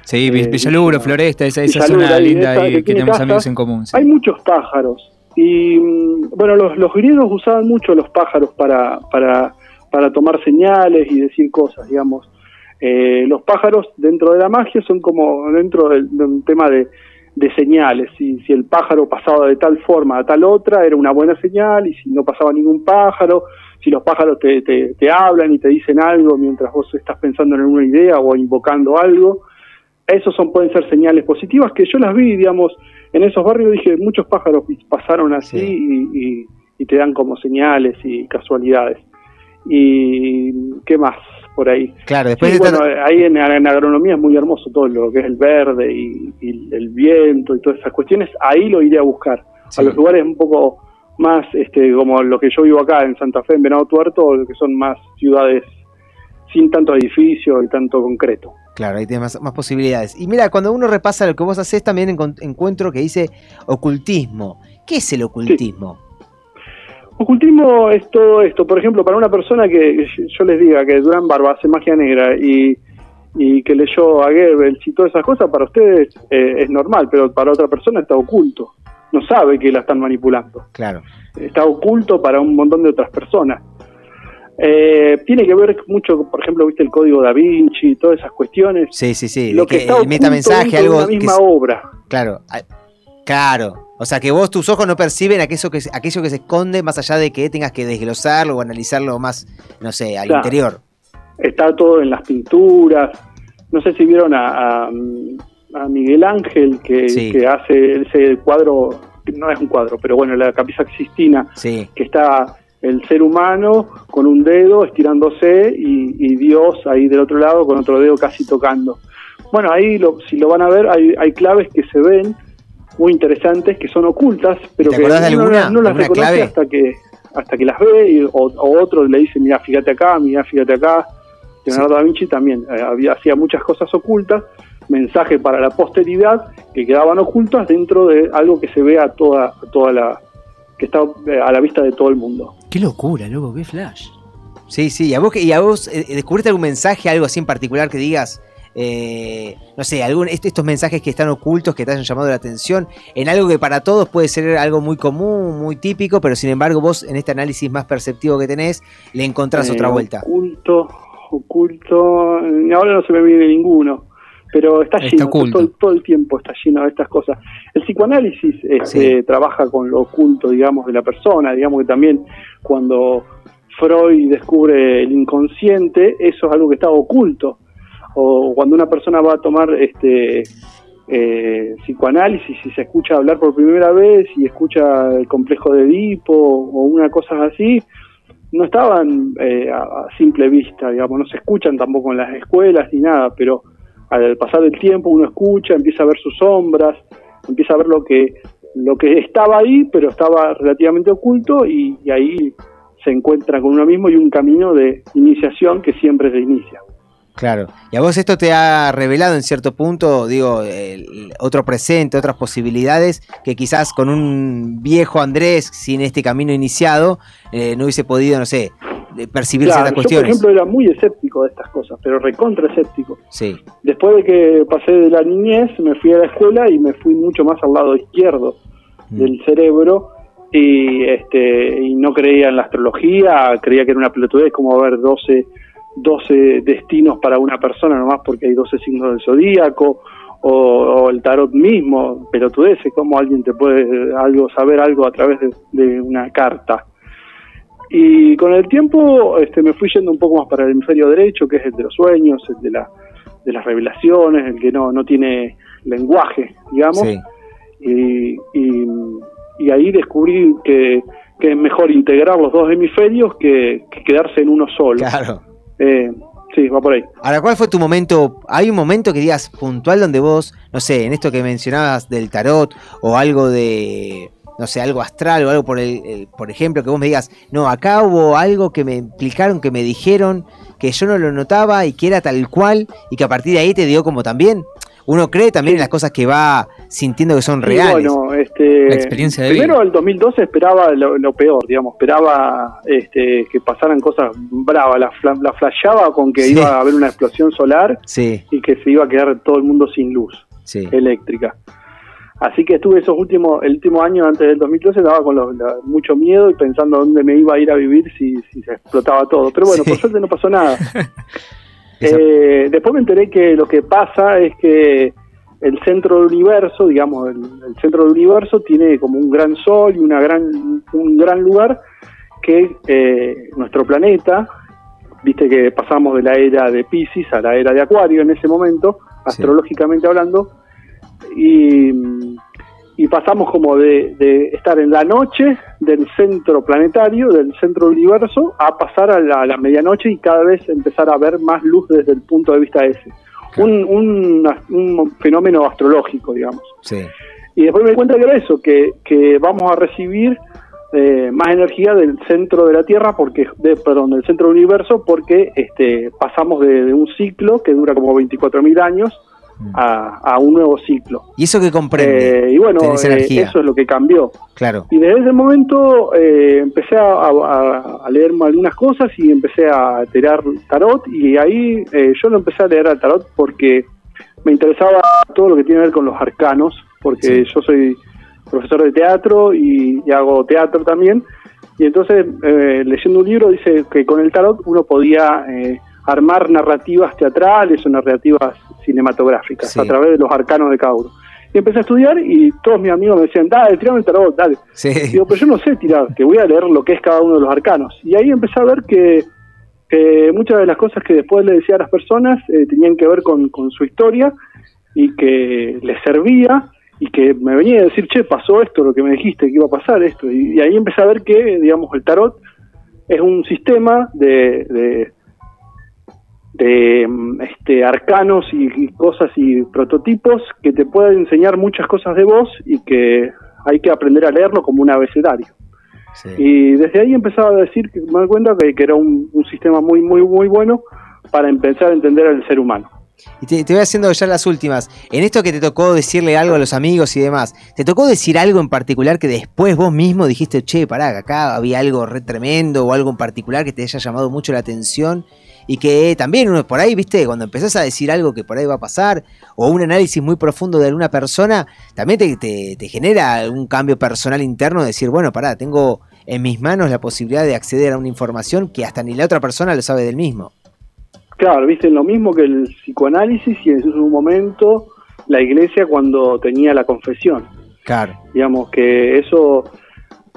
Sí,
Eh,
Villaluro, Floresta, esa, esa
Villaluro,
zona linda
que
tenemos
casas.
amigos en común.
Hay muchos pájaros. Y mm, bueno, los, los griegos usaban mucho los pájaros para, para, para tomar señales y decir cosas, digamos. Eh, los pájaros dentro de la magia son como dentro del- de, un tema de, de señales. Si, si el pájaro pasaba de tal forma a tal otra, era una buena señal, y si no pasaba ningún pájaro, si los pájaros te, te, te hablan y te dicen algo mientras vos estás pensando en una idea o invocando algo, esos son, pueden ser señales positivas que yo las vi, digamos, en esos barrios dije, muchos pájaros pasaron así y, y- y te dan como señales y casualidades. Y qué más por ahí.
Claro, después
Sí,
de
bueno, ahí en, en agronomía es muy hermoso todo lo que es el verde y, y el viento y todas esas cuestiones. Ahí lo iré a buscar. A los lugares un poco más, este, como lo que yo vivo acá en Santa Fe, en Venado Tuerto, que son más ciudades sin tanto edificio y tanto concreto.
Claro, ahí tienes más, más posibilidades. Y mira, cuando uno repasa lo que vos haces, también encuentro que dice ocultismo. ¿Qué es el ocultismo?
Ocultismo es todo esto. Por ejemplo, para una persona que yo les diga que Durán Barba hace magia negra y, y que leyó a Goebbels y todas esas cosas, para ustedes eh, es normal, pero para otra persona está oculto. No sabe que la están manipulando.
Claro.
Está oculto para un montón de otras personas. Eh, tiene que ver mucho, por ejemplo, viste el código da Vinci y todas esas cuestiones.
Sí, sí, sí.
Lo que
que
está
el metamensaje,
dentro de
algo
una misma obra.
Claro, claro. O sea, que vos tus ojos no perciben aquello que, aquello que se esconde más allá de que tengas que desglosarlo o analizarlo más, no sé, al
Claro.
interior.
Está todo en las pinturas. No sé si vieron a, a- a Miguel Ángel que,
Sí.
que hace ese cuadro, no es un cuadro, pero bueno, la capilla Sixtina,
Sí.
que está el ser humano con un dedo estirándose y, y Dios ahí del otro lado con otro dedo casi tocando. Bueno, ahí lo- si lo van a ver, hay, hay claves que se ven muy interesantes, que son ocultas, pero
¿Te
que uno
alguna?
no las
¿Alguna
reconoce
clave?
hasta que hasta que las ve y- o, o otro le dice, mira, fíjate acá, mira, fíjate acá. Leonardo da Vinci también eh, había, hacía muchas cosas ocultas, mensajes para la posteridad que quedaban ocultas dentro de algo que se ve a toda, a toda la que está eh, a la vista de todo el mundo.
Qué locura, loco, qué flash.
Sí, sí. ¿Y a vos, que- y a vos eh, descubriste algún mensaje, algo así en particular que digas, eh, no sé, algún, est- estos mensajes que están ocultos, que te hayan llamado la atención, en algo que para todos puede ser algo muy común, muy típico, pero sin embargo vos en este análisis más perceptivo que tenés, le encontrás
Eh,
otra vuelta.
Oculto, oculto, eh, ahora no se me viene ninguno, pero está lleno, todo, todo el tiempo está lleno de estas cosas. El psicoanálisis este, trabaja con lo oculto, digamos, de la persona, digamos que también cuando Freud descubre el inconsciente, eso es algo que está oculto. O cuando una persona va a tomar este eh, psicoanálisis y se escucha hablar por primera vez y escucha el complejo de Edipo o una cosa así, no estaban eh, a simple vista, digamos, no se escuchan tampoco en las escuelas ni nada, pero al pasar del tiempo uno escucha, empieza a ver sus sombras, empieza a ver lo que lo que estaba ahí, pero estaba relativamente oculto y, ahí se encuentra con uno mismo y un camino de iniciación que siempre se inicia.
Claro. ¿Y a vos esto te ha revelado en cierto punto, digo, el- otro presente, otras posibilidades que quizás con un viejo Andrés sin este camino iniciado eh, no hubiese podido, no sé, de percibir
Claro,
ciertas
yo, por ejemplo, era muy escéptico de estas cosas, pero recontra escéptico.
Sí.
Después de que pasé de la niñez, me fui a la escuela y me fui mucho más al lado izquierdo del cerebro y este y no creía en la astrología, creía que era una pelotudez como haber 12, 12 destinos para una persona nomás porque hay 12 signos del zodíaco o, o el tarot mismo, pelotudeces, como alguien te puede algo saber algo a través de, de una carta. Y con el tiempo este, me fui yendo un poco más para el hemisferio derecho, que es el de los sueños, el de, la, de las revelaciones, el que no, no tiene lenguaje, digamos.
Sí.
Y, y, y ahí descubrí que, que es mejor integrar los dos hemisferios que, que quedarse en uno solo.
Claro.
Eh, sí, va por ahí.
Ahora, ¿cuál fue tu momento? ¿Hay un momento que digas puntual donde vos, no sé, en esto que mencionabas del tarot o algo de, no sé, algo astral o algo por el, el- por ejemplo, que vos me digas, no, acá hubo algo que me explicaron, que me dijeron, que yo no lo notaba y que era tal cual y que a partir de ahí te dio como también? Uno cree también en las cosas que va sintiendo que son
Sí,
reales.
bueno, este,
La experiencia de
primero
vida.
el 2012 esperaba lo, lo peor, digamos, esperaba este, que pasaran cosas bravas, la, fla- la flasheaba con que
Sí.
iba a haber una explosión solar
Sí,
y que se iba a quedar todo el mundo sin luz
sí.
eléctrica. Así que estuve esos últimos, el último año antes del 2012, estaba con lo- la- mucho miedo y pensando dónde me iba a ir a vivir si, si se explotaba todo. Pero bueno,
Sí.
por suerte no pasó nada. Eh, después me enteré que lo que pasa es que el centro del universo, digamos, el, el centro del universo tiene como un gran sol y una gran, un gran lugar que eh, nuestro planeta, viste que pasamos de la era de Pisces a la era de Acuario en ese momento, astrológicamente hablando, y, y pasamos como de, de estar en la noche del centro planetario, del centro del universo, a pasar a la, a la medianoche y cada vez empezar a ver más luz desde el punto de vista ese. Un, un, un fenómeno astrológico, digamos.
Sí.
Y después me di cuenta que era eso, que, que vamos a recibir eh, más energía del centro de la Tierra, porque de, perdón, del centro del universo, porque este, pasamos de, de un ciclo que dura como 24.000 años a, a un nuevo ciclo.
¿Y eso que comprende?
Eh, y bueno,
Tenés
eh, eso es lo que cambió.
Claro.
Y desde ese momento eh, empecé a, a- a leer algunas cosas y empecé a tirar tarot y ahí eh, yo lo empecé a leer al tarot porque me interesaba todo lo que tiene que ver con los arcanos, porque yo soy profesor de teatro y, y hago teatro también. Y entonces, eh, leyendo un libro, dice que con el tarot uno podía eh, armar narrativas teatrales o narrativas cinematográficas
Sí.
a través de los arcanos de cada uno. Y empecé a estudiar y todos mis amigos me decían, dale, tirame el tarot, dale.
Sí.
Digo, pero yo no sé tirar, que voy a leer lo que es cada uno de los arcanos. Y ahí empecé a ver que, que muchas de las cosas que después le decía a las personas eh, tenían que ver con, con su historia y que les servía y que me venía a decir, che, pasó esto, lo que me dijiste, que iba a pasar esto. Y, y ahí empecé a ver que, digamos, el tarot es un sistema de, de, de, este, arcanos y, y cosas y prototipos que te pueden enseñar muchas cosas de vos y que hay que aprender a leerlo como un abecedario. Y desde ahí empezaba a decir que me doy cuenta que, que era un, un sistema muy, muy, muy bueno para empezar a entender al ser humano.
Y te, te voy haciendo ya las últimas. En esto que te tocó decirle algo a los amigos y demás, ¿te tocó decir algo en particular que después vos mismo dijiste, che, pará, que acá había algo re tremendo o algo en particular que te haya llamado mucho la atención? Y que también uno por ahí, viste, cuando empezás a decir algo que por ahí va a pasar, o un análisis muy profundo de alguna persona, también te, te- te genera un cambio personal interno de decir, bueno, pará, tengo en mis manos la posibilidad de acceder a una información que hasta ni la otra persona lo sabe del mismo.
Claro, viste, lo mismo que el psicoanálisis y en su momento la iglesia cuando tenía la confesión.
Claro.
Digamos que eso,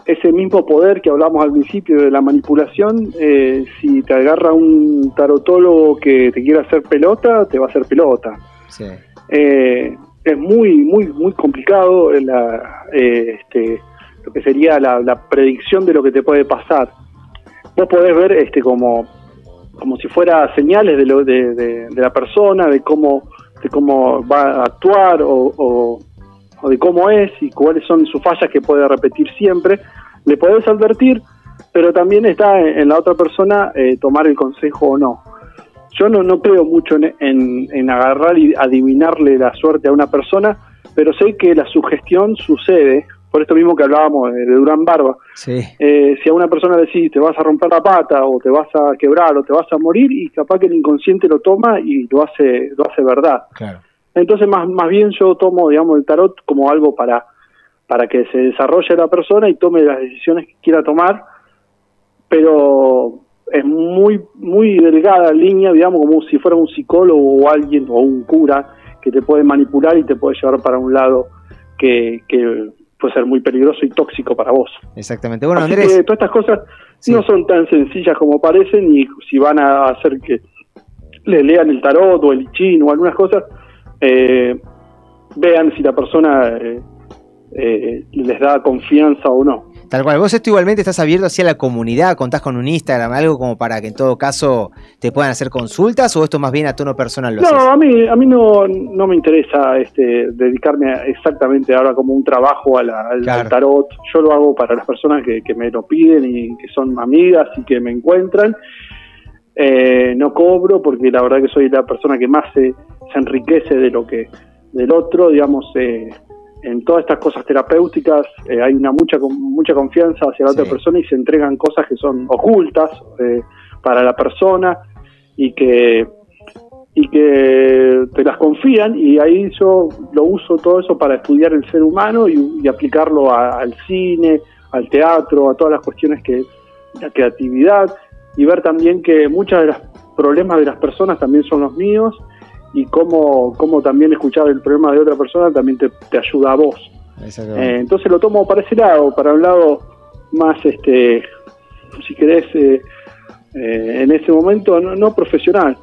ese mismo poder que hablamos al principio de la manipulación, eh, si te agarra un tarotólogo que te quiera hacer pelota, te va a hacer pelota.
Sí.
Eh, es muy, muy, muy complicado la, eh, este, lo que sería la, la predicción de lo que te puede pasar. Vos podés ver este como, como si fuera señales de, lo, de, de- de la persona, de cómo, de cómo va a actuar o, o- o de cómo es y cuáles son sus fallas que puede repetir siempre. Le podés advertir, pero también está en, la otra persona eh, tomar el consejo o no yo no, no creo mucho en, en- en agarrar y adivinarle la suerte a una persona, pero sé que la sugestión sucede, por esto mismo que hablábamos de, Durán Barba.
Sí.
Eh, si a una persona decís te vas a romper la pata o te vas a quebrar o te vas a morir y capaz que el inconsciente lo toma y lo hace, lo hace verdad.
Claro.
Entonces más, más bien yo tomo, digamos, el tarot como algo para, para que se desarrolle la persona y tome las decisiones que quiera tomar, pero es muy, muy delgada línea, digamos, como si fuera un psicólogo o alguien o un cura que te puede manipular y te puede llevar para un lado que, que puede ser muy peligroso y tóxico para vos.
Exactamente. Bueno,
Así
Andrés.
que todas estas cosas no son tan sencillas como parecen y si van a hacer que le lean el tarot o el I Ching o algunas cosas, eh, vean si la persona eh, eh, les da confianza o no.
Tal cual, vos esto igualmente estás abierto hacia la comunidad, contás con un Instagram, algo como para que en todo caso te puedan hacer consultas o esto más bien a tono personal lo
No,
haces?
a mí, a mí no, no me interesa este, dedicarme a- exactamente ahora como un trabajo a la- al,
Claro.
al tarot. Yo lo hago para las personas que, que me lo piden y que son amigas y que me encuentran. Eh, no cobro porque la verdad que soy la persona que más se, se enriquece de lo que del otro, digamos. eh, en todas estas cosas terapéuticas eh, hay una mucha mucha confianza hacia la otra persona y se entregan cosas que son ocultas eh, para la persona y que y que te las confían y ahí yo lo uso todo eso para estudiar el ser humano y, y aplicarlo a- al cine, al teatro, a todas las cuestiones que la creatividad y ver también que muchos de los problemas de las personas también son los míos y cómo, cómo también escuchar el problema de otra persona también te, te ayuda a vos. Eh, entonces lo tomo para ese lado, para un lado más, este, si querés, eh, eh, en ese momento no, no profesional,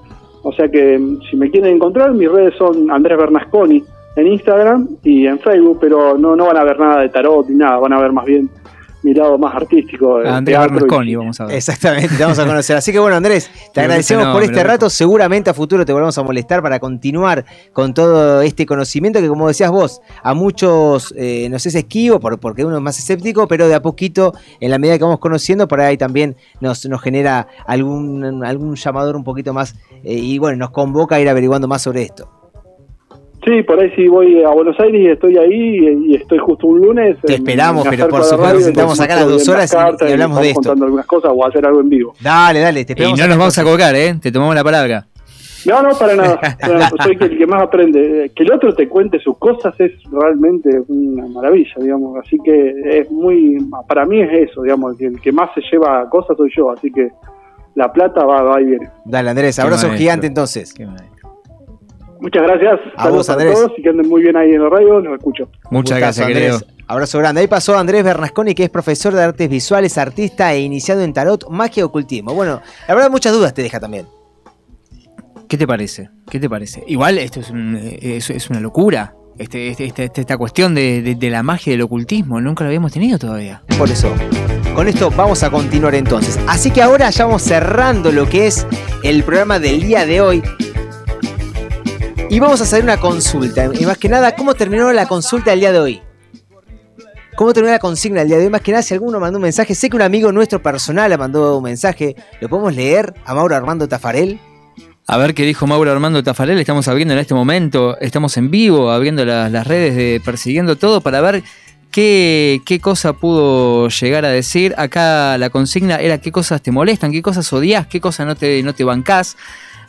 O sea que mm, si me quieren encontrar, mis redes son Andrés Bernasconi en Instagram y en Facebook, pero no, no van a ver nada de tarot ni nada, van a ver más bien mi lado más artístico. de
Andrés Bernasconi, vamos a ver.
Exactamente, te vamos a conocer. Así que bueno, Andrés, te agradecemos
el
por este rato. Seguramente a futuro te volvemos a molestar para continuar con todo este conocimiento que, como decías vos, a muchos eh, nos es esquivo por- porque uno es más escéptico, pero de a poquito, en la medida que vamos conociendo, por ahí también nos, nos genera algún, algún llamador un poquito más eh, y bueno, nos convoca a ir averiguando más sobre esto.
Sí, por ahí si voy a Buenos Aires y estoy ahí y, y estoy justo un lunes.
Te esperamos, pero por
a
supuesto,
y
sentamos acá las
muestro
dos horas
las
y-
cartas
y hablamos de esto.
contando algunas cosas o hacer algo en vivo.
Dale, dale, te
Y
esperamos.
no nos vamos a colgar, ¿eh? Te tomamos la palabra.
No, no, para nada. No, soy el que más aprende. Que el otro te cuente sus cosas es realmente una maravilla, digamos. Así que es muy. Para mí es eso, digamos. que El que más se lleva cosas soy yo. Así que la plata va, va y viene.
Dale, Andrés,
Qué
abrazo gigante entonces.
Muchas gracias.
A
Saludos
vos,
a
Andrés.
todos y que anden muy bien ahí en la radio. Los escucho.
Muchas gracias,
Andrés.
querido.
Abrazo grande. Ahí pasó Andrés Bernasconi, que es profesor de artes visuales, artista e iniciado en tarot, magia y ocultismo. Bueno, la verdad muchas dudas te deja también.
¿Qué te parece? ¿Qué te parece? Igual esto es, un- es, es una locura. Este, este- este- este- esta cuestión de, de- de la magia y del ocultismo. Nunca lo habíamos tenido todavía.
Por eso, con esto vamos a continuar entonces. Así que ahora ya vamos cerrando lo que es el programa del día de hoy. Y vamos a hacer una consulta. Y más que nada, ¿cómo terminó la consulta del día de hoy? ¿Cómo terminó la consigna del día de hoy? Más que nada, si alguno mandó un mensaje, sé que un amigo nuestro personal le mandó un mensaje. ¿Lo podemos leer a Mauro Armando Tafarel?
A ver qué dijo Mauro Armando Tafarel. Estamos abriendo en este momento, estamos en vivo, abriendo la- las redes de Persiguiendo Todo para ver qué, qué cosa pudo llegar a decir. Acá la consigna era qué cosas te molestan, qué cosas odias, qué cosas no te, no te bancás.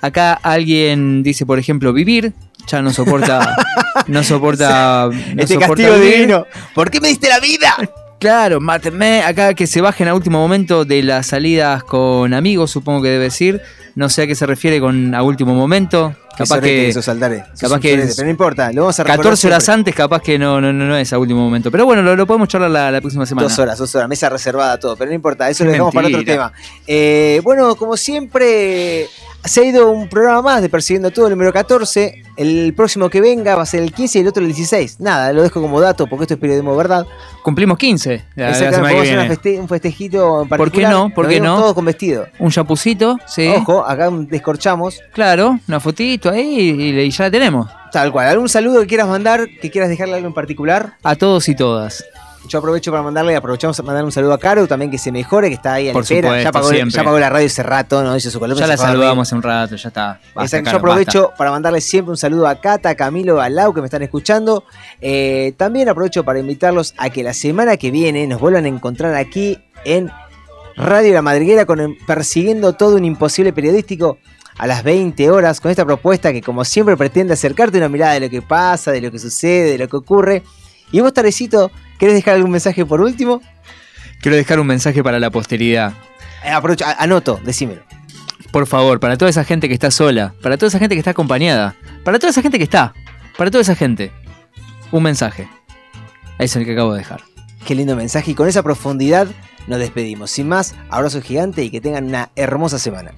Acá alguien dice, por ejemplo, vivir. Ya no soporta. no soporta. no
este
soporta
castigo
vivir.
divino. ¿Por qué me diste la vida?
Claro, mátenme. Acá que se bajen a último momento de las salidas con amigos, supongo que debe decir. No sé a qué se refiere con a último momento. Capaz que.
esos altares. Sos
capaz que es-
pero no importa, lo vamos a recordar
14 horas
siempre.
antes, capaz que no, no, no, no es a último momento. Pero bueno, lo, lo podemos charlar la, la próxima semana.
Dos horas, dos horas, mesa reservada, todo, pero no importa, eso lo
Es
dejamos para otro tema. Eh, bueno, como siempre, se ha ido un programa más de Persiguiendo Todo, el número 14. El próximo que venga va a ser el 15 y el otro el 16. Nada, lo dejo como dato porque esto es periodismo verdad.
Cumplimos 15 la, la semana que viene.
feste- un festejito en
¿Por qué
particular.
no? ¿Por qué no?
Todos con vestido.
Un chapucito, sí.
Ojo, acá descorchamos.
Claro, una fotito ahí y, y ya la tenemos.
Tal cual. ¿Algún saludo que quieras mandar, que quieras dejarle algo en particular?
A todos y todas.
Yo aprovecho para mandarle, aprovechamos a mandar un saludo a Caro, también que se mejore, que está ahí en
Por
espera.
supuesto,
ya, pagó,
siempre.
ya pagó la radio hace rato, ¿no? Hizo su columna.
Ya la
a
saludamos hace un rato, ya está. Basta,
yo aprovecho
basta.
para mandarle siempre un saludo a Cata, a Camilo, a Lau que me están escuchando. Eh, también aprovecho para invitarlos a que la semana que viene nos vuelvan a encontrar aquí en Radio La Madriguera con el- persiguiendo todo un imposible periodístico a las 20 horas con esta propuesta que como siempre pretende acercarte una mirada de lo que pasa, de lo que sucede, de lo que ocurre. Y vos, Tarecito, ¿querés dejar algún mensaje por último?
Quiero dejar un mensaje para la posteridad.
Eh, aprovecho, anoto, decímelo.
Por favor, para toda esa gente que está sola, para toda esa gente que está acompañada, para toda esa gente que está, para toda esa gente, un mensaje. Es el que acabo de dejar.
Qué lindo mensaje y con esa profundidad nos despedimos. Sin más, abrazo gigante y que tengan una hermosa semana.